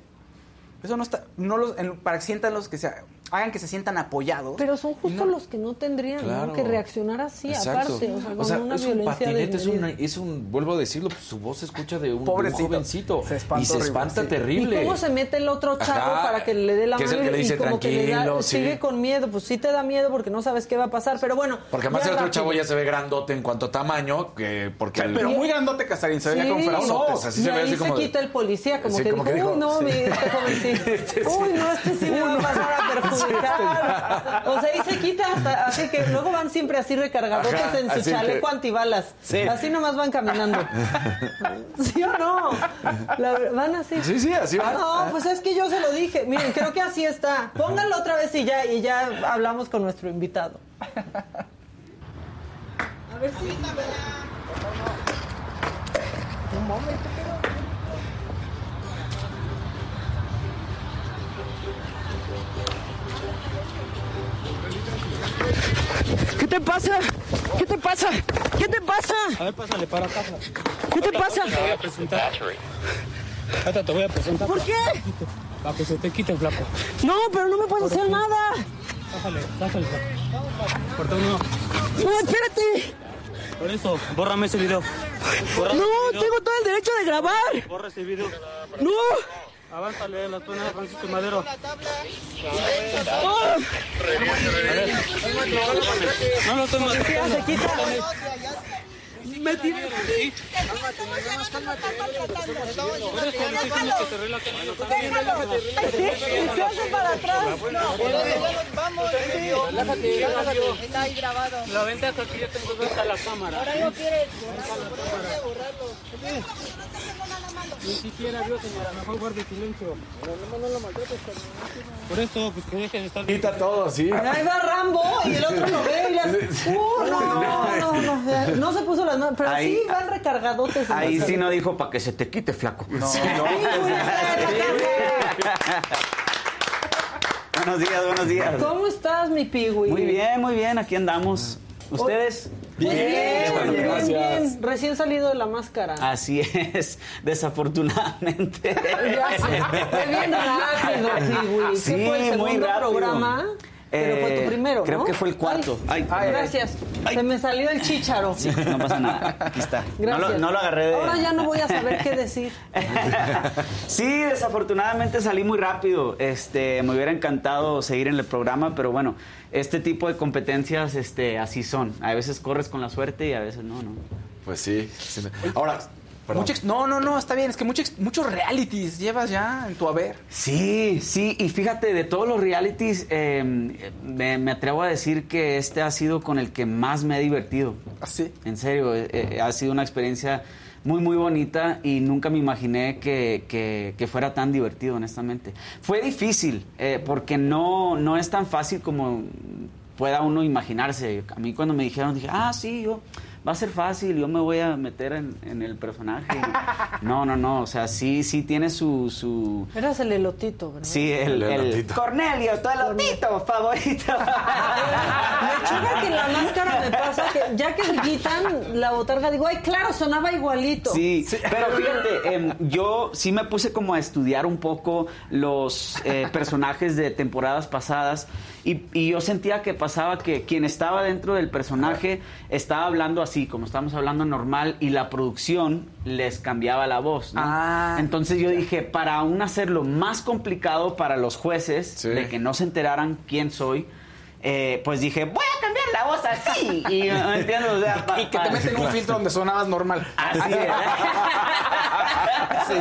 Eso no está, no los, en- para que sientan los que se, hagan que se sientan apoyados. Pero son justo los que no tendrían que reaccionar así, Exacto. aparte. O sea, con O sea, una es un violencia patinete, es, una- es un, vuelvo a decirlo, pues, su voz se escucha de un, Pobrecito. jovencito. Se espanta y se horrible, espanta sí. terrible. ¿Y cómo se mete el otro chavo Ajá. para que le dé la Que es mano? el que le y dice, como que le da- "Tranquilo", sí. sigue con miedo, pues sí te da miedo porque no sabes qué va a pasar, pero bueno. Porque además el otro chavo ya se ve grandote en cuanto a tamaño, que porque el- pero muy grandote Casarín, se veía Sí, como fuera un no, ote. o sea, sí y se ve ahí así como se quita el policía, como Sí, que dijo, uy, no, sí. mi, este jovencito, Este sí. uy, no, este sí me va a pasar a perjudicar. O sea, ahí se quita hasta, así que luego van siempre así recargadotes Ajá, en su chaleco que- antibalas. Sí. Así nomás van caminando. ¿Sí o no? La van así. Sí, sí, así van. Ah, no, pues es que yo se lo dije. Miren, creo que así está. Pónganlo otra vez y ya, y ya hablamos con nuestro invitado. A ver si... Un momento, pero... te pasa? ¿Qué te pasa? ¿Qué te pasa? A ver, pásale para casa. ¿Qué te pasa? Te voy a presentar. Ahorita te voy a presentar. ¿Por qué? Para que se te quite, flaco. No, pero no me puedes hacer nada. Bájale, bájale. Por uno. No, espérate. Por eso, bórrame ese video. Borra No, ese video. tengo todo el derecho de grabar. Borra ese video. No. Avánzale, la zona de Francisco Madero. No lo quita. Me tiré. Se hace para atrás. Vamos, Relájate, relájate. Está ahí grabado. La ventaja es que yo tengo hasta la cámara. Ahora no quieres Ni siquiera vio, señora. Mejor guarde silencio. No, no lo maltrates. Por eso, pues que deje de estar... Quita todo, sí. Ahí va Rambo y el otro lo ve y le Uh, no, no, no, ya, no se puso las manos, pero Ahí- sí van recargadotes. Ahí sí no dijo para que se te quite, flaco. No, tardes, buenos días, buenos días. ¿Cómo estás, mi Piwi? Muy bien, muy bien, aquí andamos. ¿Ustedes? Bien, bien, bien, bien, Recién salido de la máscara. Así es, desafortunadamente. Ya bien rápido, Piwi. Sí, ¿Qué fue el muy rápido. programa? Pero fue tu Eh, primero, Creo ¿no? que fue el cuarto. Ay, Ay, gracias. Se me salió el chícharo. Sí, no pasa nada. Aquí está. No Gracias. lo, no lo agarré de. Ahora ya no voy a saber qué decir. Sí, desafortunadamente salí muy rápido. Este, me hubiera encantado seguir en el programa, pero bueno, este tipo de competencias, este, así son. A veces corres con la suerte y a veces no, no. Pues sí. sí. Ahora, ex- no, no, no, está bien. Es que mucho ex- muchos realities llevas ya en tu haber. Sí, sí, y fíjate, de todos los realities, eh, me, me atrevo a decir que este ha sido con el que más me he divertido. ¿Así? En serio, eh, eh, ha sido una experiencia muy, muy bonita y nunca me imaginé que, que- que fuera tan divertido, honestamente. Fue difícil, eh, porque no, no es tan fácil como pueda uno imaginarse. A mí cuando me dijeron, dije, ah, sí, yo, va a ser fácil, yo me voy a meter en, en el personaje. No, no, no, o sea, sí, sí tiene su... su Eras el elotito, ¿verdad? Sí, el, El el- elotito. Cornelio, tu elotito favorito. Me choca que la máscara me pasa que ya que quitan la botarga, digo, ay, claro, sonaba igualito. Sí, pero fíjate, em, yo sí me puse como a estudiar un poco los eh, personajes de temporadas pasadas y, y yo sentía que pasaba que quien estaba dentro del personaje estaba hablando así, como estamos hablando normal, y la producción les cambiaba la voz. ¿no? Ah, Entonces yo dije, para aún hacerlo más complicado para los jueces, Sí. de que no se enteraran quién soy, eh, pues dije, voy a cambiar la voz así. Y, ¿me entiendes? O sea, pa- Y que te meten un filtro donde sonabas normal. Así es. Sí,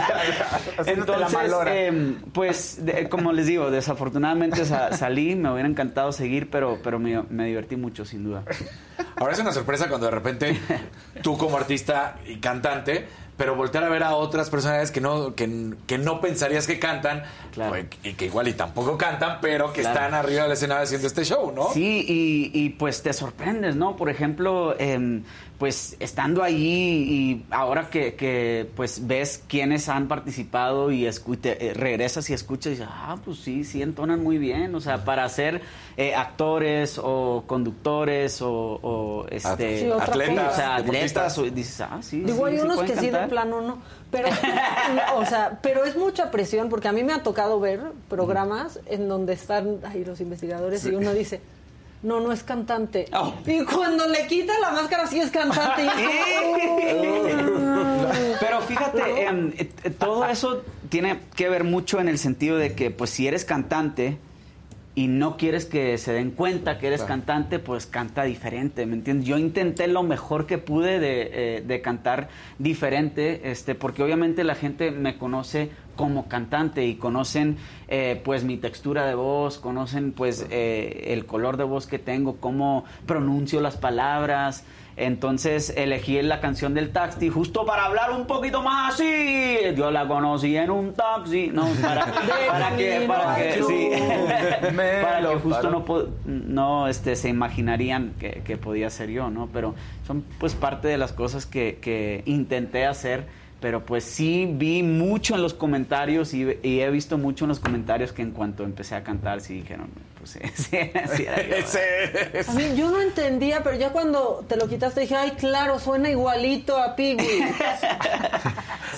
Entonces, malora. em, pues, de- como les digo, desafortunadamente sa- salí, me hubiera encantado seguir, pero, pero me, me divertí mucho, sin duda. Ahora es una sorpresa cuando de repente tú como artista y cantante, pero voltear a ver a otras personalidades que no, que, que no pensarías que cantan, pues, y que igual y tampoco cantan, pero que Claro. están arriba del escenario haciendo este show, ¿no? Sí, y, y, pues te sorprendes, ¿no? Por ejemplo, em, pues estando allí y ahora que, que, pues ves quiénes han participado y escu- te- eh, regresas y escuchas y dices, ah, pues sí, sí entonan muy bien. O sea, para ser eh, actores o conductores o, o, este, Sí, Atletas, o sea, atletas, o- dices, ah, sí. Digo, sí, hay sí unos que sí de cantar". plano no. Pero, no, o sea, pero es mucha presión porque a mí me ha tocado ver programas en donde están ahí los investigadores y uno dice, no, no es cantante. Oh. Y cuando le quita la máscara sí es cantante. Pero fíjate, em, eh, eh, todo eso tiene que ver mucho en el sentido de que, pues, si eres cantante y no quieres que se den cuenta que eres Claro. cantante, pues canta diferente, ¿me entiendes? Yo intenté lo mejor que pude de, eh, de cantar diferente, este, porque obviamente la gente me conoce como cantante y conocen eh, pues mi textura de voz, conocen pues eh, el color de voz que tengo, cómo pronuncio las palabras. Entonces elegí la canción del taxi justo para hablar un poquito más así. Yo la conocí en un taxi, no, para, para que, para que, sí, para que justo no, no este, se imaginarían que, que podía ser yo, ¿no? Pero son pues parte de las cosas que, que intenté hacer. Pero pues sí vi mucho en los comentarios y, y he visto mucho en los comentarios que en cuanto empecé a cantar sí dijeron, pues sí, sí, sí era yo. Ese- A mí yo no entendía, pero ya cuando te lo quitaste dije, ay, claro, suena igualito a Piggy.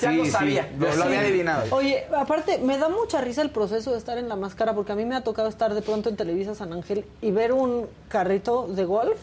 Ya Sí, lo sí. sabía, lo, lo había adivinado. Oye, aparte, me da mucha risa el proceso de estar en la máscara, porque a mí me ha tocado estar de pronto en Televisa San Ángel y ver un carrito de golf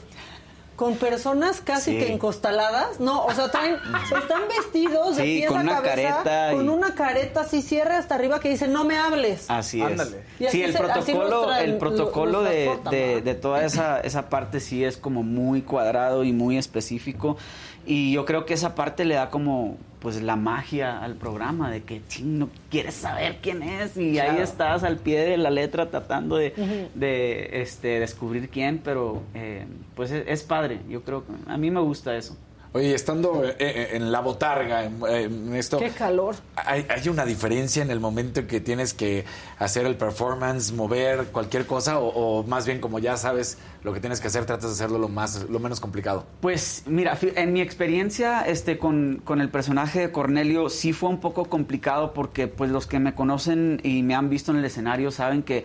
con personas casi Sí. que encostaladas. No, o sea, traen, están vestidos de Sí, pies con a una cabeza, careta y- con una careta así cierre hasta arriba que dice, no me hables. Así Ándale. Y es. así Sí, el se- protocolo, traen- el protocolo de, de- de toda esa, esa parte sí es como muy cuadrado y muy específico. Y yo creo que esa parte le da como pues la magia al programa de que ching, no quieres saber quién es y ahí estás al pie de la letra tratando de, de, este, descubrir quién, pero eh, pues es, es padre, yo creo que a mí me gusta eso. Oye, estando eh, eh, en la botarga, en, en esto, Qué calor. ¿hay, hay una diferencia en el momento en que tienes que hacer el performance, mover cualquier cosa, o, o más bien como ya sabes lo que tienes que hacer, tratas de hacerlo lo más, lo menos complicado? Pues mira, fi- en mi experiencia este, con, con el personaje de Cornelio sí fue un poco complicado porque pues los que me conocen y me han visto en el escenario saben que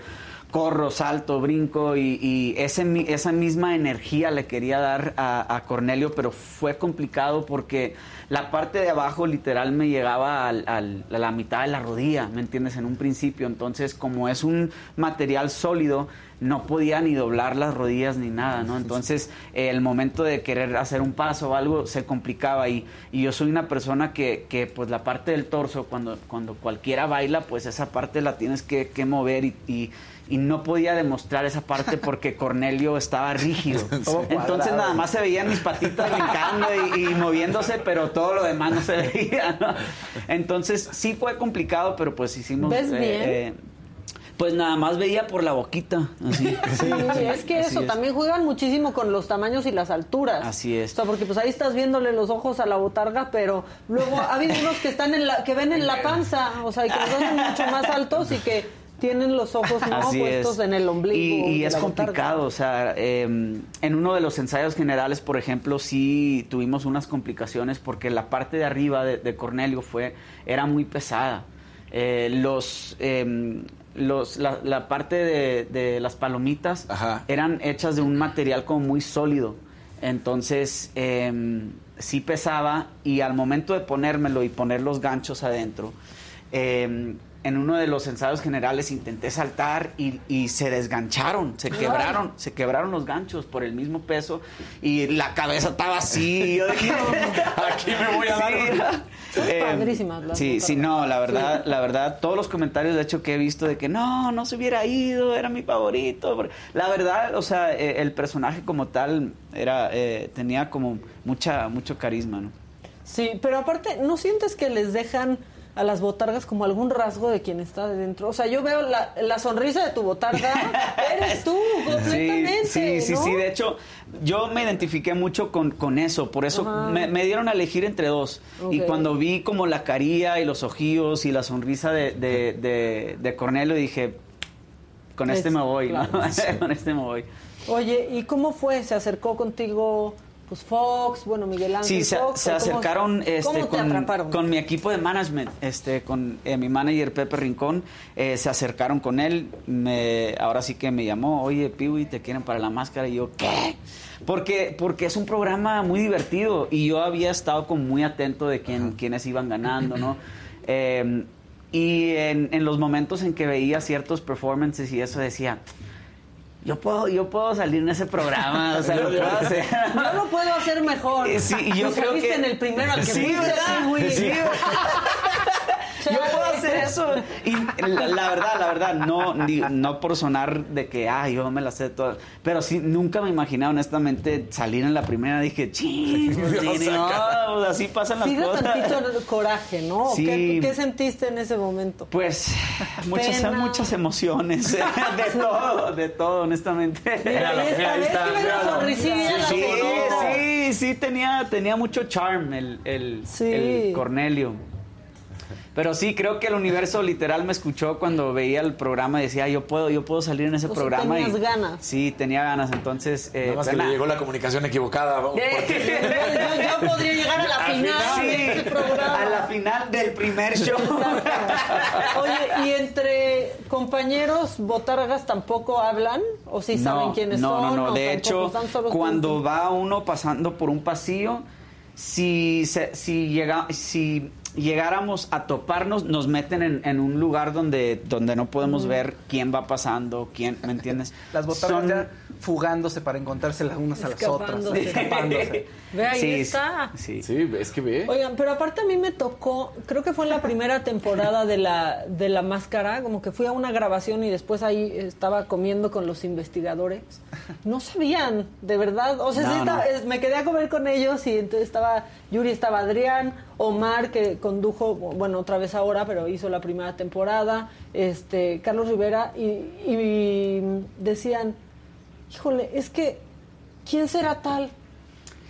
corro, salto, brinco y, ese, esa misma energía le quería dar a, Cornelio, pero fue complicado porque la parte de abajo literal me llegaba a la mitad de la rodilla, ¿me entiendes? En un principio, entonces como es un material sólido, no podía ni doblar las rodillas ni nada, ¿no? Entonces, el momento de querer hacer un paso o algo se complicaba y, y yo soy una persona que, que, pues la parte del torso, cuando, cuando cualquiera baila, pues esa parte la tienes que, mover y, y, no podía demostrar esa parte porque Cornelio estaba rígido. Entonces nada más se veían mis patitas brincando y, moviéndose, pero todo lo demás no se veía, ¿no? Entonces sí fue complicado, pero pues hicimos... ¿Ves bien? Eh, pues nada más veía por la boquita. Así. Sí, es que eso, también juegan muchísimo con los tamaños y las alturas. Así es. O sea, porque pues ahí estás viéndole los ojos a la botarga, pero luego ha habido unos que están en la, que ven en la panza, o sea, y que son mucho más altos y que tienen los ojos no puestos en el ombligo. Y, es complicado, o sea, em, en uno de los ensayos generales, por ejemplo, sí tuvimos unas complicaciones porque la parte de arriba de, Cornelio fue, era muy pesada. Eh, los em, los, la, parte de, las palomitas eran hechas de un material como muy sólido. Entonces, eh, sí pesaba y al momento de ponérmelo y poner los ganchos adentro, eh, en uno de los ensayos generales intenté saltar y, se desgancharon, se quebraron, se quebraron los ganchos por el mismo peso y la cabeza estaba así. Y yo dije, aquí me voy a dar. Eh, sí, sí, no, la verdad, la verdad, todos los comentarios de hecho que he visto de que no, no se hubiera ido, era mi favorito. La verdad, o sea, eh, el personaje como tal era, eh, tenía como mucha, mucho carisma, ¿no? Sí, pero aparte, ¿no sientes que les dejan a las botargas como algún rasgo de quien está dentro. O sea, yo veo la, la sonrisa de tu botarga, eres tú, completamente. Sí, sí, sí, De hecho, yo me identifiqué mucho con, con eso. Por eso me, dieron a elegir entre dos. Y cuando vi como la caría y los ojillos y la sonrisa de, de, de, Cornelio, dije, con este me voy, con este me voy. Oye, ¿y cómo fue? ¿Se acercó contigo? Pues Fox, bueno, Miguel Ángel. Sí, se, se acercaron este, con, mi equipo de management, este, con eh, mi manager Pepe Rincón, eh, se acercaron con él, me, ahora sí que me llamó, oye, Piwi, te quieren para la máscara, y yo, ¿qué? Porque, porque es un programa muy divertido y yo había estado como muy atento de quién, quiénes iban ganando, ¿no? Em, y en, en los momentos en que veía ciertos performances y eso decía, yo puedo, yo puedo salir en ese programa, o sea, lo puedo hacer. Yo lo puedo hacer mejor. Sí, y yo creo que... en el primero al que sí, ¿verdad? Sí, yo puedo hacer eso. Y la, verdad, la verdad, no, no por sonar de que, ah, yo me la sé todas. Pero sí, nunca me imaginé, honestamente, salir en la primera. Dije, ching, no, así pasan las cosas. tantito coraje, ¿no? Sí. ¿Qué, sentiste en ese momento? Pues, muchas, muchas emociones. de todo, de todo, honestamente. Mira, ahí está, sí, sí, sí, tenía, tenía mucho charm el, el, el Cornelio. Pero sí, creo que el universo literal me escuchó cuando veía el programa y decía, yo puedo, yo puedo salir en ese programa. Tenías ganas. Sí, tenía ganas. Entonces. Eh, Nada más que le llegó la comunicación equivocada. yo, yo, podría llegar a la final, de ese programa. A la final del primer show. Oye, ¿y entre compañeros botargas tampoco hablan? ¿O sí saben quiénes son? No, no, no. De hecho, cuando va uno pasando por un pasillo, si, se, si llega. Si llegáramos a toparnos, nos meten en, un lugar donde, donde no podemos ver quién va pasando, quién, ¿me entiendes? Las botargas ya fugándose para encontrarse las unas a las otras, escapándose. Ve, ahí está. Sí. sí, es que ve. Oigan, pero aparte a mí me tocó, creo que fue en la primera temporada de la, de la máscara, como que fui a una grabación y después ahí estaba comiendo con los investigadores. No sabían, de verdad. O sea, sí me quedé a comer con ellos y entonces estaba, Yuri estaba Adrián, Omar, que condujo, bueno, otra vez ahora, pero hizo la primera temporada, este, Carlos Rivera, y, y decían, híjole, es que, ¿quién será tal?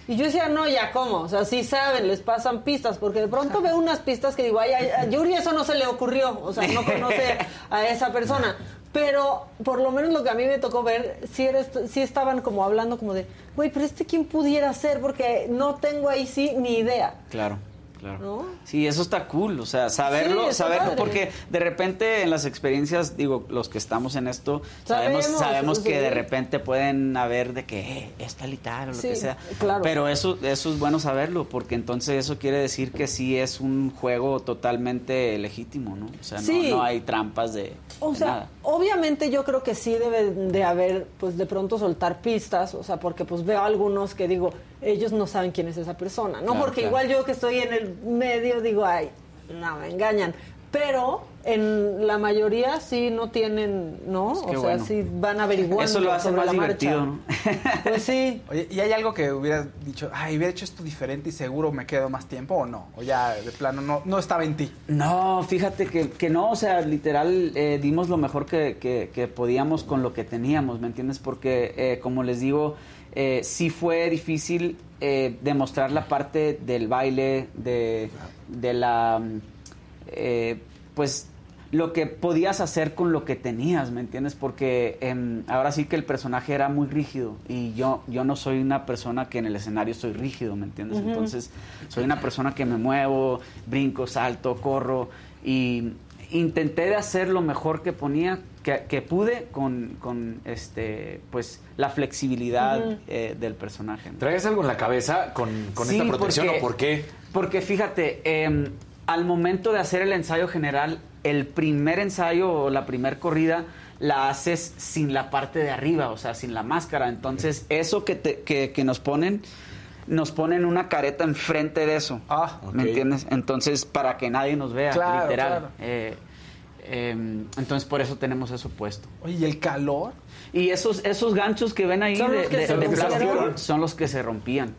Y yo decía, no, ya, ¿cómo? O sea, sí saben, les pasan pistas, porque de pronto veo unas pistas que digo, ay, a Yuri eso no se le ocurrió, o sea, no conoce a esa persona. Pero por lo menos lo que a mí me tocó ver, sí, eres, sí estaban como hablando como de, güey, pero este quién pudiera ser, porque no tengo ahí sí ni idea. Claro. Claro. Sí, eso está cool, o sea, saberlo, saberlo, porque de repente en las experiencias, digo, los que estamos en esto, sabemos, sabemos, que de repente pueden haber de que eh, es tal y tal o lo que sea. Claro. Pero eso, eso es bueno saberlo, porque entonces eso quiere decir que sí es un juego totalmente legítimo, ¿no? O sea, no, hay trampas de, o sea, Obviamente yo creo que sí debe de haber, pues de pronto soltar pistas, o sea, porque pues veo algunos que digo, ellos no saben quién es esa persona, ¿no? porque igual yo que estoy en el medio digo, ay, no, me engañan. Pero en la mayoría sí no tienen, ¿no? o sea, sí van averiguando Eso lo hace más divertido, ¿no? Pues sí. Oye, ¿y hay algo que hubieras dicho, ay, hubiera hecho esto diferente y seguro me quedo más tiempo o no? O ya de plano no, no estaba en ti. No, fíjate que, que no, o sea, literal eh, dimos lo mejor que, que, podíamos con lo que teníamos, ¿me entiendes? Porque, eh, como les digo, eh, sí fue difícil eh, demostrar la parte del baile, de, de la... pues lo que podías hacer con lo que tenías, ¿me entiendes? Porque em, ahora sí que el personaje era muy rígido y yo, yo no soy una persona que en el escenario soy rígido, ¿me entiendes? Entonces soy una persona que me muevo, brinco, salto, corro y intenté de hacer lo mejor que ponía, que, pude con, con, este, pues, la flexibilidad eh, del personaje. ¿Traes algo en la cabeza con, con esta protección o por qué? Porque fíjate, em, al momento de hacer el ensayo general, el primer ensayo o la primer corrida la haces sin la parte de arriba, o sea, sin la máscara. Entonces, eso que, te, que, nos ponen, nos ponen una careta enfrente de eso. Ah, ¿Me entiendes? Entonces, para que nadie nos vea, literal. Eh, em, entonces, por eso tenemos eso puesto. Oye, ¿y el calor? Y esos, esos ganchos que ven ahí de, plástico son los que se rompían.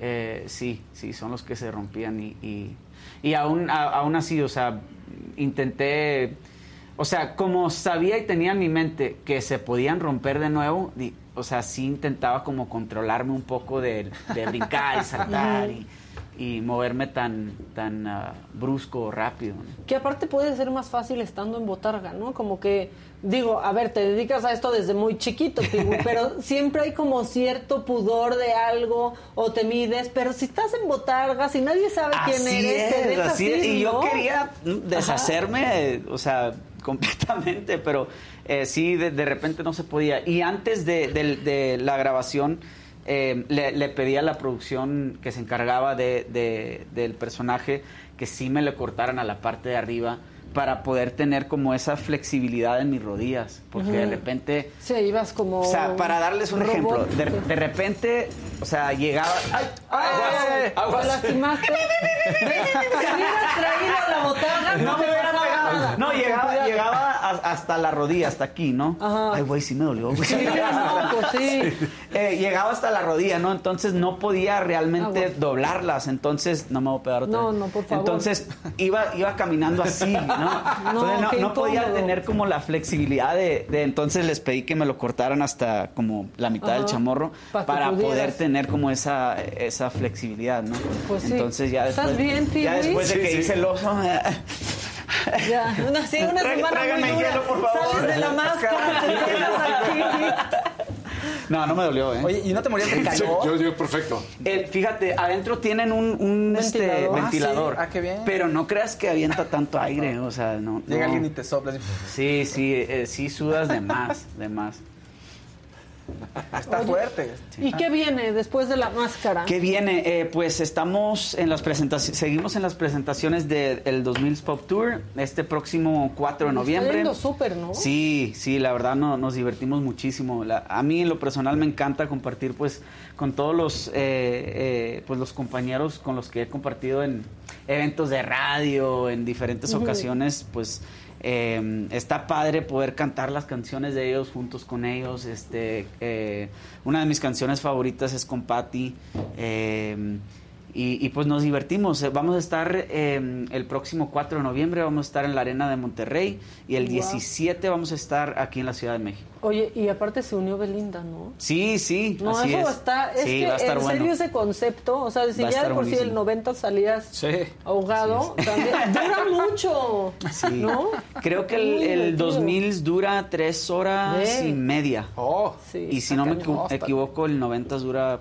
Eh, sí, sí, son los que se rompían y, y, y aún, aún así, o sea, intenté, o sea, como sabía y tenía en mi mente que se podían romper de nuevo, o sea, sí intentaba como controlarme un poco de, brincar y saltar y, moverme tan, tan uh, brusco o rápido. Que aparte puede ser más fácil estando en botarga, ¿no? Como que, digo, a ver, te dedicas a esto desde muy chiquito, pero siempre hay como cierto pudor de algo o te mides, pero si estás en botarga, si nadie sabe quién eres, así Y yo quería deshacerme, o sea, completamente, pero eh, sí, de, repente no se podía. Y antes de, la grabación, eh, le, pedí a la producción que se encargaba de, del personaje que sí me le cortaran a la parte de arriba para poder tener como esa flexibilidad en mis rodillas, porque de repente... Sí, ibas como... O sea, para darles un ejemplo, de, repente, o sea, llegaba... ¡Ay! ¡Ay! ¡Aguas! lastimaste? hubieras traído la botana, no, hubiera pegado. No, llegaba, llegaba hasta la rodilla, hasta aquí, ¿no? Ay, güey, sí me dolió. Sí, no, pues sí. Eh, llegaba hasta la rodilla, ¿no? Entonces no podía realmente doblarlas, entonces... No me voy a pegar otra No, no, por favor. Entonces iba, iba caminando así, ¿no? No, no, podía tener como la flexibilidad de, Entonces les pedí que me lo cortaran hasta como la mitad del chamorro para, poder tener como esa, esa flexibilidad, ¿no? Pues Entonces ya después, ¿Estás bien, ya después de que hice el oso... Ya, una, sí, una semana muy dura. Hielo, por favor. Sales de la máscara, te quedas aquí. No, no me dolió, ¿eh? Oye, ¿y no te morías de calor? Yo, yo, perfecto. Eh, fíjate, adentro tienen un, un este, ventilador. Ah, qué bien. Pero no creas que avienta tanto aire, o sea, no. Llega alguien y te sopla. Sí, sí, eh, sí sudas de más, de más. Está fuerte. ¿Y qué viene después de la máscara? ¿Qué viene? Eh, pues estamos en las presentaciones, seguimos en las presentaciones del 2000 Pop Tour este próximo 4 de noviembre. Está súper, ¿no? Sí, sí, la verdad no, nos divertimos muchísimo. a mí en lo personal me encanta compartir pues con todos los, eh, eh, pues, los compañeros con los que he compartido en eventos de radio, en diferentes ocasiones, pues eh, está padre poder cantar las canciones de ellos juntos con ellos. Este, eh, una de mis canciones favoritas es con Patty. Eh, y, pues nos divertimos. Vamos a estar em, el próximo 4 de noviembre, vamos a estar en la Arena de Monterrey y el 17 vamos a estar aquí en la Ciudad de México. Oye, y aparte se unió Belinda, ¿no? Sí, sí. No, así eso está. Es que en serio ese concepto, o sea, si ya de por sí el 90 salías ahogado, también dura mucho. Sí. ¿No? Creo que el, el 2000 dura tres horas y media. Oh, sí. Y si no me equivoco, el 90 dura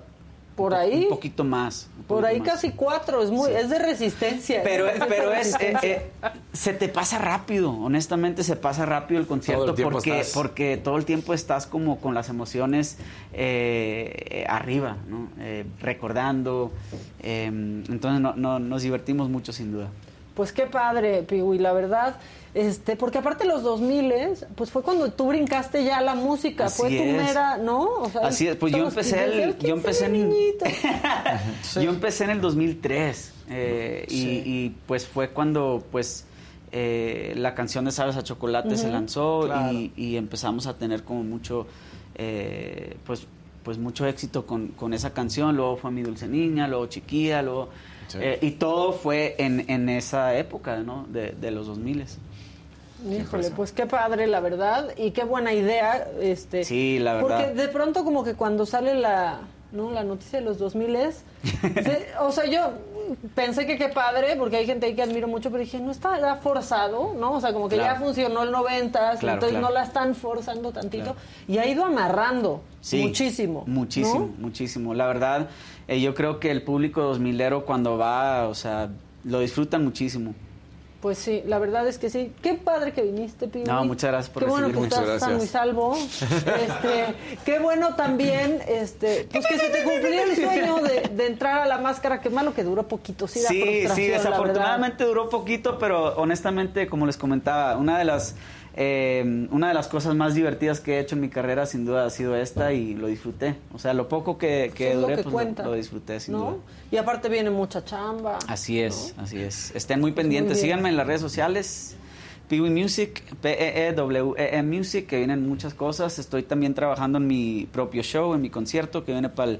por ahí. Un poquito más. por ahí casi cuatro, es muy, es de resistencia. Pero, pero es, eh, eh, se te pasa rápido, honestamente se pasa rápido el concierto porque, porque todo el tiempo estás como con las emociones eh, arriba, ¿no? recordando. Em, entonces no, nos divertimos mucho sin duda. Pues qué padre, Piwi, la verdad. Este, porque aparte los 2000 pues fue cuando tú brincaste ya la música, fue tu mera, ¿no? Así es, pues yo empecé el, yo empecé en yo empecé en el 2003 eh, y, pues fue cuando pues eh, la canción de Sabes a Chocolate se lanzó y, empezamos a tener como mucho eh, pues pues mucho éxito con, con, esa canción, luego fue Mi Dulce Niña, luego Chiquilla, luego y todo fue en, en esa época, ¿no? De, de los 2000 Híjole, pues qué padre, la verdad, y qué buena idea. Este, sí, la verdad. Porque de pronto como que cuando sale la, ¿no? la noticia de los 2000 es, o sea, yo pensé que qué padre, porque hay gente ahí que admiro mucho, pero dije, no está forzado, ¿no? O sea, como que ya funcionó el 90, entonces no la están forzando tantito. Y ha ido amarrando muchísimo. Muchísimo, muchísimo. La verdad, eh, yo creo que el público 2000ero cuando va, o sea, lo disfrutan muchísimo. Pues sí, la verdad es que sí. Qué padre que viniste, Piwi. No, muchas gracias por Qué bueno que estás gracias. sano y salvo. Este, qué bueno también, este, pues que se te cumplió el sueño de, entrar a la máscara. Qué malo que duró poquito, sí, Sí, sí, desafortunadamente duró poquito, pero honestamente, como les comentaba, una de las eh, una de las cosas más divertidas que he hecho en mi carrera sin duda ha sido esta y lo disfruté. O sea, lo poco que, que duré, pues lo, disfruté sin duda. Y aparte viene mucha chamba. Así es, así es. Estén muy pendientes. Síganme en las redes sociales. Peewee Music, P-E-E-W-E-M Music, que vienen muchas cosas. Estoy también trabajando en mi propio show, en mi concierto, que viene para el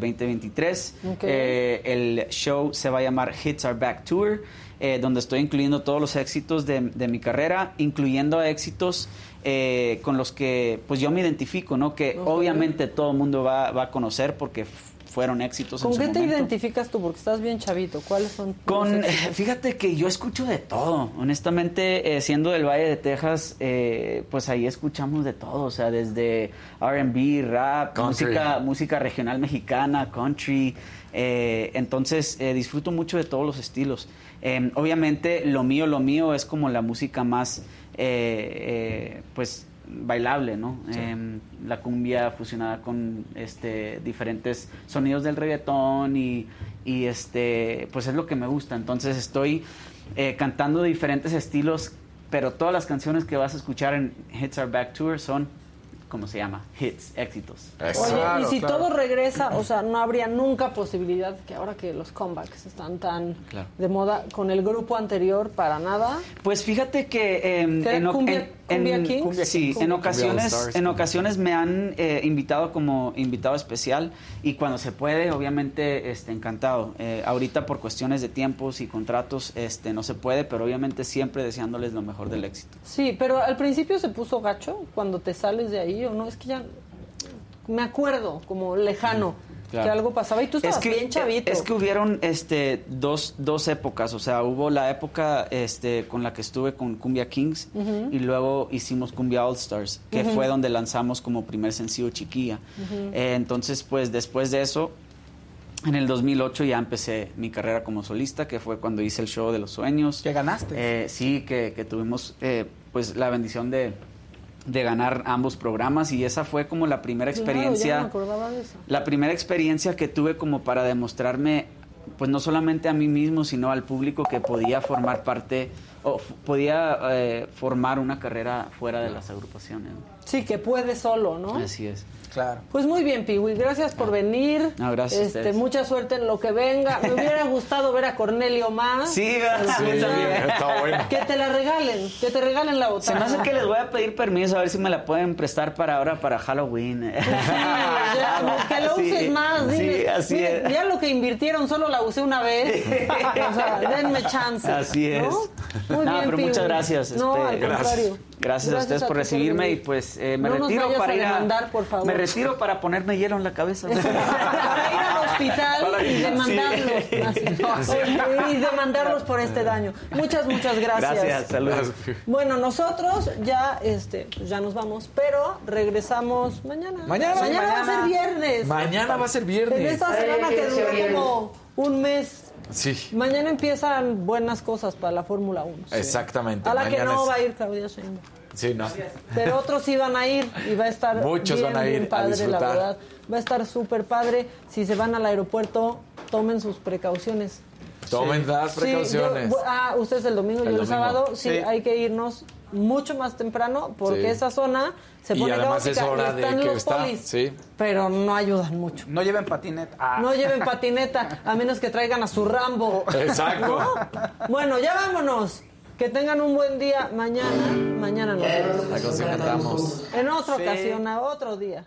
2023. Eh, eh, el show se va a llamar Hits Are Back Tour. Eh, donde estoy incluyendo todos los éxitos de, mi carrera, incluyendo éxitos eh, con los que pues yo me identifico, ¿no? Que obviamente todo el mundo va, va, a conocer porque fueron éxitos. ¿Con qué te identificas tú? Porque estás bien chavito. ¿Cuáles son? Con, fíjate que yo escucho de todo. Honestamente, eh, siendo del Valle de Texas, pues ahí escuchamos de todo. O sea, desde R&B, rap, música, música regional mexicana, country. entonces disfruto mucho de todos los estilos. Em, obviamente lo mío, lo mío es como la música más, eh, eh, pues, bailable, ¿no? Em, la cumbia fusionada con este, diferentes sonidos del reggaetón y, y, este, pues es lo que me gusta. Entonces estoy eh, cantando diferentes estilos, pero todas las canciones que vas a escuchar en Hits Are Back Tour son ¿cómo se llama? Hits, éxitos. Oye, y si todo regresa, o sea, no habría nunca posibilidad que ahora que los comebacks están tan de moda con el grupo anterior para nada. Pues fíjate que em, en, cumbia, en, sí, en ocasiones, en ocasiones me han eh, invitado como invitado especial y cuando se puede, obviamente, este, encantado. Eh, ahorita por cuestiones de tiempos y contratos, este, no se puede, pero obviamente siempre deseándoles lo mejor del éxito. Sí, pero al principio se puso gacho cuando te sales de ahí no, es que ya me acuerdo, como lejano. Que algo pasaba y tú estabas bien chavito. Es que hubieron este, dos, dos épocas, o sea, hubo la época este, con la que estuve con Cumbia Kings y luego hicimos Cumbia All Stars, que fue donde lanzamos como primer sencillo Chiquilla. Eh, entonces, pues después de eso, en el 2008 ya empecé mi carrera como solista, que fue cuando hice el show de los sueños. ¿Que ganaste? Eh, sí, que, que tuvimos eh, pues la bendición de de ganar ambos programas y esa fue como la primera experiencia la primera experiencia que tuve como para demostrarme pues no solamente a mí mismo sino al público que podía formar parte o podía eh, formar una carrera fuera de las agrupaciones sí que puede solo no así es Claro. Pues muy bien, Piwi, gracias por venir. No, gracias. Este, mucha suerte en lo que venga. Me hubiera gustado ver a Cornelio más. Sí, sí, está bueno. Que te la regalen, que te regalen la botella. Se me hace que les voy a pedir permiso a ver si me la pueden prestar para ahora para Halloween. Sí, ya, que lo uses más, dime. Sí, así es. Ya lo que invirtieron solo la usé una vez. o sea, denme chance. Así es. Muy bien, pero muchas gracias. No, al este, contrario. Gracias, a ustedes por recibirme y pues eh, me retiro para ir a, por favor. Me retiro para ponerme hielo en la cabeza. para ir a los hospital y demandarlos. y demandarlos por este daño. Muchas, muchas gracias. Gracias, saludos. Bueno, nosotros ya, este, pues ya nos vamos, pero regresamos mañana. Mañana. Mañana, va a ser viernes. Mañana va a ser viernes. En esta semana que duró como un mes. Sí. Mañana empiezan buenas cosas para la Fórmula 1. Exactamente. A la que no es- va a ir Claudia Sheinbaum. Sí, no. Pero otros sí van a ir y va a estar Muchos bien, van a ir bien a padre, la verdad. Va a estar súper padre. Si se van al aeropuerto, tomen sus precauciones. Tomen las Sí, precauciones. yo- ah, ustedes el domingo, El yo el domingo. sábado. Sí, Sí. hay que irnos mucho más temprano porque Sí. esa zona se y pone además es y hora de están que los está. polis, Sí. pero no ayudan mucho. No lleven patineta. Ah. No lleven patineta, a menos que traigan a su Rambo. Exacto. ¿No? Bueno, ya vámonos. Que tengan un buen día. Mañana, mañana nos vemos. En otra Sí. ocasión, a otro día.